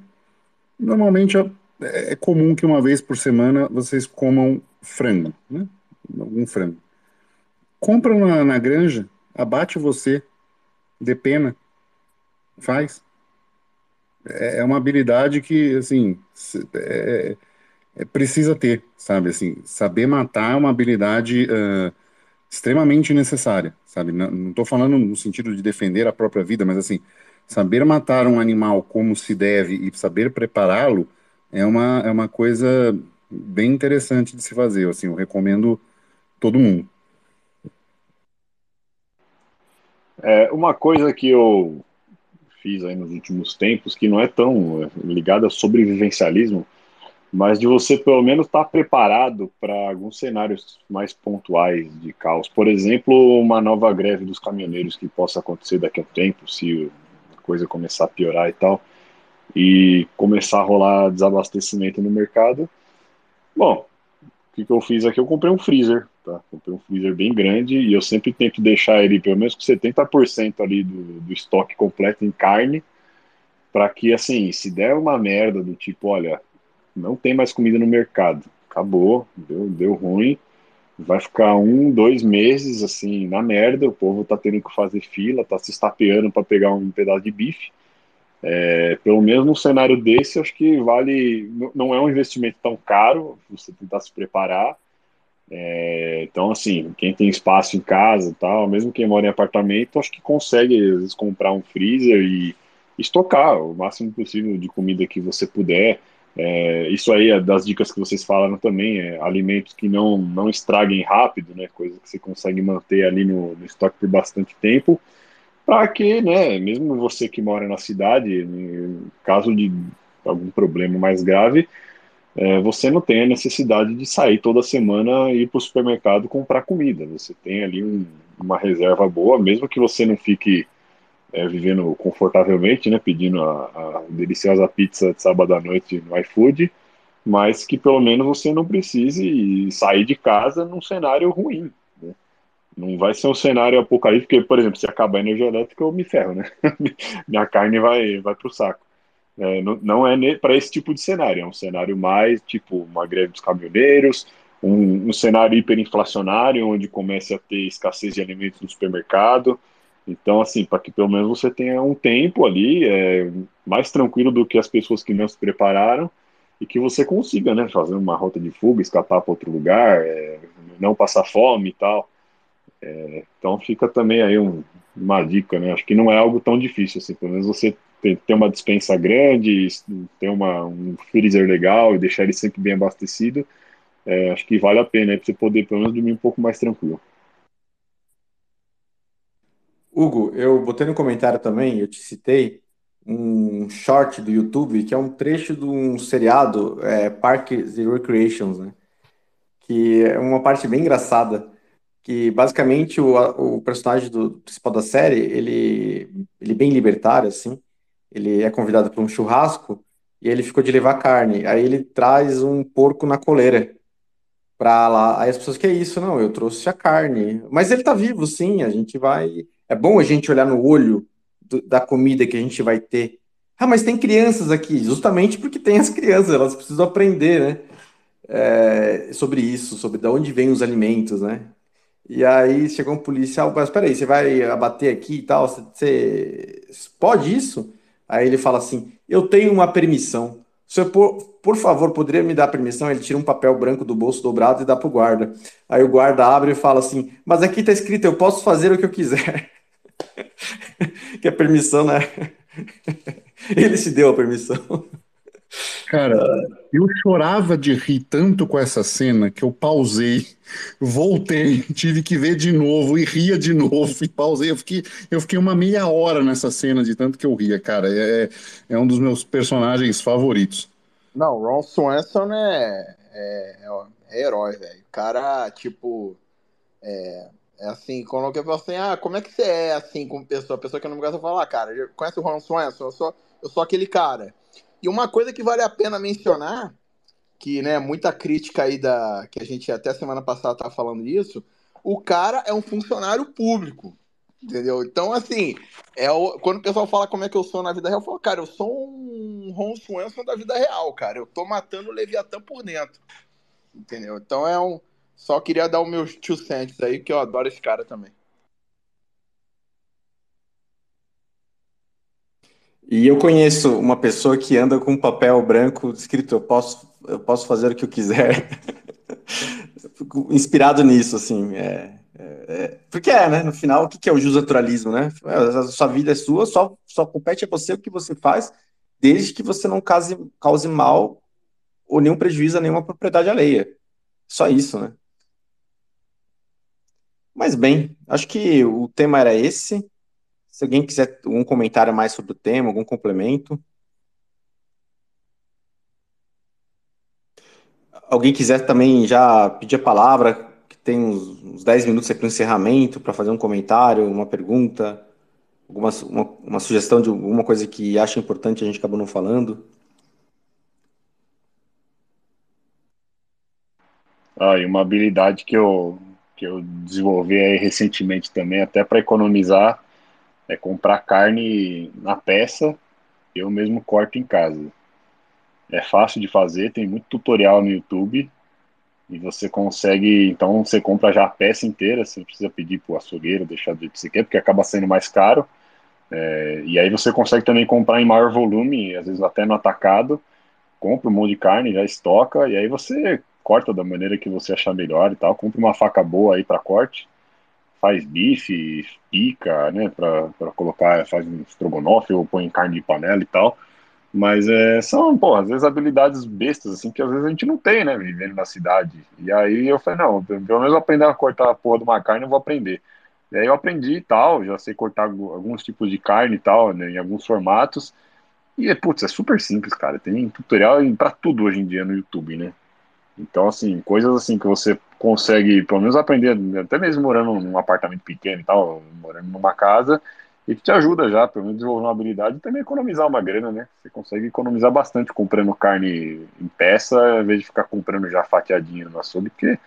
Normalmente é, é comum que uma vez por semana vocês comam frango, né? Algum frango. Compra na, na granja, abate você, depena, faz. é, é uma habilidade que, assim, é, é, precisa ter, sabe? Assim, saber matar é uma habilidade uh, extremamente necessária, sabe? Não estou falando no sentido de defender a própria vida, mas assim, saber matar um animal como se deve e saber prepará-lo é uma, é uma coisa bem interessante de se fazer. Assim, eu recomendo todo mundo. É, uma coisa que eu fiz aí nos últimos tempos, que não é tão é, ligada a sobrevivencialismo, mas de você pelo menos estar tá preparado para alguns cenários mais pontuais de caos. Por exemplo, uma nova greve dos caminhoneiros que possa acontecer daqui a um tempo, se a coisa começar a piorar e tal, e começar a rolar desabastecimento no mercado. Bom, o que, que eu fiz aqui? Eu comprei um freezer, tá? Comprei um freezer bem grande e eu sempre tento deixar ele pelo menos com 70% ali do, do estoque completo em carne, para que, assim, se der uma merda do tipo, olha, não tem mais comida no mercado, acabou, deu, deu ruim, vai ficar um, dois meses, assim, na merda, o povo tá tendo que fazer fila, tá se estapeando para pegar um pedaço de bife, é, pelo menos num cenário desse, acho que vale. Não é um investimento tão caro você tentar se preparar. É, então, assim, quem tem espaço em casa tal, mesmo quem mora em apartamento, acho que consegue, às vezes, comprar um freezer e estocar o máximo possível de comida que você puder. É, isso aí é das dicas que vocês falaram também, é, alimentos que não, não estraguem rápido, né, coisas que você consegue manter ali no, no estoque por bastante tempo para que, né, mesmo você que mora na cidade, caso de algum problema mais grave, é, você não tem a necessidade de sair toda semana e ir para o supermercado comprar comida. Você tem ali um, uma reserva boa, mesmo que você não fique é, vivendo confortavelmente, né, pedindo a, a, deliciosa pizza de sábado à noite no iFood, mas que pelo menos você não precise sair de casa num cenário ruim. Não vai ser um cenário apocalíptico, porque, por exemplo, se acabar a energia elétrica, eu me ferro, né? Minha carne vai, vai pro saco. É, não, não é para esse tipo de cenário, é um cenário mais tipo uma greve dos caminhoneiros, um, um cenário hiperinflacionário, onde comece a ter escassez de alimentos no supermercado. Então, assim, para que pelo menos você tenha um tempo ali é, mais tranquilo do que as pessoas que não se prepararam e que você consiga, né, fazer uma rota de fuga, escapar para outro lugar, é, não passar fome e tal. É, então fica também aí um, uma dica, né? Acho que não é algo tão difícil assim. Pelo menos você ter, ter uma dispensa grande, ter uma, um freezer legal e deixar ele sempre bem abastecido. É, acho que vale a pena para você poder pelo menos dormir um pouco mais tranquilo. Hugo, eu botei no comentário também, eu te citei um short do YouTube que é um trecho de um seriado, é, Parks and Recreations, né? Que é uma parte bem engraçada que basicamente o, o personagem do principal da série, ele, ele é bem libertário, assim, ele é convidado para um churrasco e ele ficou de levar carne, aí ele traz um porco na coleira para lá, aí as pessoas, que é isso? Não, eu trouxe a carne, mas ele tá vivo, sim, a gente vai, é bom a gente olhar no olho do, da comida que a gente vai ter, ah, mas tem crianças aqui, justamente porque tem as crianças, elas precisam aprender, né, é, sobre isso, sobre de onde vêm os alimentos, né? E aí chegou um policial, mas peraí, você vai abater aqui e tal? Você, você pode isso? Aí ele fala assim: Eu tenho uma permissão. Você, por, por favor, poderia me dar permissão? Ele tira um papel branco do bolso dobrado e dá pro guarda. Aí o guarda abre e fala assim: Mas aqui tá escrito, eu posso fazer o que eu quiser. que a permissão, né? ele se deu a permissão. Cara, eu chorava de rir tanto com essa cena que eu pausei, voltei, tive que ver de novo e ria de novo e pausei. Eu fiquei, eu fiquei uma meia hora nessa cena de tanto que eu ria, cara. É, é um dos meus personagens favoritos. Não, Ron Swanson é, é, é herói, velho. O cara, tipo, é, é assim, quando eu falo assim, ah, como é que você é assim como pessoa? A pessoa que não me gosta falar, ah, cara, conhece o Ron Swanson? Eu sou, eu sou aquele cara. E uma coisa que vale a pena mencionar, que né, muita crítica aí da. que a gente até semana passada estava falando isso, o cara é um funcionário público. Entendeu? Então, assim, é o, quando o pessoal fala como é que eu sou na vida real, eu falo, cara, eu sou um Ron Swanson da vida real, cara. Eu tô matando o Leviatã por dentro. Entendeu? Então é um. Só queria dar os meus two cents aí, que eu adoro esse cara também. E eu conheço uma pessoa que anda com um papel branco escrito: eu posso, eu posso fazer o que eu quiser. inspirado nisso, assim. É, é, é, porque é, né? No final, o que é o naturalismo, né? A sua vida é sua, só, só compete a você o que você faz, desde que você não cause, cause mal ou nenhum prejuízo a nenhuma propriedade alheia. Só isso, né? Mas bem, acho que o tema era esse. Se alguém quiser um comentário mais sobre o tema, algum complemento. Alguém quiser também já pedir a palavra, que tem uns, uns 10 minutos aqui no encerramento para fazer um comentário, uma pergunta, alguma, uma, uma sugestão de alguma coisa que acha importante a gente acabou não falando. Ah, e uma habilidade que eu, que eu desenvolvi aí recentemente também, até para economizar, é comprar carne na peça, eu mesmo corto em casa. É fácil de fazer, tem muito tutorial no YouTube e você consegue, então você compra já a peça inteira, você não precisa pedir para o açougueiro deixar do jeito que você quer, porque acaba sendo mais caro. É, e aí você consegue também comprar em maior volume, às vezes até no atacado, compra um monte de carne, já estoca, e aí você corta da maneira que você achar melhor e tal, compra uma faca boa aí para corte, faz bife, pica, né, para colocar, faz um estrogonofe ou põe carne de panela e tal. Mas é, são, pô, às vezes habilidades bestas, assim, que às vezes a gente não tem, né, vivendo na cidade. E aí eu falei, não, pelo menos aprender a cortar a porra de uma carne eu vou aprender. E aí eu aprendi e tal, já sei cortar alguns tipos de carne e tal, né, em alguns formatos. E, putz, é super simples, cara. Tem tutorial para tudo hoje em dia no YouTube, né? Então, assim, coisas assim que você consegue, pelo menos aprender, até mesmo morando num apartamento pequeno e tal, morando numa casa, e que te ajuda já, pelo menos desenvolver uma habilidade e também economizar uma grana, né? Você consegue economizar bastante comprando carne em peça, ao invés de ficar comprando já fatiadinho no açougue, porque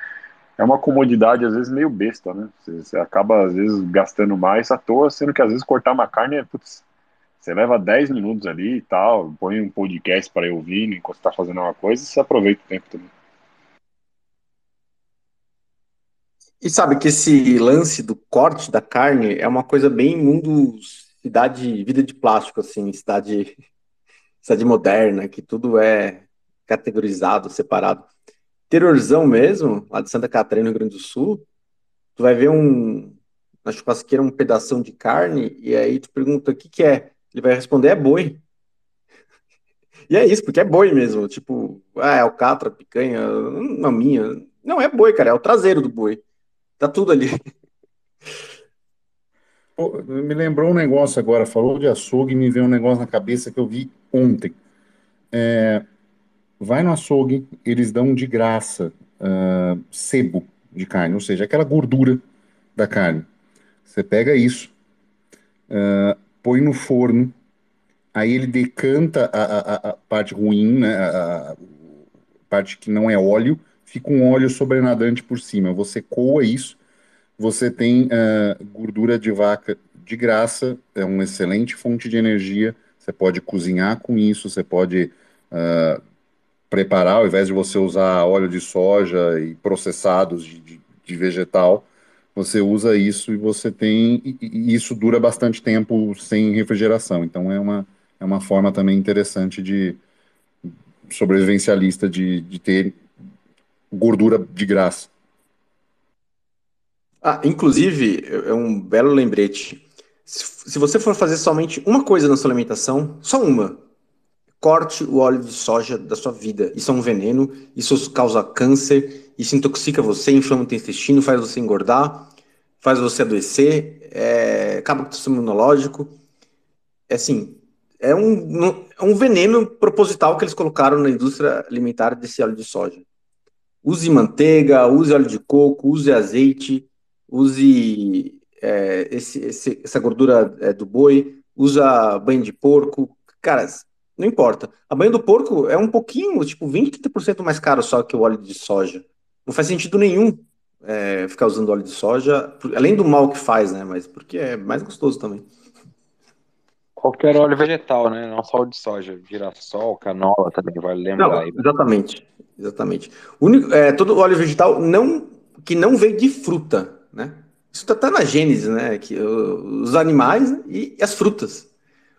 é uma comodidade, às vezes, meio besta, né? Você, você, acaba, às vezes, gastando mais à toa, sendo que, às vezes, cortar uma carne é, putz, você leva 10 minutos ali e tal, põe um podcast para eu ouvir enquanto está fazendo uma coisa você aproveita o tempo também. E sabe que esse lance do corte da carne é uma coisa bem mundo cidade vida de plástico assim, cidade cidade moderna, que tudo é categorizado, separado. Terrorzão mesmo, lá de Santa Catarina, no Rio Grande do Sul, tu vai ver um na churrasqueira um pedação de carne e aí tu pergunta o que que é. Ele vai responder é boi. E é isso, porque é boi mesmo, tipo, ah, é alcatra, picanha, uma minha. Não é boi, cara, é o traseiro do boi. Tá tudo ali. me lembrou um negócio agora, falou de açougue me veio um negócio na cabeça que eu vi ontem. É, vai no açougue, eles dão de graça uh, sebo de carne, ou seja, aquela gordura da carne. Você pega isso, uh, põe no forno, aí ele decanta a, a, a parte ruim, né, a, a parte que não é óleo, fica um óleo sobrenadante por cima. Você coa isso, você tem uh, gordura de vaca de graça, é uma excelente fonte de energia. Você pode cozinhar com isso, você pode uh, preparar, ao invés de você usar óleo de soja e processados de, de, de vegetal, você usa isso e você tem. E, e isso dura bastante tempo sem refrigeração. Então é uma, é uma forma também interessante de sobrevivencialista de, de ter gordura de graça. Ah, inclusive, é um belo lembrete. Se você for fazer somente uma coisa na sua alimentação, só uma, corte o óleo de soja da sua vida. Isso é um veneno, isso causa câncer, isso intoxica você, inflama o intestino, faz você engordar, faz você adoecer, é, acaba com o sistema imunológico. É assim, é um, é um veneno proposital que eles colocaram na indústria alimentar desse óleo de soja. Use manteiga, use óleo de coco, use azeite, use é, esse, esse, essa gordura é, do boi, usa banho de porco. Cara, não importa. A banho do porco é um pouquinho, tipo 20, 30% mais caro só que o óleo de soja. Não faz sentido nenhum é, ficar usando óleo de soja, além do mal que faz, né? Mas porque é mais gostoso também. Qualquer óleo vegetal, né? Não só óleo de soja. Girassol, canola também, vale lembrar não, aí. Exatamente. Exatamente. Único, é, todo óleo vegetal não, que não veio de fruta, né? Isso está tá na gênese, né? Que, os animais e as frutas.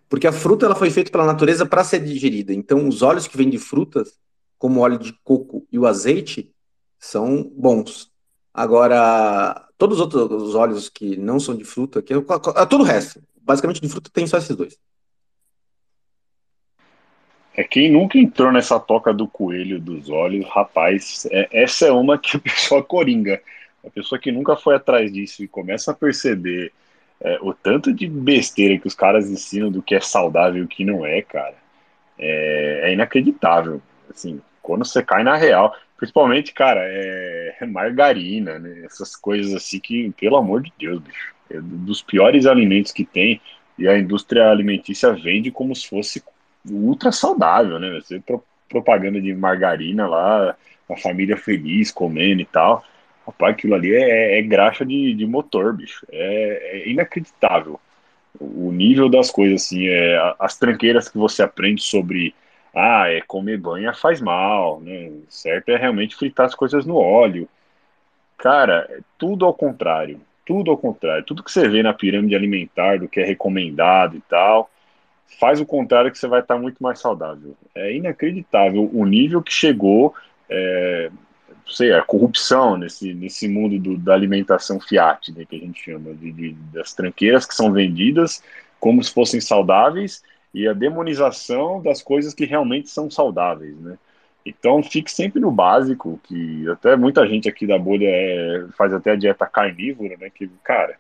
Porque a fruta ela foi feita pela natureza para ser digerida. Então, os óleos que vêm de frutas, como o óleo de coco e o azeite, são bons. Agora, todos os outros óleos que não são de fruta, que é todo o resto. Basicamente, de fruta tem só esses dois. É quem nunca entrou nessa toca do coelho dos olhos, rapaz, é, essa é uma que a pessoa coringa. A pessoa que nunca foi atrás disso e começa a perceber é, o tanto de besteira que os caras ensinam do que é saudável e o que não é, cara, é, é inacreditável. Assim, quando você cai na real, principalmente, cara, é, é margarina, né? Essas coisas assim que, pelo amor de Deus, bicho, é dos piores alimentos que tem e a indústria alimentícia vende como se fosse ultra saudável, né? Você propaganda de margarina lá, a família feliz comendo e tal. Rapaz, aquilo ali é, é graxa de, de motor, bicho. É, é, inacreditável o nível das coisas, assim. É, as tranqueiras que você aprende sobre. Ah, é comer banha faz mal, né? Certo é realmente fritar as coisas no óleo. Cara, é tudo ao contrário. Tudo ao contrário. Tudo que você vê na pirâmide alimentar, do que é recomendado e tal, faz o contrário que você vai estar muito mais saudável. É inacreditável o nível que chegou, é, sei, a corrupção nesse, nesse mundo do, da alimentação fiat, né, que a gente chama, de, de, das tranqueiras que são vendidas como se fossem saudáveis e a demonização das coisas que realmente são saudáveis, né? Então fique sempre no básico, que até muita gente aqui da bolha é, faz até a dieta carnívora, né? Que, cara,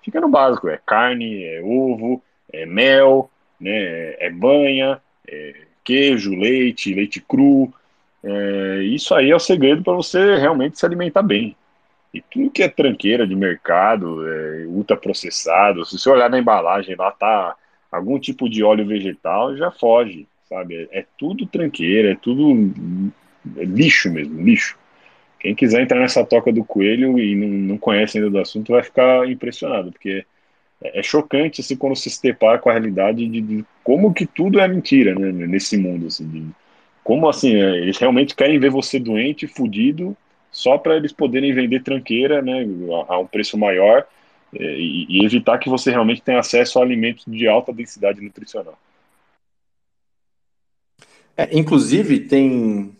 fica no básico, é carne, é ovo, é mel, né? É banha, é queijo, leite, leite cru. É, isso aí é o segredo para você realmente se alimentar bem. E tudo que é tranqueira de mercado, é, ultraprocessado, se você olhar na embalagem lá tá algum tipo de óleo vegetal, já foge, sabe? É, é tudo tranqueira, é tudo é lixo mesmo, lixo. Quem quiser entrar nessa toca do coelho e não, não conhece ainda do assunto vai ficar impressionado, porque é, é chocante assim, quando se depara com a realidade de, de, como que tudo é mentira né, nesse mundo. Assim, de, como assim, é, eles realmente querem ver você doente, fudido, só para eles poderem vender tranqueira né, a, a um preço maior é, e, e, evitar que você realmente tenha acesso a alimentos de alta densidade nutricional. É, inclusive, tem,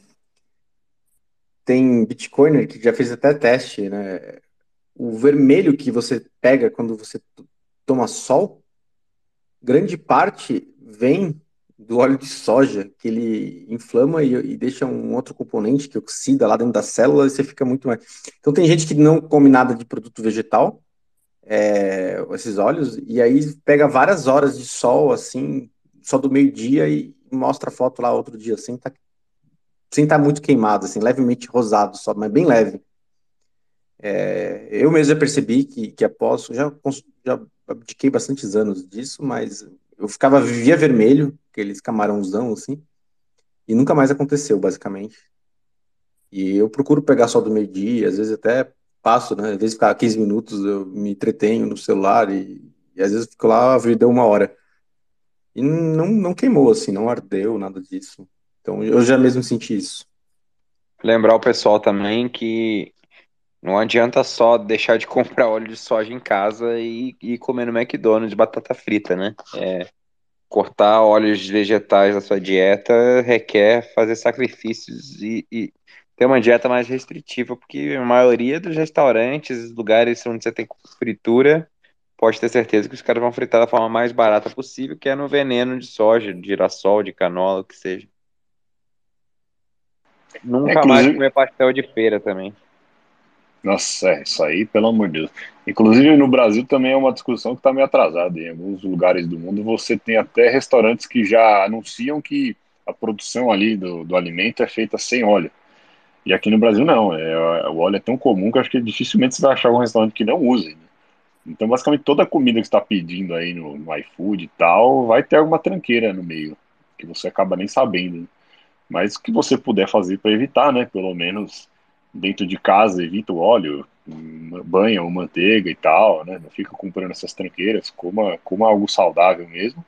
tem Bitcoiner que já fez até teste, né? O vermelho que você pega quando você toma sol, grande parte vem do óleo de soja, que ele inflama e, e, deixa um outro componente que oxida lá dentro da célula e você fica muito mais. Então tem gente que não come nada de produto vegetal, é, esses óleos, e aí pega várias horas de sol, assim, só do meio-dia e mostra a foto lá outro dia, assim, tá, sem estar tá muito queimado, assim, levemente rosado só, mas bem leve. É, eu mesmo já percebi que, que após, já, já abdiquei bastantes anos disso, mas eu ficava, vivia vermelho, aqueles camarãozão assim, e nunca mais aconteceu, basicamente. E eu procuro pegar só do meio-dia, às vezes até passo, né? Às vezes ficar 15 minutos, eu me entretenho no celular e, e às vezes fico lá, vida uma hora. E não, não queimou, assim, não ardeu, nada disso. Então eu já mesmo senti isso. Lembrar o pessoal também que não adianta só deixar de comprar óleo de soja em casa e, e comer no McDonald's batata frita, né? É, cortar óleos vegetais da sua dieta requer fazer sacrifícios e, e, ter uma dieta mais restritiva, porque a maioria dos restaurantes, lugares onde você tem fritura, pode ter certeza que os caras vão fritar da forma mais barata possível, que é no veneno de soja, de girassol, de canola, o que seja. Nunca é, mais comer pastel de feira também. Nossa, é, isso aí, pelo amor de Deus. Inclusive no Brasil também é uma discussão que está meio atrasada. Em alguns lugares do mundo você tem até restaurantes que já anunciam que a produção ali do, do alimento é feita sem óleo. E aqui no Brasil não. É, o óleo é tão comum que acho que dificilmente você vai achar um restaurante que não use. Né? Então, basicamente, toda a comida que está pedindo aí no, no, iFood e tal vai ter alguma tranqueira no meio, que você acaba nem sabendo. Né? Mas o que você puder fazer para evitar, né? Pelo menos dentro de casa, evita o óleo, banha ou manteiga e tal, né? Não fica comprando essas tranqueiras, coma, coma algo saudável mesmo.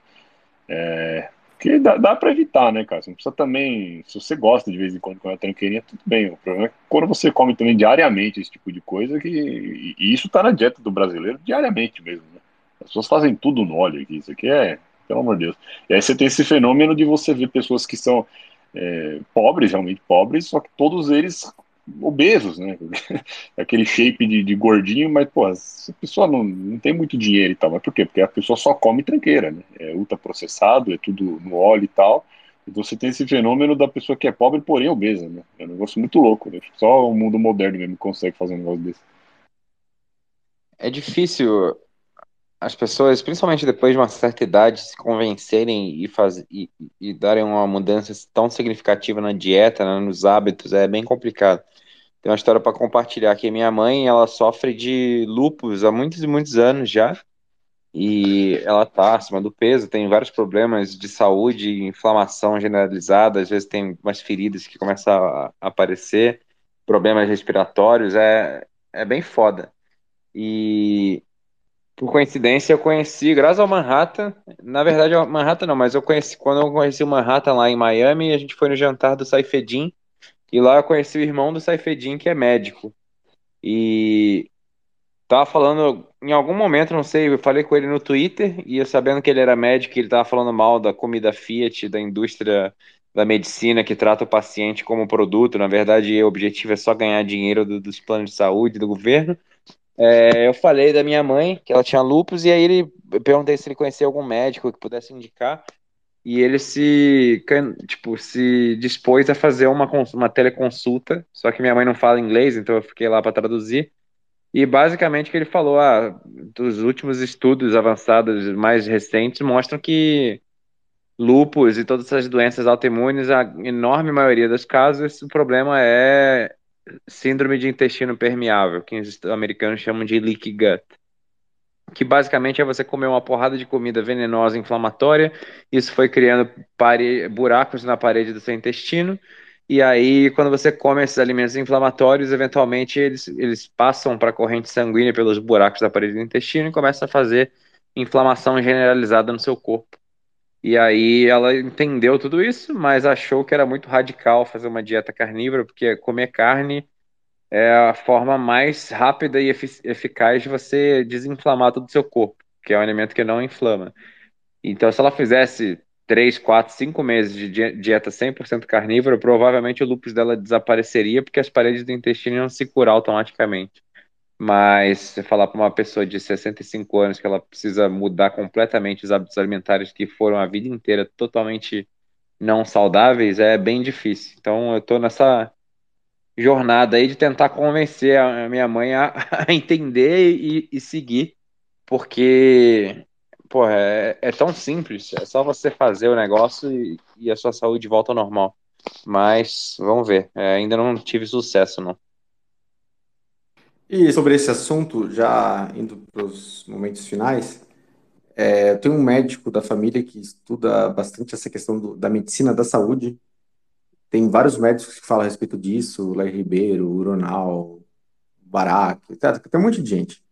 É, que dá, dá para evitar, né, cara? Você não precisa também. Se você gosta de vez em quando com a tranqueirinha, tudo bem. O problema é quando você come também diariamente esse tipo de coisa, que, e, e isso tá na dieta do brasileiro diariamente mesmo, né? As pessoas fazem tudo no óleo aqui. Isso aqui é pelo amor de Deus. E aí você tem esse fenômeno de você ver pessoas que são é, pobres, realmente pobres, só que todos eles obesos, né? Aquele shape de, de, gordinho, mas, pô, essa pessoa não, não tem muito dinheiro e tal. Mas por quê? Porque a pessoa só come tranqueira, né? É ultraprocessado, é tudo no óleo e tal. E você tem esse fenômeno da pessoa que é pobre, porém obesa, né? É um negócio muito louco, né? Só o mundo moderno mesmo consegue fazer um negócio desse. É difícil as pessoas, principalmente depois de uma certa idade, se convencerem e, faz, e, e darem uma mudança tão significativa na dieta, né, nos hábitos, é bem complicado. Tem uma história para compartilhar aqui. Minha mãe, ela sofre de lupus há muitos e muitos anos já, e ela está acima do peso, tem vários problemas de saúde, inflamação generalizada, às vezes tem umas feridas que começam a aparecer, problemas respiratórios, é, é bem foda. E por coincidência, eu conheci, graças ao Manhattan, na verdade, Manhattan não, mas eu conheci, quando eu conheci o Manhattan lá em Miami, a gente foi no jantar do Saifedin, e lá eu conheci o irmão do Saifedin, que é médico. E tava falando, em algum momento, não sei, eu falei com ele no Twitter, e eu sabendo que ele era médico, ele tava falando mal da comida Fiat, da indústria da medicina que trata o paciente como produto, na verdade, o objetivo é só ganhar dinheiro do, dos planos de saúde do governo, é, eu falei da minha mãe, que ela tinha lupus, e aí ele eu perguntei se ele conhecia algum médico que pudesse indicar, e ele se, tipo, se dispôs a fazer uma, uma teleconsulta, só que minha mãe não fala inglês, então eu fiquei lá para traduzir, e basicamente que ele falou, ah, dos últimos estudos avançados mais recentes mostram que lupus e todas essas doenças autoimunes, a enorme maioria dos casos, o problema é síndrome de intestino permeável, que os americanos chamam de leaky gut, que basicamente é você comer uma porrada de comida venenosa, inflamatória, isso foi criando pare... buracos na parede do seu intestino, e aí quando você come esses alimentos inflamatórios, eventualmente eles, eles passam para a corrente sanguínea pelos buracos da parede do intestino e começam a fazer inflamação generalizada no seu corpo. E aí ela entendeu tudo isso, mas achou que era muito radical fazer uma dieta carnívora, porque comer carne é a forma mais rápida e eficaz de você desinflamar todo o seu corpo, que é um alimento que não inflama. Então, se ela fizesse 3, 4, 5 meses de dieta 100% carnívora, provavelmente o lúpus dela desapareceria, porque as paredes do intestino iam se curar automaticamente. Mas você falar para uma pessoa de 65 anos que ela precisa mudar completamente os hábitos alimentares que foram a vida inteira totalmente não saudáveis é bem difícil. Então eu estou nessa jornada aí de tentar convencer a minha mãe a, a entender e, e, seguir, porque pô, é, é, tão simples, é só você fazer o negócio e, e a sua saúde volta ao normal. Mas vamos ver, é, ainda não tive sucesso não. E sobre esse assunto, já indo para os momentos finais, é, eu tenho um médico da família que estuda bastante essa questão do, da medicina da saúde. Tem vários médicos que falam a respeito disso, Larry Ribeiro, Uronal, Barack, etc. Tem um monte de gente.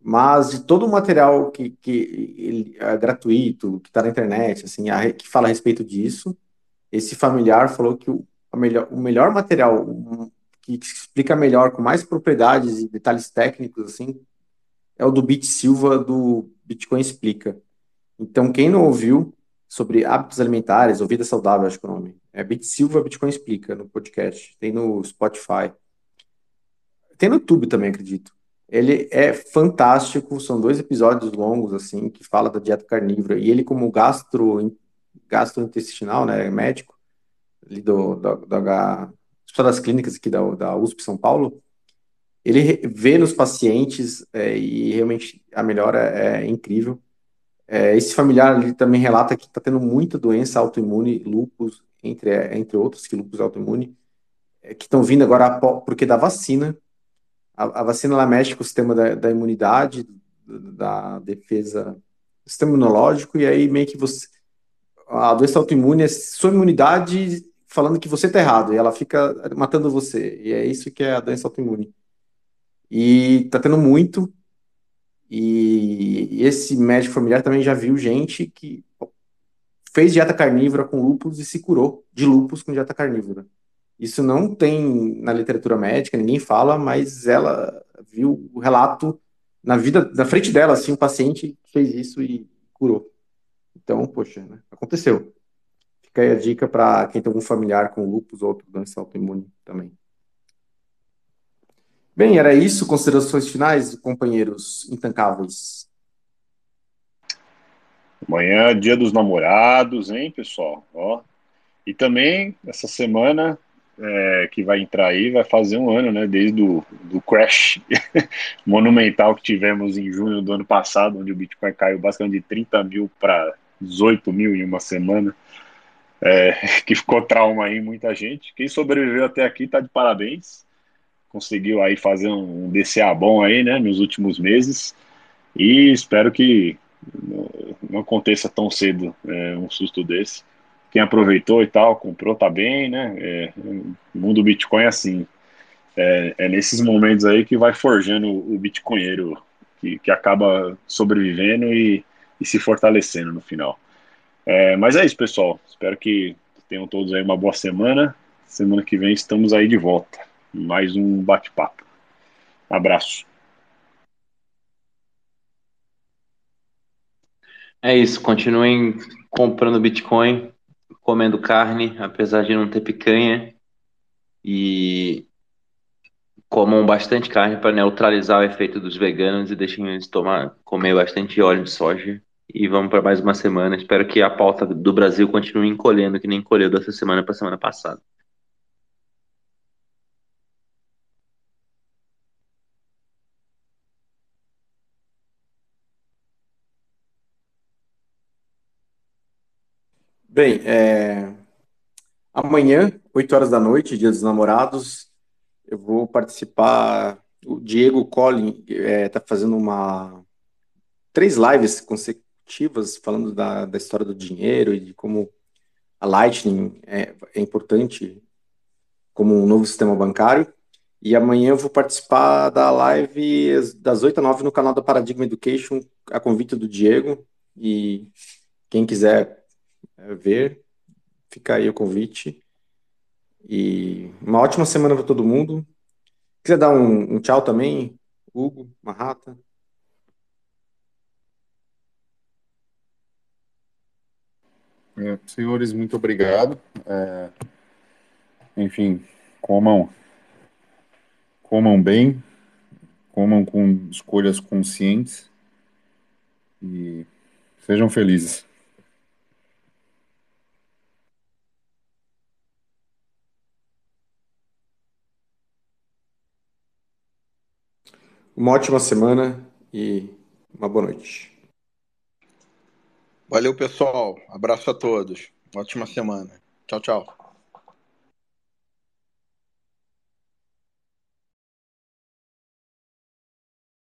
Mas de todo o material que, que é gratuito, que está na internet, assim, a, que fala a respeito disso, esse familiar falou que o, melhor, o melhor material, que explica melhor, com mais propriedades e detalhes técnicos, assim, é o do Bit Silva, do Bitcoin Explica. Então, quem não ouviu sobre hábitos alimentares, ou vida saudável, acho que é o nome, é Bit Silva Bitcoin Explica, no podcast. Tem no Spotify. Tem no YouTube também, acredito. Ele é fantástico, são dois episódios longos, assim, que fala da dieta carnívora. E ele, como gastro, gastrointestinal, né, médico, ali do, do, do H, das Clínicas aqui da, da USP São Paulo, ele vê nos pacientes é, e realmente a melhora é incrível. É, esse familiar ele também relata que está tendo muita doença autoimune, lupus, entre, entre outros, que lupus autoimune, é, que estão vindo agora porque da vacina. A, a vacina ela mexe com o sistema da, da imunidade, da defesa, sistema imunológico, e aí meio que você. A doença autoimune é sua imunidade falando que você está errado, e ela fica matando você. E é isso que é a doença autoimune. E tá tendo muito. E esse médico familiar também já viu gente que fez dieta carnívora com lúpus e se curou de lúpus com dieta carnívora. Isso não tem na literatura médica, ninguém fala, mas ela viu o relato na vida, na frente dela, assim, um paciente fez isso e curou. Então, poxa, né? aconteceu. Fica aí a dica para quem tem algum familiar com lupus ou outra doença autoimune também. Bem, era isso. Considerações finais, companheiros intancáveis. Amanhã é dia dos namorados, hein, pessoal? Ó. E também, essa semana é, que vai entrar aí, vai fazer um ano, né? Desde o do crash monumental que tivemos em junho do ano passado, onde o Bitcoin caiu basicamente de 30 mil para 18 mil em uma semana. É, que ficou trauma aí muita gente. Quem sobreviveu até aqui tá de parabéns. Conseguiu aí fazer um DCA bom aí, né, nos últimos meses. E espero que não aconteça tão cedo é, um susto desse. Quem aproveitou e tal, comprou, tá bem, né? É, o mundo Bitcoin é assim. É, é, nesses momentos aí que vai forjando o bitcoinheiro, que, que acaba sobrevivendo e, e se fortalecendo no final. É, mas é isso, pessoal. Espero que tenham todos aí uma boa semana. Semana que vem estamos aí de volta. Mais um bate-papo. Abraço. É isso. Continuem comprando Bitcoin, comendo carne, apesar de não ter picanha. E comam bastante carne para neutralizar o efeito dos veganos e deixem eles tomar, comer bastante óleo de soja e vamos para mais uma semana. Espero que a pauta do Brasil continue encolhendo, que nem encolheu dessa semana para semana passada. Bem, é... amanhã, 8 horas da noite, Dia dos Namorados, eu vou participar. O Diego Collin está é, tá fazendo uma três lives consecutivas falando da, da história do dinheiro e de como a Lightning é, é importante como um novo sistema bancário. E amanhã eu vou participar da live das 8 a 9 no canal da Paradigma Education, a convite do Diego. E quem quiser ver, fica aí o convite. E uma ótima semana para todo mundo. Quiser dar um, um tchau também, Hugo, Marrata? É, senhores, muito obrigado. É, enfim, comam, comam bem, comam com escolhas conscientes e sejam felizes. Uma ótima semana e uma boa noite. Valeu, pessoal. Abraço a todos. Ótima semana. Tchau, tchau.